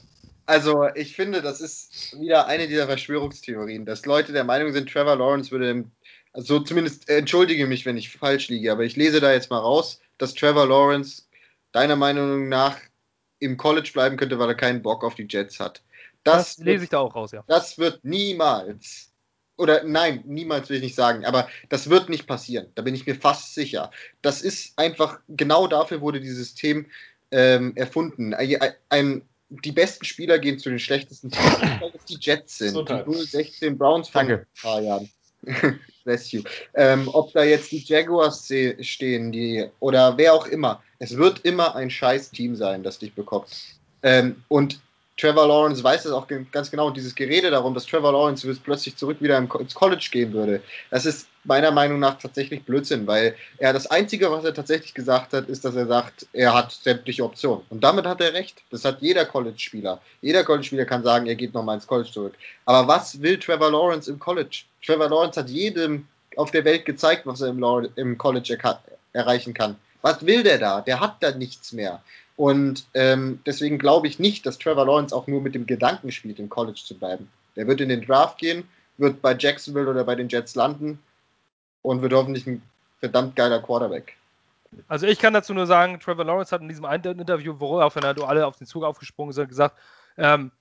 Also, ich finde, das ist wieder eine dieser Verschwörungstheorien, dass Leute der Meinung sind, Trevor Lawrence würde, im, also zumindest äh, entschuldige mich, wenn ich falsch liege, aber ich lese da jetzt mal raus, dass Trevor Lawrence deiner Meinung nach im College bleiben könnte, weil er keinen Bock auf die Jets hat. Das, das lese ich da auch raus, ja. Das wird niemals, oder nein, niemals will ich nicht sagen, aber das wird nicht passieren. Da bin ich mir fast sicher. Das ist einfach, genau dafür wurde dieses System ähm, erfunden. Ein, ein, die besten Spieler gehen zu den schlechtesten Teams, weil es die Jets sind. Gesundheit. Die 016 Browns von Danke. ein paar Jahren. Bless you. Ähm, ob da jetzt die Jaguars stehen, die oder wer auch immer. Es wird immer ein scheiß Team sein, das dich bekommt. Ähm, und Trevor Lawrence weiß das auch ganz genau. Und dieses Gerede darum, dass Trevor Lawrence plötzlich zurück wieder ins College gehen würde, das ist meiner Meinung nach tatsächlich Blödsinn, weil er das Einzige, was er tatsächlich gesagt hat, ist, dass er sagt, er hat sämtliche Optionen. Und damit hat er recht. Das hat jeder College-Spieler. Jeder College-Spieler kann sagen, er geht nochmal ins College zurück. Aber was will Trevor Lawrence im College? Trevor Lawrence hat jedem auf der Welt gezeigt, was er im, College erreichen kann. Was will der da? Der hat da nichts mehr. Und ähm, deswegen glaube ich nicht, dass Trevor Lawrence auch nur mit dem Gedanken spielt, im College zu bleiben. Der wird in den Draft gehen, wird bei Jacksonville oder bei den Jets landen und wird hoffentlich ein verdammt geiler Quarterback. Also ich kann dazu nur sagen, Trevor Lawrence hat in diesem einen Interview, worauf wir alle auf den Zug aufgesprungen sind, gesagt, ähm,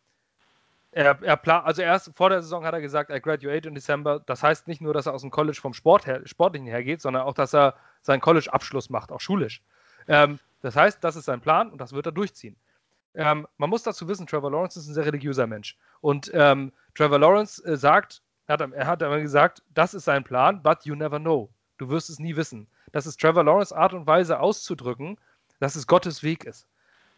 er, er pla- also erst vor der Saison hat er gesagt, er graduate in Dezember. Das heißt nicht nur, dass er aus dem College vom Sport her, Sportlichen her geht, sondern auch, dass er seinen College-Abschluss macht, auch schulisch. Ähm, das heißt, das ist sein Plan und das wird er durchziehen. Ähm, man muss dazu wissen, Trevor Lawrence ist ein sehr religiöser Mensch. Und ähm, Trevor Lawrence äh, sagt, hat, er hat einmal gesagt, das ist sein Plan, but you never know. Du wirst es nie wissen. Das ist Trevor Lawrence Art und Weise auszudrücken, dass es Gottes Weg ist.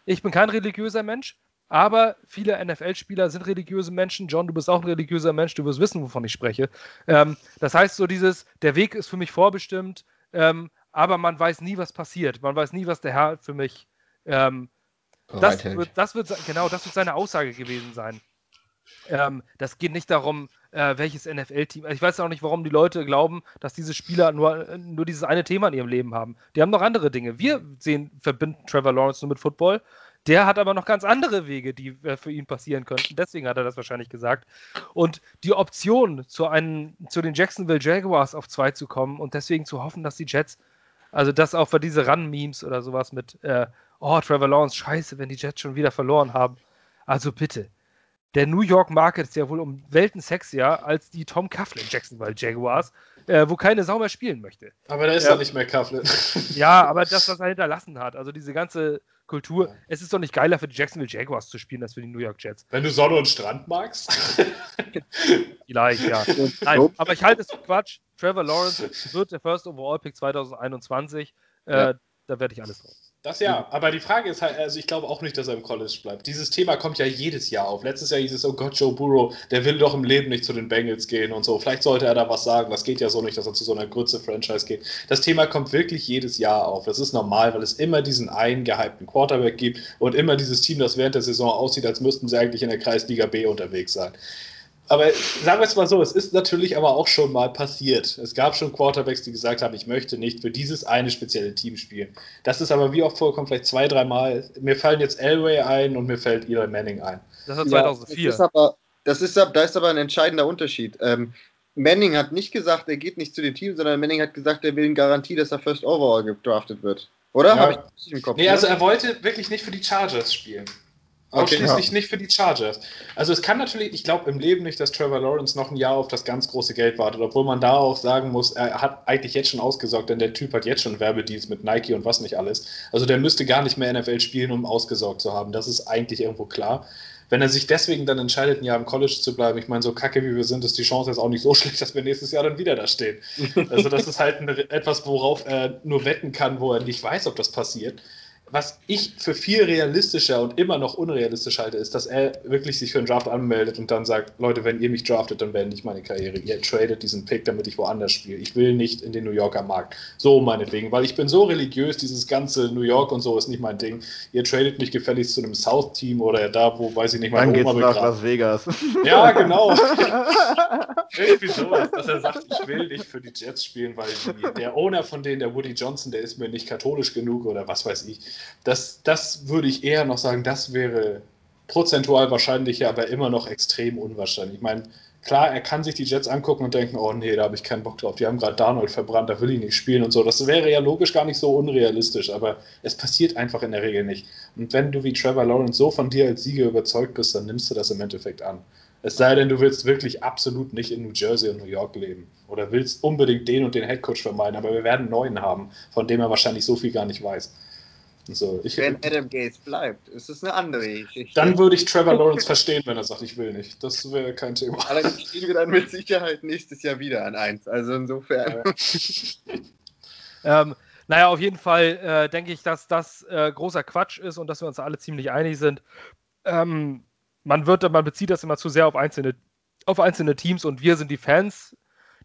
Ich bin kein religiöser Mensch, aber viele NFL-Spieler sind religiöse Menschen. John, du bist auch ein religiöser Mensch, du wirst wissen, wovon ich spreche. Ähm, das heißt, so dieses, der Weg ist für mich vorbestimmt, ähm, aber man weiß nie, was passiert. Man weiß nie, was der Herr für mich. Ähm, das, wird, das wird, genau, das wird seine Aussage gewesen sein. Ähm, das geht nicht darum, äh, welches NFL-Team. Ich weiß auch nicht, warum die Leute glauben, dass diese Spieler nur, äh, nur dieses eine Thema in ihrem Leben haben. Die haben noch andere Dinge. Wir sehen, verbinden Trevor Lawrence nur mit Football. Der hat aber noch ganz andere Wege, die äh, für ihn passieren könnten. Deswegen hat er das wahrscheinlich gesagt. Und die Option, zu, einen, zu den Jacksonville Jaguars auf zwei zu kommen und deswegen zu hoffen, dass die Jets, also das auch für diese Run-Memes oder sowas mit, äh, oh, Trevor Lawrence, scheiße, wenn die Jets schon wieder verloren haben. Also bitte. Der New York Market ist ja wohl um Welten sexier als die Tom Coughlin Jacksonville Jaguars, äh, wo keine Sau mehr spielen möchte. Aber da ist Ja. ja nicht mehr Coughlin. Ja, aber das, was er hinterlassen hat, also diese ganze Kultur, es ist doch nicht geiler für die Jacksonville Jaguars zu spielen, als für die New York Jets. Wenn du Sonne und Strand magst. Vielleicht, ja. Nein, aber ich halte es für Quatsch. Trevor Lawrence wird der First Overall Pick 2021. Äh, Ja. Da werde ich alles drauf. Das ja, aber die Frage ist halt, also ich glaube auch nicht, dass er im College bleibt. Dieses Thema kommt ja jedes Jahr auf. Letztes Jahr hieß es, oh Gott, Joe Burrow, der will doch im Leben nicht zu den Bengals gehen und so. Vielleicht sollte er da was sagen. Das geht ja so nicht, dass er zu so einer Grütze-Franchise geht. Das Thema kommt wirklich jedes Jahr auf. Das ist normal, weil es immer diesen einen gehypten Quarterback gibt und immer dieses Team, das während der Saison aussieht, als müssten sie eigentlich in der Kreisliga B unterwegs sein. Aber sagen wir es mal so, es ist natürlich aber auch schon mal passiert. Es gab schon Quarterbacks, die gesagt haben, ich möchte nicht für dieses eine spezielle Team spielen. Das ist aber wie oft vorkommt, vielleicht zwei, dreimal. Mir fallen jetzt Elway ein und mir fällt Eli Manning ein. Das war Ja, 2004. Das ist aber, das ist, ab- da ist aber ein entscheidender Unterschied. Ähm, Manning hat nicht gesagt, er geht nicht zu dem Team, sondern Manning hat gesagt, er will eine Garantie, dass er First Overall gedraftet wird. Oder? Ja. Habe ich im Kopf? Nee, ne? also er wollte wirklich nicht für die Chargers spielen. Okay, Ausschließlich nicht für die Chargers. Also es kann natürlich, ich glaube im Leben nicht, dass Trevor Lawrence noch ein Jahr auf das ganz große Geld wartet, obwohl man da auch sagen muss, er hat eigentlich jetzt schon ausgesorgt, denn der Typ hat jetzt schon Werbedeals mit Nike und was nicht alles. Also der müsste gar nicht mehr NFL spielen, um ausgesorgt zu haben. Das ist eigentlich irgendwo klar. Wenn er sich deswegen dann entscheidet, ein Jahr im College zu bleiben, ich meine, so kacke wie wir sind, ist die Chance jetzt auch nicht so schlecht, dass wir nächstes Jahr dann wieder da stehen. Also das ist halt ein, etwas, worauf er nur wetten kann, wo er nicht weiß, ob das passiert. Was ich für viel realistischer und immer noch unrealistisch halte, ist, dass er wirklich sich für einen Draft anmeldet und dann sagt, Leute, wenn ihr mich draftet, dann beende ich meine Karriere. Ihr tradet diesen Pick, damit ich woanders spiele. Ich will nicht in den New Yorker Markt. So meinetwegen, weil ich bin so religiös, dieses ganze New York und so ist nicht mein Ding. Ihr tradet mich gefälligst zu einem South-Team oder da, wo, weiß ich nicht, mein Dann Oma geht's nach Las Vegas. Ja, genau. Irgendwie sowas, dass er sagt, ich will nicht für die Jets spielen, weil die, der Owner von denen, der Woody Johnson, der ist mir nicht katholisch genug oder was weiß ich. Das, das würde ich eher noch sagen, das wäre prozentual wahrscheinlicher, aber immer noch extrem unwahrscheinlich. Ich meine, klar, er kann sich die Jets angucken und denken, oh nee, da habe ich keinen Bock drauf. Die haben gerade Darnold verbrannt, da will ich nicht spielen und so. Das wäre ja logisch gar nicht so unrealistisch, aber es passiert einfach in der Regel nicht. Und wenn du wie Trevor Lawrence so von dir als Sieger überzeugt bist, dann nimmst du das im Endeffekt an. Es sei denn, du willst wirklich absolut nicht in New Jersey und New York leben oder willst unbedingt den und den Headcoach vermeiden, aber wir werden einen neuen haben, von dem er wahrscheinlich so viel gar nicht weiß. So, ich, wenn Adam Gates bleibt, ist es eine andere Geschichte. Dann würde ich Trevor Lawrence verstehen, wenn er sagt, ich will nicht. Das wäre kein Thema. Allerdings stehen wir dann mit Sicherheit nächstes Jahr wieder an eins. Also insofern. ähm, naja, auf jeden Fall äh, denke ich, dass das äh, großer Quatsch ist und dass wir uns alle ziemlich einig sind. Ähm, man wird, man bezieht das immer zu sehr auf einzelne, auf einzelne Teams und wir sind die Fans.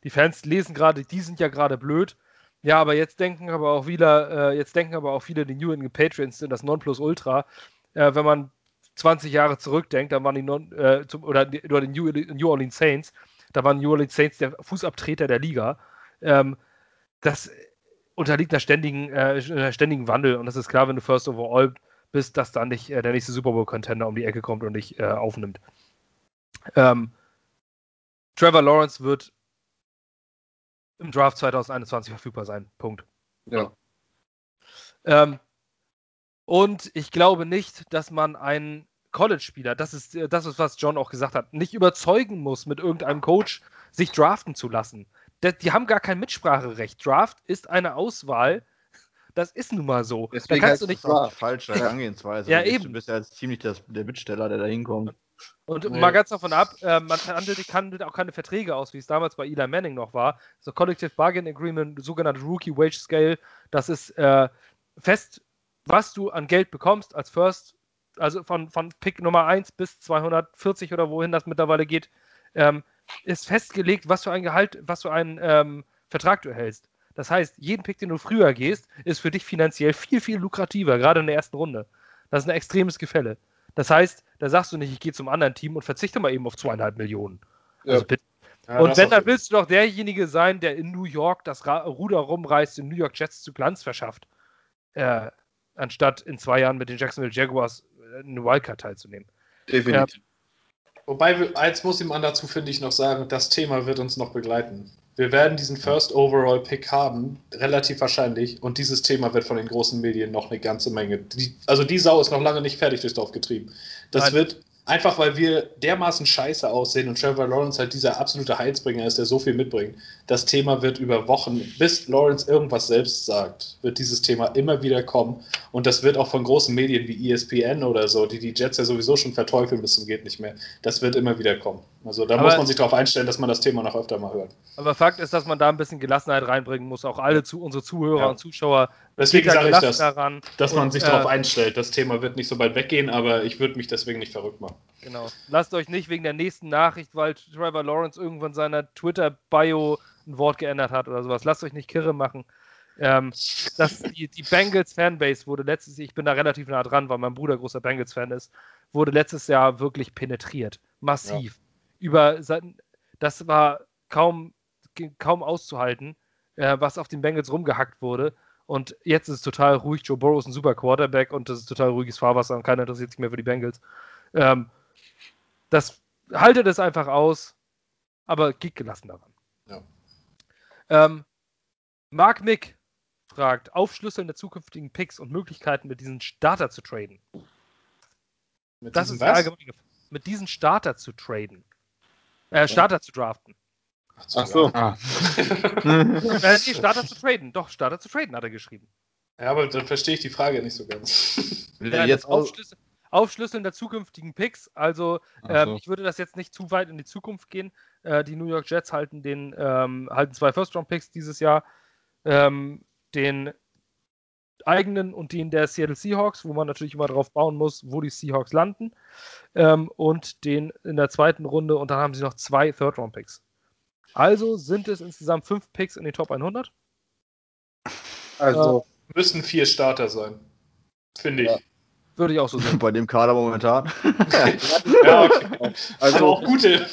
Die Fans lesen gerade, die sind ja gerade blöd. Ja, aber jetzt denken aber auch wieder, äh, jetzt denken aber auch viele, die New England Patriots sind das Nonplusultra. Äh, wenn man 20 Jahre zurückdenkt, dann waren die Non, äh, zum, oder, oder die New, New, Orleans Saints, da waren New Orleans Saints der Fußabtreter der Liga. Ähm, das unterliegt einer ständigen, äh, einer ständigen Wandel und das ist klar, wenn du First Overall bist, dass dann nicht äh, der nächste Super Bowl-Contender um die Ecke kommt und dich äh, aufnimmt. Ähm, Trevor Lawrence wird im Draft 2021 verfügbar sein. Punkt. Ja. Ähm, und ich glaube nicht, dass man einen College-Spieler, das ist, äh, das ist, was John auch gesagt hat, nicht überzeugen muss, mit irgendeinem Coach sich draften zu lassen. Die, haben gar kein Mitspracherecht. Draft ist eine Auswahl. Das ist nun mal so. Deswegen da kannst du nicht. Das falsche Herangehensweise. ja, eben. Du bist ja jetzt ziemlich der Bittsteller, der da hinkommt. Und nee. mal ganz davon ab, äh, man handelt, handelt, auch keine Verträge aus, wie es damals bei Eli Manning noch war. So Collective Bargain Agreement, sogenannte Rookie Wage Scale, das ist äh, fest, was du an Geld bekommst als First, also von, von Pick Nummer 1 bis 240 oder wohin das mittlerweile geht, ähm, ist festgelegt, was für ein Gehalt, was für einen ähm, Vertrag du erhältst. Das heißt, jeden Pick, den du früher gehst, ist für dich finanziell viel, viel lukrativer, gerade in der ersten Runde. Das ist ein extremes Gefälle. Das heißt, da sagst du nicht, ich gehe zum anderen Team und verzichte mal eben auf zweieinhalb Millionen. Also bitte. Ja, und wenn, dann willst du doch derjenige sein, der in New York das Ruder rumreißt, den New York Jets zu Glanz verschafft, äh, anstatt in zwei Jahren mit den Jacksonville Jaguars äh, eine Wildcard teilzunehmen. Definitiv. Ja. Wobei, als muss ihm dazu, finde ich, noch sagen, das Thema wird uns noch begleiten. Wir werden diesen First Overall Pick haben, relativ wahrscheinlich, und dieses Thema wird von den großen Medien noch eine ganze Menge. Die, also die Sau ist noch lange nicht fertig durchs Dorf getrieben. Das Nein. wird Einfach weil wir dermaßen scheiße aussehen und Trevor Lawrence halt dieser absolute Heilsbringer ist, der so viel mitbringt. Das Thema wird über Wochen, bis Lawrence irgendwas selbst sagt, wird dieses Thema immer wieder kommen. Und das wird auch von großen Medien wie ESPN oder so, die die Jets ja sowieso schon verteufeln bis zum geht nicht mehr, das wird immer wieder kommen. Also da aber muss man sich darauf einstellen, dass man das Thema noch öfter mal hört. Aber Fakt ist, dass man da ein bisschen Gelassenheit reinbringen muss. Auch alle zu, unsere Zuhörer ja. und Zuschauer. Deswegen sage ich das, daran. dass man und, sich darauf äh, einstellt. Das Thema wird nicht so weit weggehen, aber ich würde mich deswegen nicht verrückt machen. Genau. Lasst euch nicht wegen der nächsten Nachricht, weil Trevor Lawrence irgendwann seiner Twitter-Bio ein Wort geändert hat oder sowas. Lasst euch nicht kirre machen. Ähm, das, die, die Bengals-Fanbase wurde letztes Jahr, ich bin da relativ nah dran, weil mein Bruder großer Bengals-Fan ist, wurde letztes Jahr wirklich penetriert. Massiv. Ja. Über, das war kaum, kaum auszuhalten, äh, was auf den Bengals rumgehackt wurde. Und jetzt ist es total ruhig. Joe Burrow ist ein super Quarterback und das ist total ruhiges Fahrwasser und keiner interessiert sich mehr für die Bengals. Ähm, das haltet es einfach aus, aber geht gelassen daran. Ja. Ähm, Mark Mick fragt, Aufschlüsseln der zukünftigen Picks und Möglichkeiten mit diesen Starter zu traden. Mit das ist was? Mit diesen Starter zu traden. Äh, Starter ja. zu draften. Ach so. Ah. äh, nee, Starter zu traden. Doch, Starter zu traden hat er geschrieben. Ja, aber dann verstehe ich die Frage nicht so ganz. ja, jetzt Aufschlüsseln, Aufschlüsseln der zukünftigen Picks. Also, ähm, so. ich würde das jetzt nicht zu weit in die Zukunft gehen. Äh, die New York Jets halten, den, ähm, halten zwei First-Round-Picks dieses Jahr. Ähm, den eigenen und den der Seattle Seahawks, wo man natürlich immer darauf bauen muss, wo die Seahawks landen. Ähm, und den in der zweiten Runde und dann haben sie noch zwei Third-Round-Picks. Also sind es insgesamt fünf Picks in die Top 100. Also, Müssen vier Starter sein. Finde ich. Ja. Würde ich auch so sehen. Bei dem Kader momentan. Ja, okay. Aber also auch gute.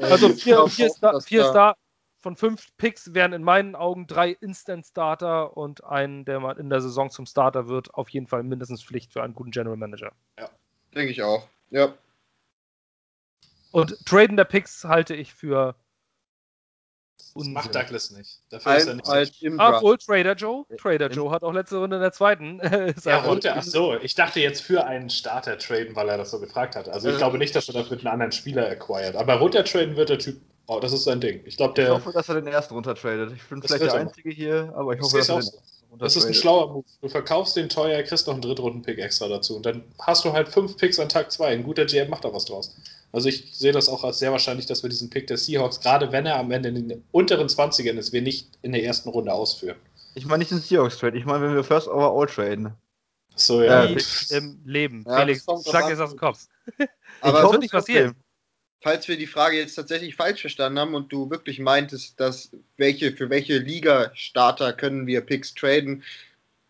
Also vier, vier, Star, vier Star von fünf Picks wären in meinen Augen drei Instant-Starter und einen, der mal in der Saison zum Starter wird, auf jeden Fall mindestens Pflicht für einen guten General Manager. Denke ich auch. Ja. Und Traden der Picks halte ich für macht Unsinn. Douglas nicht. Dafür ist er Ein, nicht halt so. im Ah. Obwohl Trader Joe, Trader Im- Joe hat auch letzte Runde in der zweiten. ist Ja, runter. Ach so, ich dachte jetzt für einen Starter traden, weil er das so gefragt hat. Also ich Äh. glaube nicht, dass er das mit einem anderen Spieler acquired. Aber runter traden wird der Typ. Oh, das ist sein Ding. Ich glaube, Ich der. hoffe, dass er den ersten runtertradet. Ich bin Das vielleicht der er Einzige hier, aber ich Ich hoffe, dass er den so. Das ist ein schlauer Move. Du verkaufst den teuer, kriegst noch einen Drittrunden-Pick extra dazu. Und dann hast du halt fünf Picks an Tag zwei. Ein guter GM macht da was draus. Also ich sehe das auch als sehr wahrscheinlich, dass wir diesen Pick der Seahawks, gerade wenn er am Ende in den unteren 20ern ist, wir nicht in der ersten Runde ausführen. Ich meine nicht den Seahawks-Trade, ich meine, wenn wir First Overall traden. So, ja. Äh, im Leben. Ja, Felix, das schlag an. jetzt aus dem Kopf. Aber das hoffe, wird nicht passieren. Falls wir die Frage jetzt tatsächlich falsch verstanden haben und du wirklich meintest, dass welche für welche Liga-Starter können wir Picks traden,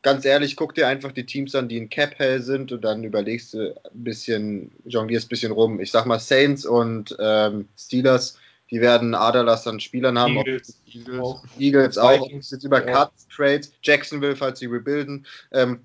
ganz ehrlich, guck dir einfach die Teams an, die in Cap Hell sind und dann überlegst du ein bisschen, jonglierst ein bisschen rum. Ich sag mal Saints und ähm, Steelers, die werden Aderlass an Spielern haben. Eagles, Eagles. auch. Eagles auch, jetzt über ja. Cuts, Trades, Jacksonville, falls sie rebuilden, ähm,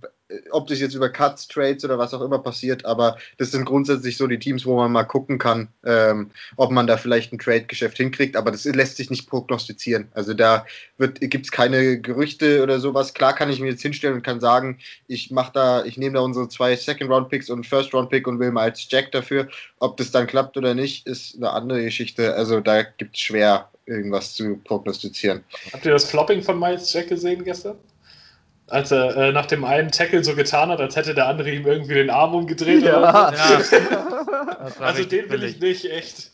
ob das jetzt über Cuts, Trades oder was auch immer passiert, aber das sind grundsätzlich so die Teams, wo man mal gucken kann, ähm, ob man da vielleicht ein Trade-Geschäft hinkriegt, aber das lässt sich nicht prognostizieren. Also da gibt es keine Gerüchte oder sowas. Klar kann ich mir jetzt hinstellen und kann sagen, ich mache da, ich nehme da unsere zwei Second-Round-Picks und First-Round-Pick und will mal als Jack dafür. Ob das dann klappt oder nicht, ist eine andere Geschichte. Also da gibt es schwer, irgendwas zu prognostizieren. Habt ihr das Flopping von Miles Jack gesehen gestern? Als er äh, nach dem einen Tackle so getan hat, als hätte der andere ihm irgendwie den Arm umgedreht Ja. oder Ja, so. war Also den will ich nicht, echt.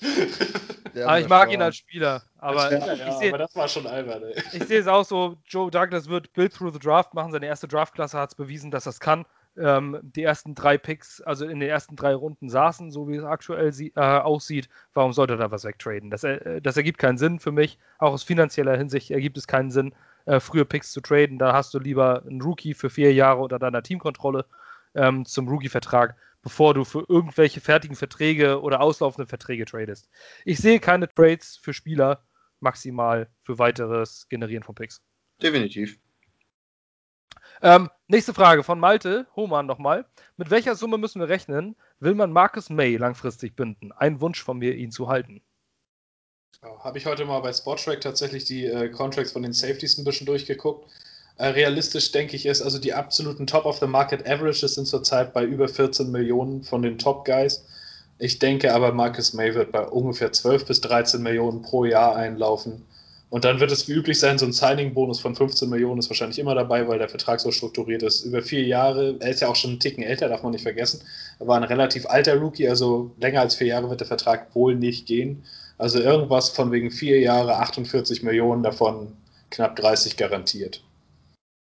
Aber ich mag ihn als Spieler. Aber Als Spieler, ja, ich sehe aber das war schon albern, ey. ich sehe es auch so, Joe Douglas wird Build Through the Draft machen. Seine erste Draftklasse hat es bewiesen, dass das kann. Ähm, die ersten drei Picks, also in den ersten drei Runden saßen, so wie es aktuell sie, äh, aussieht. Warum sollte er da was wegtraden? Das, äh, das ergibt keinen Sinn für mich. Auch aus finanzieller Hinsicht ergibt es keinen Sinn, äh, frühe Picks zu traden. Da hast du lieber einen Rookie für vier Jahre unter deiner Teamkontrolle ähm, zum Rookie-Vertrag, bevor du für irgendwelche fertigen Verträge oder auslaufende Verträge tradest. Ich sehe keine Trades für Spieler, maximal für weiteres Generieren von Picks. Definitiv. Ähm, nächste Frage von Malte Hohmann nochmal. Mit welcher Summe müssen wir rechnen? Will man Marcus May langfristig binden? Ein Wunsch von mir, ihn zu halten. Ja, Habe ich heute mal bei Sportrack tatsächlich die äh, Contracts von den Safeties ein bisschen durchgeguckt. Äh, realistisch denke ich ist, also die absoluten Top of the Market Averages sind zurzeit bei über 14 Millionen von den Top Guys. Ich denke aber, Marcus May wird bei ungefähr 12 bis 13 Millionen pro Jahr einlaufen. Und dann wird es wie üblich sein, so ein Signing-Bonus von 15 Millionen ist wahrscheinlich immer dabei, weil der Vertrag so strukturiert ist. Über vier Jahre, er ist ja auch schon einen Ticken älter, darf man nicht vergessen. Er war ein relativ alter Rookie, also länger als vier Jahre wird der Vertrag wohl nicht gehen. Also irgendwas von wegen vier Jahre, 48 Millionen, davon knapp 30 garantiert.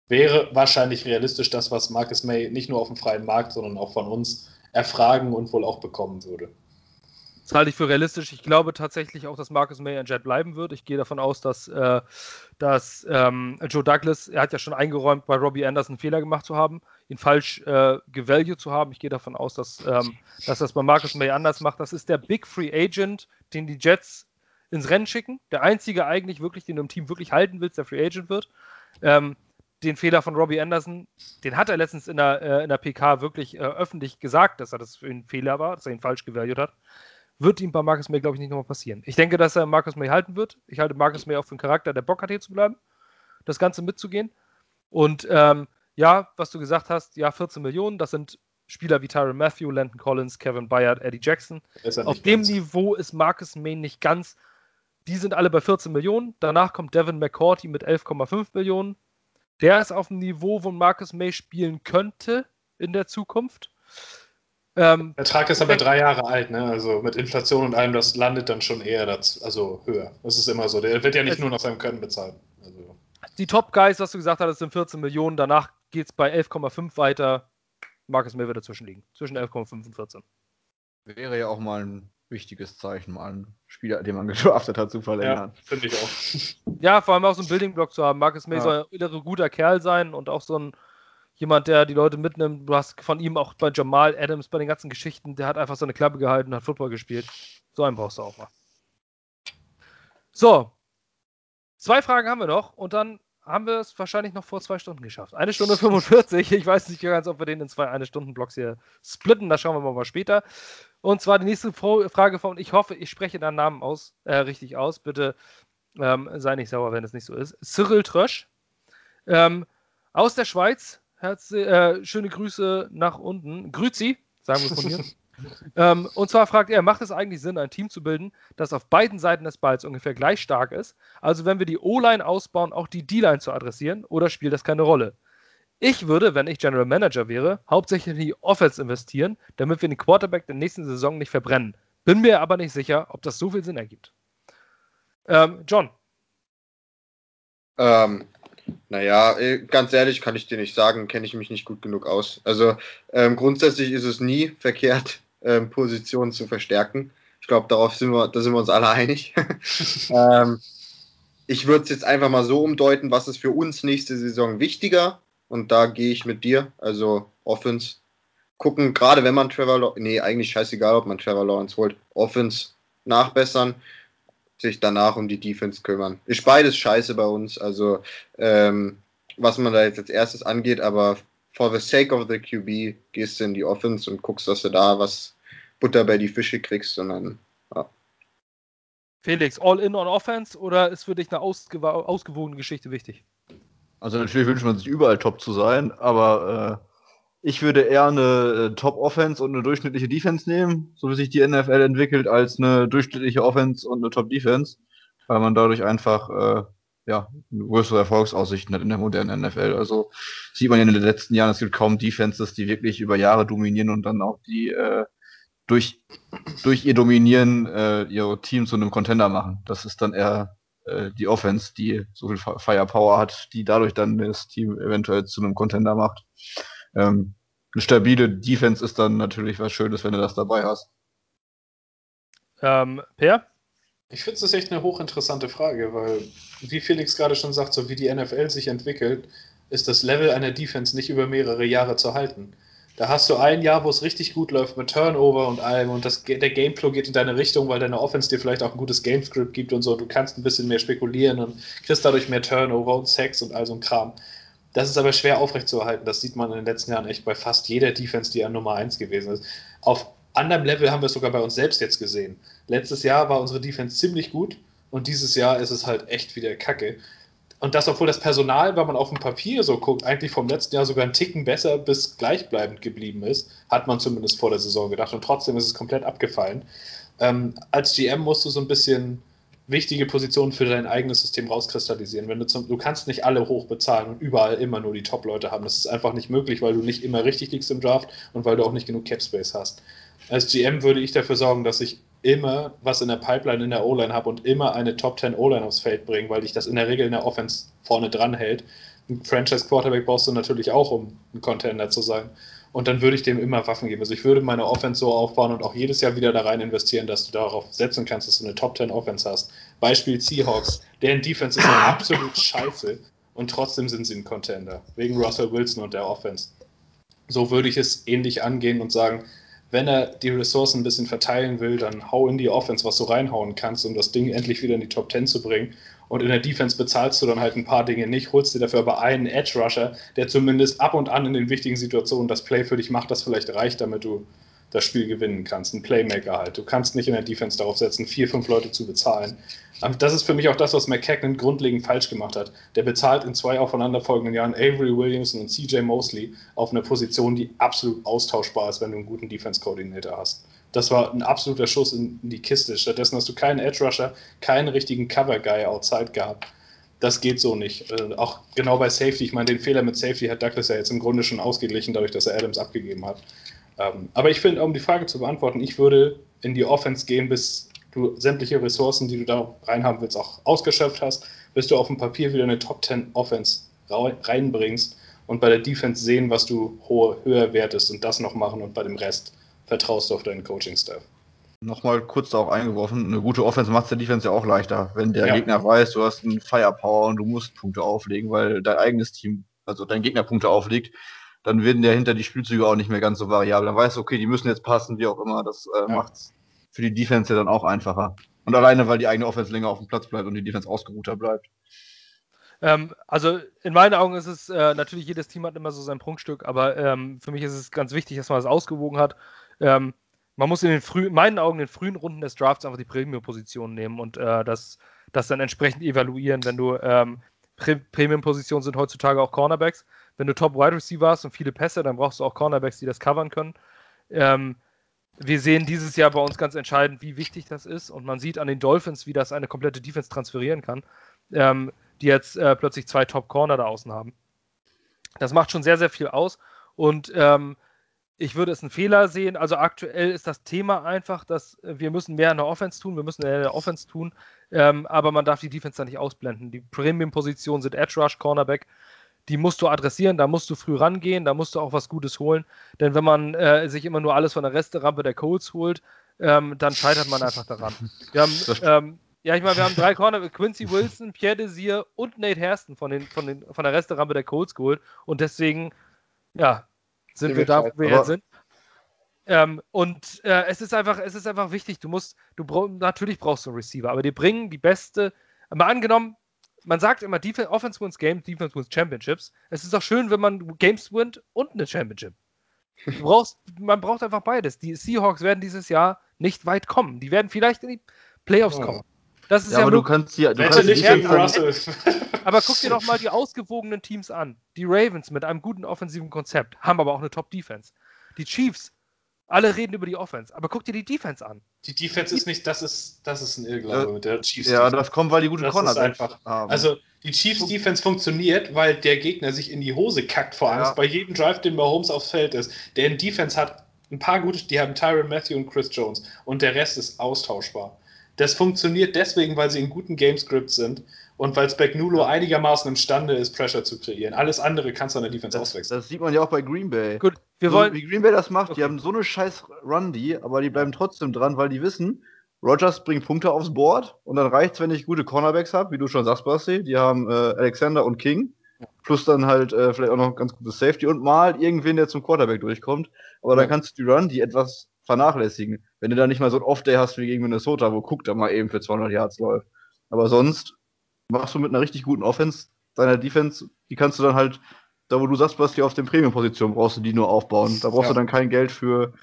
Wäre wahrscheinlich realistisch das, was Marcus May nicht nur auf dem freien Markt, sondern auch von uns erfragen und wohl auch bekommen würde. Das halte ich für realistisch. Ich glaube tatsächlich auch, dass Marcus May ein Jet bleiben wird. Ich gehe davon aus, dass, äh, dass ähm, Joe Douglas, er hat ja schon eingeräumt, bei Robbie Anderson einen Fehler gemacht zu haben, ihn falsch äh, gevalued zu haben. Ich gehe davon aus, dass, ähm, dass das bei Marcus May anders macht. Das ist der Big Free Agent, den die Jets ins Rennen schicken. Der einzige eigentlich wirklich, den du im Team wirklich halten willst, der Free Agent wird. Ähm, den Fehler von Robbie Anderson, den hat er letztens in der, äh, in der PK wirklich äh, öffentlich gesagt, dass er das für einen Fehler war, dass er ihn falsch gevalued hat. Wird ihm bei Marcus May, glaube ich, nicht nochmal passieren. Ich denke, dass er Marcus May halten wird. Ich halte Marcus May auch für einen Charakter, der Bock hat, hier zu bleiben, das Ganze mitzugehen. Und ähm, ja, was du gesagt hast, ja, 14 Millionen, das sind Spieler wie Tyron Matthew, Landon Collins, Kevin Bayard, Eddie Jackson. Auf dem ganz. Niveau ist Marcus May nicht ganz. Die sind alle bei 14 Millionen. Danach kommt Devin McCourty mit 11,5 Millionen. Der ist auf dem Niveau, wo Marcus May spielen könnte in der Zukunft. Ähm, Der Vertrag ist aber drei Jahre alt, ne? Also mit Inflation und allem, das landet dann schon eher das, also höher. Das ist immer so. Der wird ja nicht Es- nur nach seinem Können bezahlt. Also, die Top Guys, was du gesagt hast, sind 14 Millionen. Danach geht es bei 11,5 weiter. Marcus May wird dazwischen liegen. Zwischen 11,5 und 14. Wäre ja auch mal ein wichtiges Zeichen, mal einen Spieler, den man gedraftet hat, zu verlängern. Ja, finde ich auch. Ja, vor allem auch so einen Building-Block zu haben. Marcus May Ja. soll ein guter Kerl sein und auch so ein jemand, der die Leute mitnimmt. Du hast von ihm auch bei Jamal Adams, bei den ganzen Geschichten, der hat einfach seine Klappe gehalten, hat Football gespielt. So einen brauchst du auch mal. So. Zwei Fragen haben wir noch und dann haben wir es wahrscheinlich noch vor zwei Stunden geschafft. Eine Stunde 45. Ich weiß nicht ganz, ob wir den in zwei Eine-Stunden-Blocks hier splitten. Das schauen wir mal, später. Und zwar die nächste Frage von, ich hoffe, ich spreche deinen Namen aus, äh, richtig aus. Bitte ähm, sei nicht sauer, wenn es nicht so ist. Cyril Trösch ähm, aus der Schweiz. Herz, äh, schöne Grüße nach unten. Grüzi, sagen wir von hier. ähm, und zwar fragt er, macht es eigentlich Sinn, ein Team zu bilden, das auf beiden Seiten des Balls ungefähr gleich stark ist? Also wenn wir die O-Line ausbauen, auch die D-Line zu adressieren? Oder spielt das keine Rolle? Ich würde, wenn ich General Manager wäre, hauptsächlich in die Offense investieren, damit wir den Quarterback der nächsten Saison nicht verbrennen. Bin mir aber nicht sicher, ob das so viel Sinn ergibt. Ähm, John, Ähm, naja, äh, ganz ehrlich kann ich dir nicht sagen, kenne ich mich nicht gut genug aus. Also ähm, grundsätzlich ist es nie verkehrt, ähm, Positionen zu verstärken. Ich glaube, darauf sind wir, da sind wir uns alle einig. ähm, ich würde es jetzt einfach mal so umdeuten, was ist für uns nächste Saison wichtiger? Und da gehe ich mit dir, also Offense. Gucken, gerade wenn man Trevor Lawrence, nee, eigentlich scheißegal, ob man Trevor Lawrence holt, Offense nachbessern, sich danach um die Defense kümmern. Ist beides scheiße bei uns, also ähm, was man da jetzt als erstes angeht, aber for the sake of the QB gehst du in die Offense und guckst, dass du da was Butter bei die Fische kriegst, sondern Felix, all in on Offense oder ist für dich eine ausgewa- ausgewogene Geschichte wichtig? Also natürlich wünscht man sich überall top zu sein, aber äh, ich würde eher eine äh, Top-Offense und eine durchschnittliche Defense nehmen, so wie sich die NFL entwickelt, als eine durchschnittliche Offense und eine Top-Defense, weil man dadurch einfach äh, ja, größere Erfolgsaussichten hat in der modernen NFL. Also sieht man ja in den letzten Jahren, es gibt kaum Defenses, die wirklich über Jahre dominieren und dann auch die äh, durch, durch ihr Dominieren äh, ihr Team zu einem Contender machen. Das ist dann eher äh, die Offense, die so viel Fi- Firepower hat, die dadurch dann das Team eventuell zu einem Contender macht. Ähm, eine stabile Defense ist dann natürlich was Schönes, wenn du das dabei hast. Ähm, per? Ich finde es echt eine hochinteressante Frage, weil, wie Felix gerade schon sagt, so wie die NFL sich entwickelt, ist das Level einer Defense nicht über mehrere Jahre zu halten. Da hast du ein Jahr, wo es richtig gut läuft mit Turnover und allem und das, der Gameflow geht in deine Richtung, weil deine Offense dir vielleicht auch ein gutes Gamescript gibt und so. Du kannst ein bisschen mehr spekulieren und kriegst dadurch mehr Turnover und Sex und all so ein Kram. Das ist aber schwer aufrechtzuerhalten. Das sieht man in den letzten Jahren echt bei fast jeder Defense, die an Nummer 1 gewesen ist. Auf anderem Level haben wir es sogar bei uns selbst jetzt gesehen. Letztes Jahr war unsere Defense ziemlich gut und dieses Jahr ist es halt echt wieder kacke. Und das, obwohl das Personal, wenn man auf dem Papier so guckt, eigentlich vom letzten Jahr sogar einen Ticken besser bis gleichbleibend geblieben ist, hat man zumindest vor der Saison gedacht. Und trotzdem ist es komplett abgefallen. Ähm, als GM musst du so ein bisschen wichtige Positionen für dein eigenes System rauskristallisieren. Wenn du, zum, du kannst nicht alle hoch bezahlen und überall immer nur die Top-Leute haben. Das ist einfach nicht möglich, weil du nicht immer richtig liegst im Draft und weil du auch nicht genug Cap-Space hast. Als GM würde ich dafür sorgen, dass ich immer was in der Pipeline in der O-Line habe und immer eine Top 10 O-Line aufs Feld bringen, weil dich das in der Regel in der Offense vorne dran hält. Ein Franchise Quarterback brauchst du natürlich auch, um ein Contender zu sein. Und dann würde ich dem immer Waffen geben. Also ich würde meine Offense so aufbauen und auch jedes Jahr wieder da rein investieren, dass du darauf setzen kannst, dass du eine Top 10 Offense hast. Beispiel Seahawks, deren Defense ist absolut scheiße und trotzdem sind sie ein Contender. Wegen Russell Wilson und der Offense. So würde ich es ähnlich angehen und sagen, wenn er die Ressourcen ein bisschen verteilen will, dann hau in die Offense, was du reinhauen kannst, um das Ding endlich wieder in die Top 10 zu bringen. Und in der Defense bezahlst du dann halt ein paar Dinge nicht, holst dir dafür aber einen Edge Rusher, der zumindest ab und an in den wichtigen Situationen das Play für dich macht, das vielleicht reicht, damit du das Spiel gewinnen kannst. Ein Playmaker halt. Du kannst nicht in der Defense darauf setzen, vier, fünf Leute zu bezahlen. Aber das ist für mich auch das, was McKagan grundlegend falsch gemacht hat. Der bezahlt in zwei aufeinanderfolgenden Jahren Avery Williamson und CJ Mosley auf eine Position, die absolut austauschbar ist, wenn du einen guten Defense-Coordinator hast. Das war ein absoluter Schuss in die Kiste. Stattdessen hast du keinen Edge Rusher, keinen richtigen Cover Guy outside gehabt. Das geht so nicht. Äh, auch genau bei Safety. Ich meine, den Fehler mit Safety hat Douglas ja jetzt im Grunde schon ausgeglichen, dadurch, dass er Adams abgegeben hat. Ähm, aber ich finde, um die Frage zu beantworten, ich würde in die Offense gehen, bis du sämtliche Ressourcen, die du da reinhaben willst, auch ausgeschöpft hast, bis du auf dem Papier wieder eine Top 10 Offense reinbringst und bei der Defense sehen, was du hohe, höher wertest und das noch machen und bei dem Rest vertraust du auf deinen Coaching-Staff. Nochmal kurz darauf eingeworfen, eine gute Offense macht der Defense ja auch leichter, wenn der Ja. Gegner weiß, du hast einen Firepower und du musst Punkte auflegen, weil dein eigenes Team, also dein Gegner Punkte auflegt, dann werden der hinter die Spielzüge auch nicht mehr ganz so variabel. Dann weißt du, okay, die müssen jetzt passen, wie auch immer. Das äh, Ja. macht's für die Defense ja dann auch einfacher. Und alleine, weil die eigene Offense länger auf dem Platz bleibt und die Defense ausgeruhter bleibt. Ähm, also in meinen Augen ist es äh, natürlich, jedes Team hat immer so sein Prunkstück, aber ähm, für mich ist es ganz wichtig, dass man das ausgewogen hat. Ähm, man muss in den frühen, in meinen Augen in den frühen Runden des Drafts einfach die Premium-Positionen nehmen und äh, das, das dann entsprechend evaluieren, wenn du ähm, Pre Premium-Positionen sind heutzutage auch Cornerbacks. Wenn du Top Wide Receiver hast und viele Pässe, dann brauchst du auch Cornerbacks, die das covern können. Ähm, wir sehen dieses Jahr bei uns ganz entscheidend, wie wichtig das ist. Und man sieht an den Dolphins, wie das eine komplette Defense transferieren kann, ähm, die jetzt äh, plötzlich zwei Top-Corner da außen haben. Das macht schon sehr, sehr viel aus. Und ähm, ich würde es einen Fehler sehen. Also aktuell ist das Thema einfach, dass wir müssen mehr in der Offense tun, wir müssen mehr in der Offense tun, ähm, aber man darf die Defense da nicht ausblenden. Die Premium-Positionen sind Edge Rush, Cornerback. Die musst du adressieren, da musst du früh rangehen, da musst du auch was Gutes holen. Denn wenn man äh, sich immer nur alles von der Resterampe der Colts holt, ähm, dann scheitert man einfach daran. Wir haben, ähm, ja, ich meine, wir haben drei Corner, Quincy Wilson, Pierre Desir und Nate Hairston von, den, von, den, von der Resterampe der Colts geholt. Und deswegen, ja, sind wir da, wo wir jetzt sind. Ähm, und äh, es ist einfach, es ist einfach wichtig. Du musst, du brauch, natürlich brauchst du einen Receiver, aber die bringen die beste. Mal angenommen, man sagt immer, Defense, Offense wins Games, Defense wins Championships. Es ist auch schön, wenn man Games wins und eine Championship. Du brauchst, man braucht einfach beides. Die Seahawks werden dieses Jahr nicht weit kommen. Die werden vielleicht in die Playoffs Ja. kommen. Das ist Ja, ja, aber du kannst ja, du kannst nicht die gegen Russell. Aber guck dir doch mal die ausgewogenen Teams an. Die Ravens mit einem guten offensiven Konzept haben aber auch eine Top-Defense. Die Chiefs, alle reden über die Offense, aber guck dir die Defense an. Die Defense ist nicht, das ist, das ist ein Irrglaube Ja, mit der Chiefs. Ja, Defense. das kommt, weil die gute Das ist einfach. haben. Also die Chiefs Defense funktioniert, weil der Gegner sich in die Hose kackt vor Angst Ja. bei jedem Drive, den Mahomes aufs Feld ist. Der in Defense hat ein paar gute, die haben Tyron Matthew und Chris Jones und der Rest ist austauschbar. Das funktioniert deswegen, weil sie in guten Gamescripts sind und weil Spagnuolo einigermaßen imstande ist, Pressure zu kreieren. Alles andere kannst du an der Defense das, auswechseln. das sieht man ja auch bei Green Bay. Gut, wir so, wollen. wie Green Bay das macht, Okay. die haben so eine scheiß Run-D, aber die bleiben trotzdem dran, weil die wissen, Rogers bringt Punkte aufs Board und dann reicht's, wenn ich gute Cornerbacks habe, wie du schon sagst, Basti. Die haben äh, Alexander und King. Plus dann halt äh, vielleicht auch noch ein ganz gutes Safety und mal irgendwen, der zum Quarterback durchkommt. Aber dann Ja. kannst du die Run, die etwas vernachlässigen. Wenn du da nicht mal so ein Off-Day hast wie gegen Minnesota, wo Cook da mal eben für 200 Yards läuft. Aber sonst machst du mit einer richtig guten Offense deiner Defense, die kannst du dann halt, da wo du sagst, was die auf den Premium-Positionen brauchst du die nur aufbauen. Da brauchst Ja. du dann kein Geld für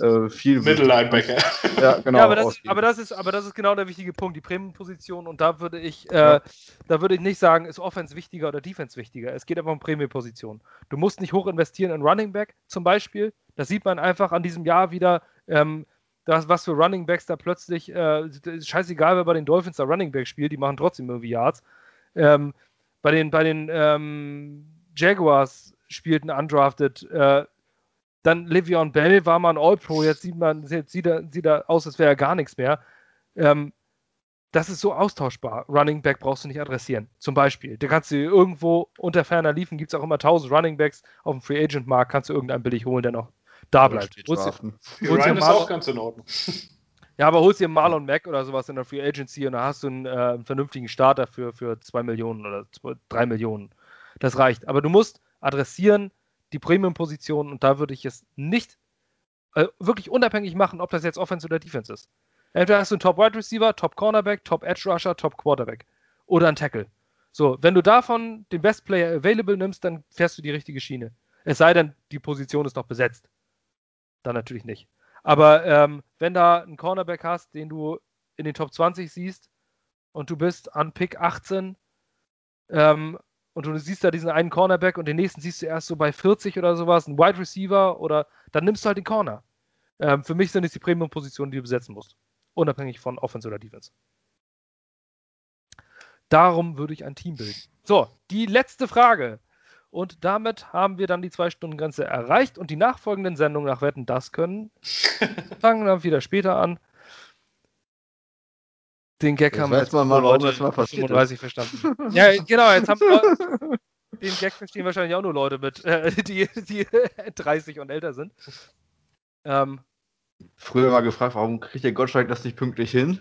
äh, viel. Middle Linebacker. Ja, genau. ja, aber das, ist, aber, das ist, aber das ist genau der wichtige Punkt, die Premium-Position. Und da würde ich, äh, Ja. da würde ich nicht sagen, ist Offense wichtiger oder Defense wichtiger. Es geht einfach um Premium-Position. Du musst nicht hoch investieren in Running Back zum Beispiel. Das sieht man einfach an diesem Jahr wieder, ähm, das, was für Running Backs da plötzlich, äh, scheißegal, wer bei den Dolphins da Running Back spielt, die machen trotzdem irgendwie Yards. Ähm, bei den, bei den ähm, Jaguars spielten undrafted äh, dann Livion Bell war mal ein All-Pro, jetzt sieht man, jetzt sieht er, sieht er aus, als wäre er gar nichts mehr. Ähm, das ist so austauschbar. Running Back brauchst du nicht adressieren. Zum Beispiel. Da kannst du irgendwo unter ferner liefen, gibt es auch immer 1000 Running Backs auf dem Free Agent Markt, kannst du irgendeinen billig holen, der noch da bleibt. Ryan ist auch ganz in Ordnung. ja, aber holst dir Marlon Mack oder sowas in der Free Agency und da hast du einen, äh, einen vernünftigen Starter für, für 2 Millionen oder 3 Millionen. Das reicht. Aber du musst adressieren die Premium-Position und da würde ich es nicht äh, wirklich unabhängig machen, ob das jetzt Offense oder Defense ist. Entweder hast du einen Top Wide Receiver, Top Cornerback, Top Edge Rusher, Top Quarterback oder einen Tackle. So, wenn du davon den Best Player available nimmst, dann fährst du die richtige Schiene. Es sei denn, die Position ist noch besetzt. Dann natürlich nicht. Aber ähm, wenn da einen Cornerback hast, den du in den Top 20 siehst und du bist an Pick 18 ähm, und du siehst da diesen einen Cornerback und den nächsten siehst du erst so bei 40 oder sowas, ein Wide Receiver oder dann nimmst du halt den Corner. Ähm, für mich sind es die Premium-Positionen, die du besetzen musst. Unabhängig von Offense oder Defense. Darum würde ich ein Team bilden. So, die letzte Frage. Und damit haben wir dann die Zwei-Stunden-Grenze erreicht und die nachfolgenden Sendungen nach Wetten das können fangen dann wieder später an. Den Gag Jetzt haben wir weiß jetzt mal, warum Leute das mal passiert 35 verstanden. ja, genau, jetzt haben wir den Gag verstehen wahrscheinlich auch nur Leute mit, äh, die, die 30 und älter sind. Ähm, Früher mal gefragt, warum kriegt der Gottschalk das nicht pünktlich hin?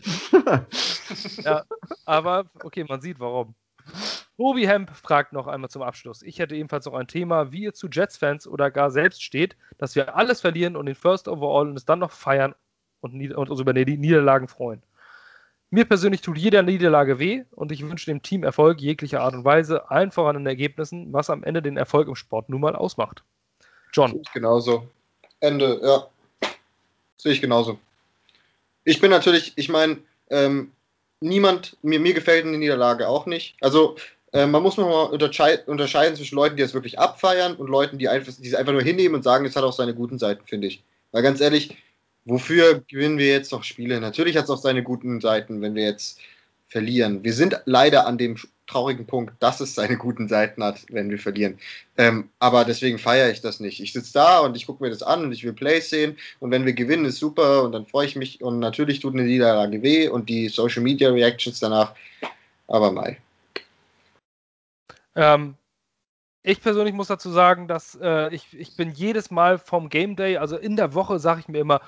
ja, aber okay, man sieht warum. Tobi Hemp fragt noch einmal zum Abschluss. Ich hätte ebenfalls noch ein Thema, wie ihr zu Jets-Fans oder gar selbst steht, dass wir alles verlieren und den First Overall und es dann noch feiern und, und uns über die Niederlagen freuen. Mir persönlich tut jeder Niederlage weh und ich wünsche dem Team Erfolg jeglicher Art und Weise, allen voran in Ergebnissen, was am Ende den Erfolg im Sport nun mal ausmacht. John. Genauso. Ende, ja. Sehe ich genauso. Ich bin natürlich, ich meine, ähm, niemand, mir, mir gefällt eine Niederlage auch nicht. Also, äh, man muss mal unterscheiden, unterscheiden zwischen Leuten, die es wirklich abfeiern und Leuten, die, einfach, die es einfach nur hinnehmen und sagen, es hat auch seine guten Seiten, finde ich. Weil ganz ehrlich, wofür gewinnen wir jetzt noch Spiele? Natürlich hat es auch seine guten Seiten, wenn wir jetzt verlieren. Wir sind leider an dem traurigen Punkt, dass es seine guten Seiten hat, wenn wir verlieren. Ähm, aber deswegen feiere ich das nicht. Ich sitze da und ich gucke mir das an und ich will Plays sehen und wenn wir gewinnen, ist super und dann freue ich mich und natürlich tut eine Niederlage weh und die Social Media Reactions danach, aber mai. Ähm, ich persönlich muss dazu sagen, dass äh, ich, ich bin jedes Mal vom Game Day, also in der Woche, sage ich mir immer,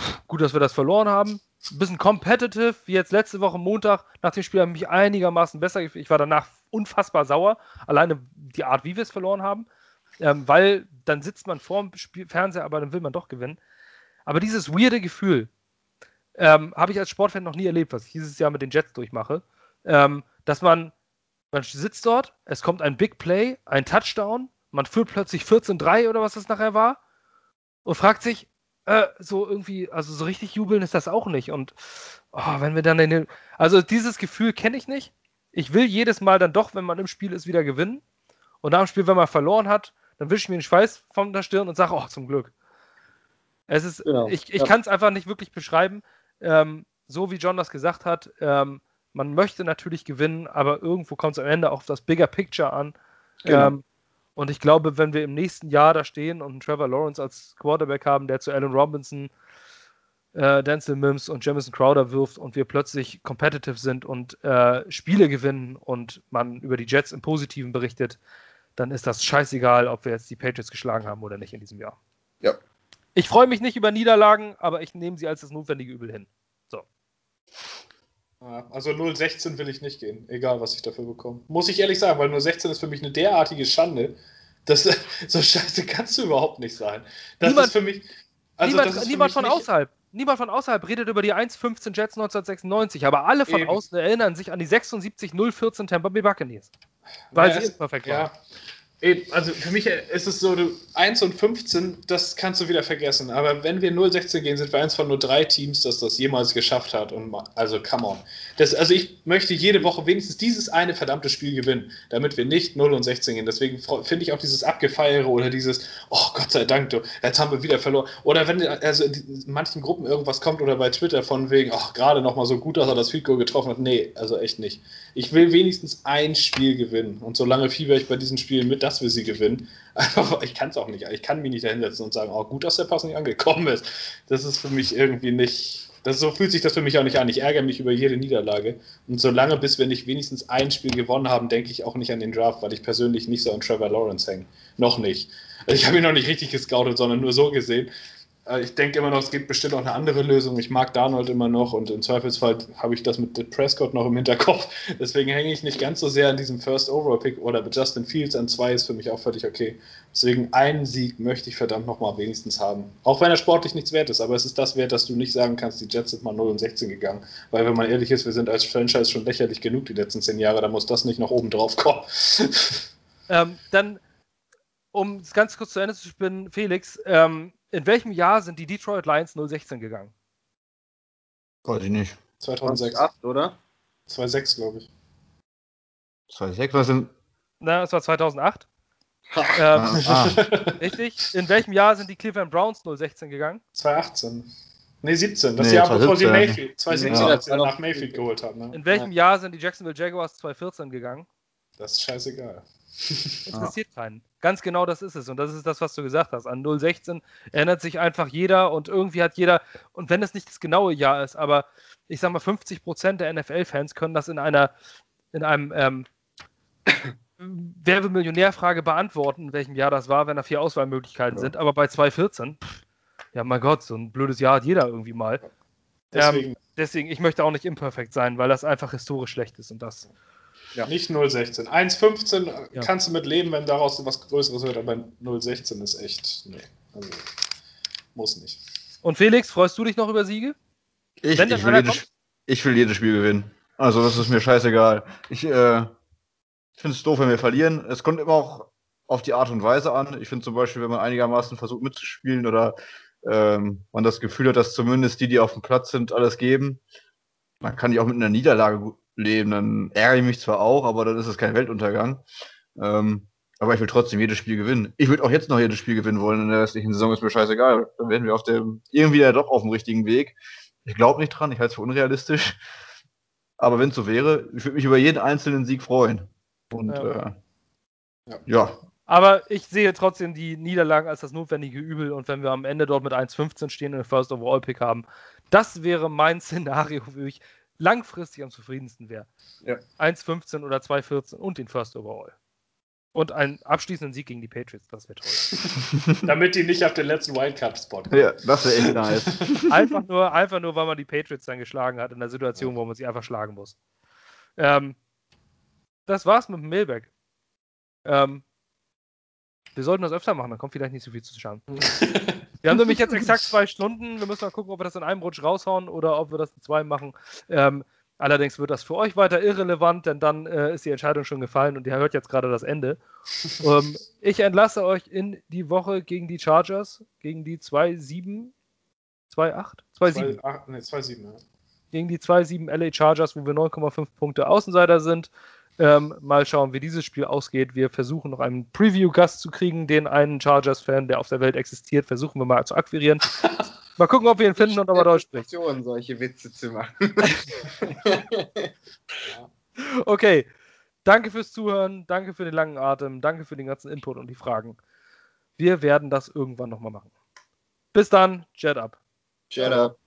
pff, gut, dass wir das verloren haben. Ein bisschen competitive, wie jetzt letzte Woche Montag. Nach dem Spiel habe ich mich einigermaßen besser gefühlt. Ich war danach unfassbar sauer. Alleine die Art, wie wir es verloren haben. Ähm, weil dann sitzt man vorm Spiel, Fernseher, aber dann will man doch gewinnen. Aber dieses weirde Gefühl ähm, habe ich als Sportfan noch nie erlebt, was ich dieses Jahr mit den Jets durchmache. Ähm, dass man man sitzt dort, es kommt ein Big Play, ein Touchdown, man führt plötzlich 14-3 oder was das nachher war und fragt sich, äh, so irgendwie, also so richtig jubeln ist das auch nicht. Und oh, wenn wir dann in den. Also dieses Gefühl kenne ich nicht. Ich will jedes Mal dann doch, wenn man im Spiel ist, wieder gewinnen. Und nach dem Spiel, wenn man verloren hat, dann wische ich mir den Schweiß von der Stirn und sage, oh, zum Glück. Es ist, genau. ich, ich ja. kann es einfach nicht wirklich beschreiben. Ähm, so wie John das gesagt hat, ähm, man möchte natürlich gewinnen, aber irgendwo kommt es am Ende auch auf das Bigger Picture an. Genau. Ähm, und ich glaube, wenn wir im nächsten Jahr da stehen und einen Trevor Lawrence als Quarterback haben, der zu Allen Robinson, äh, Denzel Mims und Jamison Crowder wirft und wir plötzlich competitive sind und äh, Spiele gewinnen und man über die Jets im Positiven berichtet, dann ist das scheißegal, ob wir jetzt die Patriots geschlagen haben oder nicht in diesem Jahr. Ja. Ich freue mich nicht über Niederlagen, aber ich nehme sie als das notwendige Übel hin. So. Also 0,16 will ich nicht gehen, egal was ich dafür bekomme. Muss ich ehrlich sagen, weil 0,16 ist für mich eine derartige Schande. Das, so scheiße kannst du überhaupt nicht sein. Das niemand, ist für mich. Also niemand, niemand von außerhalb. Niemand von außerhalb redet über die 1,15 Jets 1996, aber alle von Eben. außen erinnern sich an die 76 014 Tampa Bay Buccaneers. Weil ja, sie imperfekt ja. waren. Also für mich ist es so, du 1 und 15, das kannst du wieder vergessen. Aber wenn wir 0-16 gehen, sind wir eins von nur drei Teams, das das jemals geschafft hat. Und also, come on. Das, also ich möchte jede Woche wenigstens dieses eine verdammte Spiel gewinnen, damit wir nicht 0 und 16 gehen. Deswegen finde ich auch dieses Abgefeiere oder dieses, oh Gott sei Dank, du, jetzt haben wir wieder verloren. Oder wenn also in manchen Gruppen irgendwas kommt oder bei Twitter von wegen, ach, gerade nochmal so gut, dass er das Field Goal getroffen hat. Nee, also echt nicht. Ich will wenigstens ein Spiel gewinnen. Und solange fieber ich bei diesen Spielen mit, dass wir sie gewinnen. Einfach, ich kann es auch nicht. Ich kann mich nicht dahinsetzen und sagen, oh, gut, dass der Pass nicht angekommen ist. Das ist für mich irgendwie nicht. Das, so fühlt sich das für mich auch nicht an. Ich ärgere mich über jede Niederlage. Und solange, bis wir nicht wenigstens ein Spiel gewonnen haben, denke ich auch nicht an den Draft, weil ich persönlich nicht so an Trevor Lawrence hänge. Noch nicht. Also ich habe ihn noch nicht richtig gescoutet, sondern nur so gesehen. Äh, ich denke immer noch, es gibt bestimmt auch eine andere Lösung. Ich mag Darnold immer noch und im Zweifelsfall habe ich das mit Prescott noch im Hinterkopf. Deswegen hänge ich nicht ganz so sehr an diesem First Overall Pick oder mit Justin Fields an zwei ist für mich auch völlig okay. Deswegen einen Sieg möchte ich verdammt nochmal wenigstens haben. Auch wenn er sportlich nichts wert ist, aber es ist das wert, dass du nicht sagen kannst, die Jets sind mal 0 und 16 gegangen. Weil wenn man ehrlich ist, wir sind als Franchise schon lächerlich genug die letzten zehn Jahre, da muss das nicht noch oben drauf kommen. Ähm, dann, um es ganz kurz zu Ende zu spinnen, Felix, ähm, in welchem Jahr sind die Detroit Lions 016 gegangen? Weiß ich nicht. 2006. 2008, oder? 2006, glaube ich. 2006, was sind. Na, es war 2008. ähm, ah, ah. Richtig. In welchem Jahr sind die Cleveland Browns 016 gegangen? 2018. Nee, 17. Das nee, Jahr, bevor sie Mayfield, 2017, ja. als sie nach Mayfield geholt haben. Ne? In welchem ja. Jahr sind die Jacksonville Jaguars 2014 gegangen? Das ist scheißegal. Interessiert ah. keinen. Ganz genau das ist es. Und das ist das, was du gesagt hast. An 016 erinnert sich einfach jeder und irgendwie hat jeder, und wenn es nicht das genaue Jahr ist, aber ich sag mal, 50 Prozent der NFL-Fans können das in einer, in einem, ähm, Wer will Millionärfrage beantworten, in welchem Jahr das war, wenn da vier Auswahlmöglichkeiten Ja. sind. Aber bei 2014, pff, ja mein Gott, so ein blödes Jahr hat jeder irgendwie mal. Deswegen Deswegen, ich möchte auch nicht imperfekt sein, weil das einfach historisch schlecht ist und das. Nicht 016. 1,15 Ja. kannst du mit leben, wenn daraus was Größeres wird, aber 016 ist echt. Nee. Also, muss nicht. Und Felix, freust du dich noch über Siege? Ich, ich, will jedes, ich will jedes Spiel gewinnen. Also, das ist mir scheißegal. Ich äh, finde es doof, wenn wir verlieren. Es kommt immer auch auf die Art und Weise an. Ich finde zum Beispiel, wenn man einigermaßen versucht mitzuspielen oder ähm, man das Gefühl hat, dass zumindest die, die auf dem Platz sind, alles geben, dann kann ich auch mit einer Niederlage gut leben. Dann ärgere ich mich zwar auch, aber dann ist es kein Weltuntergang. Ähm, aber ich will trotzdem jedes Spiel gewinnen. Ich würde auch jetzt noch jedes Spiel gewinnen wollen in der restlichen Saison, ist mir scheißegal. Dann werden wir auf dem, irgendwie ja doch auf dem richtigen Weg. Ich glaube nicht dran, ich halte es für unrealistisch. Aber wenn es so wäre, ich würde mich über jeden einzelnen Sieg freuen. Und Ja. ja, Ja. äh, ja Aber ich sehe trotzdem die Niederlagen als das notwendige Übel und wenn wir am Ende dort mit 1,15 stehen und den First Overall Pick haben, das wäre mein Szenario, wo ich langfristig am zufriedensten wäre. Ja. 1,15 oder 2,14 und den First Overall. Und einen abschließenden Sieg gegen die Patriots, das wäre toll. Damit die nicht auf den letzten Wildcard-Spot kommen. ja, das wäre echt nice. einfach, nur, einfach nur, weil man die Patriots dann geschlagen hat in der Situation, wo man sie einfach schlagen muss. Ähm, das war's mit dem Mailback. Ähm, wir sollten das öfter machen, dann kommt vielleicht nicht so viel zu schauen. Wir haben nämlich jetzt exakt zwei Stunden. Wir müssen mal gucken, ob wir das in einem Rutsch raushauen oder ob wir das in zwei machen. Ähm, allerdings wird das für euch weiter irrelevant, denn dann äh, ist die Entscheidung schon gefallen und ihr hört jetzt gerade das Ende. ähm, ich entlasse euch in die Woche gegen die Chargers, gegen die 2-7, 2-8, 2-7 2,8, nee, 2,7, ja. gegen die 2-7 LA Chargers, wo wir 9,5 Punkte Außenseiter sind. Ähm, mal schauen, wie dieses Spiel ausgeht. Wir versuchen noch einen Preview-Gast zu kriegen, den einen Chargers-Fan, der auf der Welt existiert, versuchen wir mal zu akquirieren. Mal gucken, ob wir ihn finden und ob er Deutsch spricht. Solche Witze zu machen. Okay, danke fürs Zuhören, danke für den langen Atem, danke für den ganzen Input und die Fragen. Wir werden das irgendwann nochmal machen. Bis dann, Jet up. Shut up.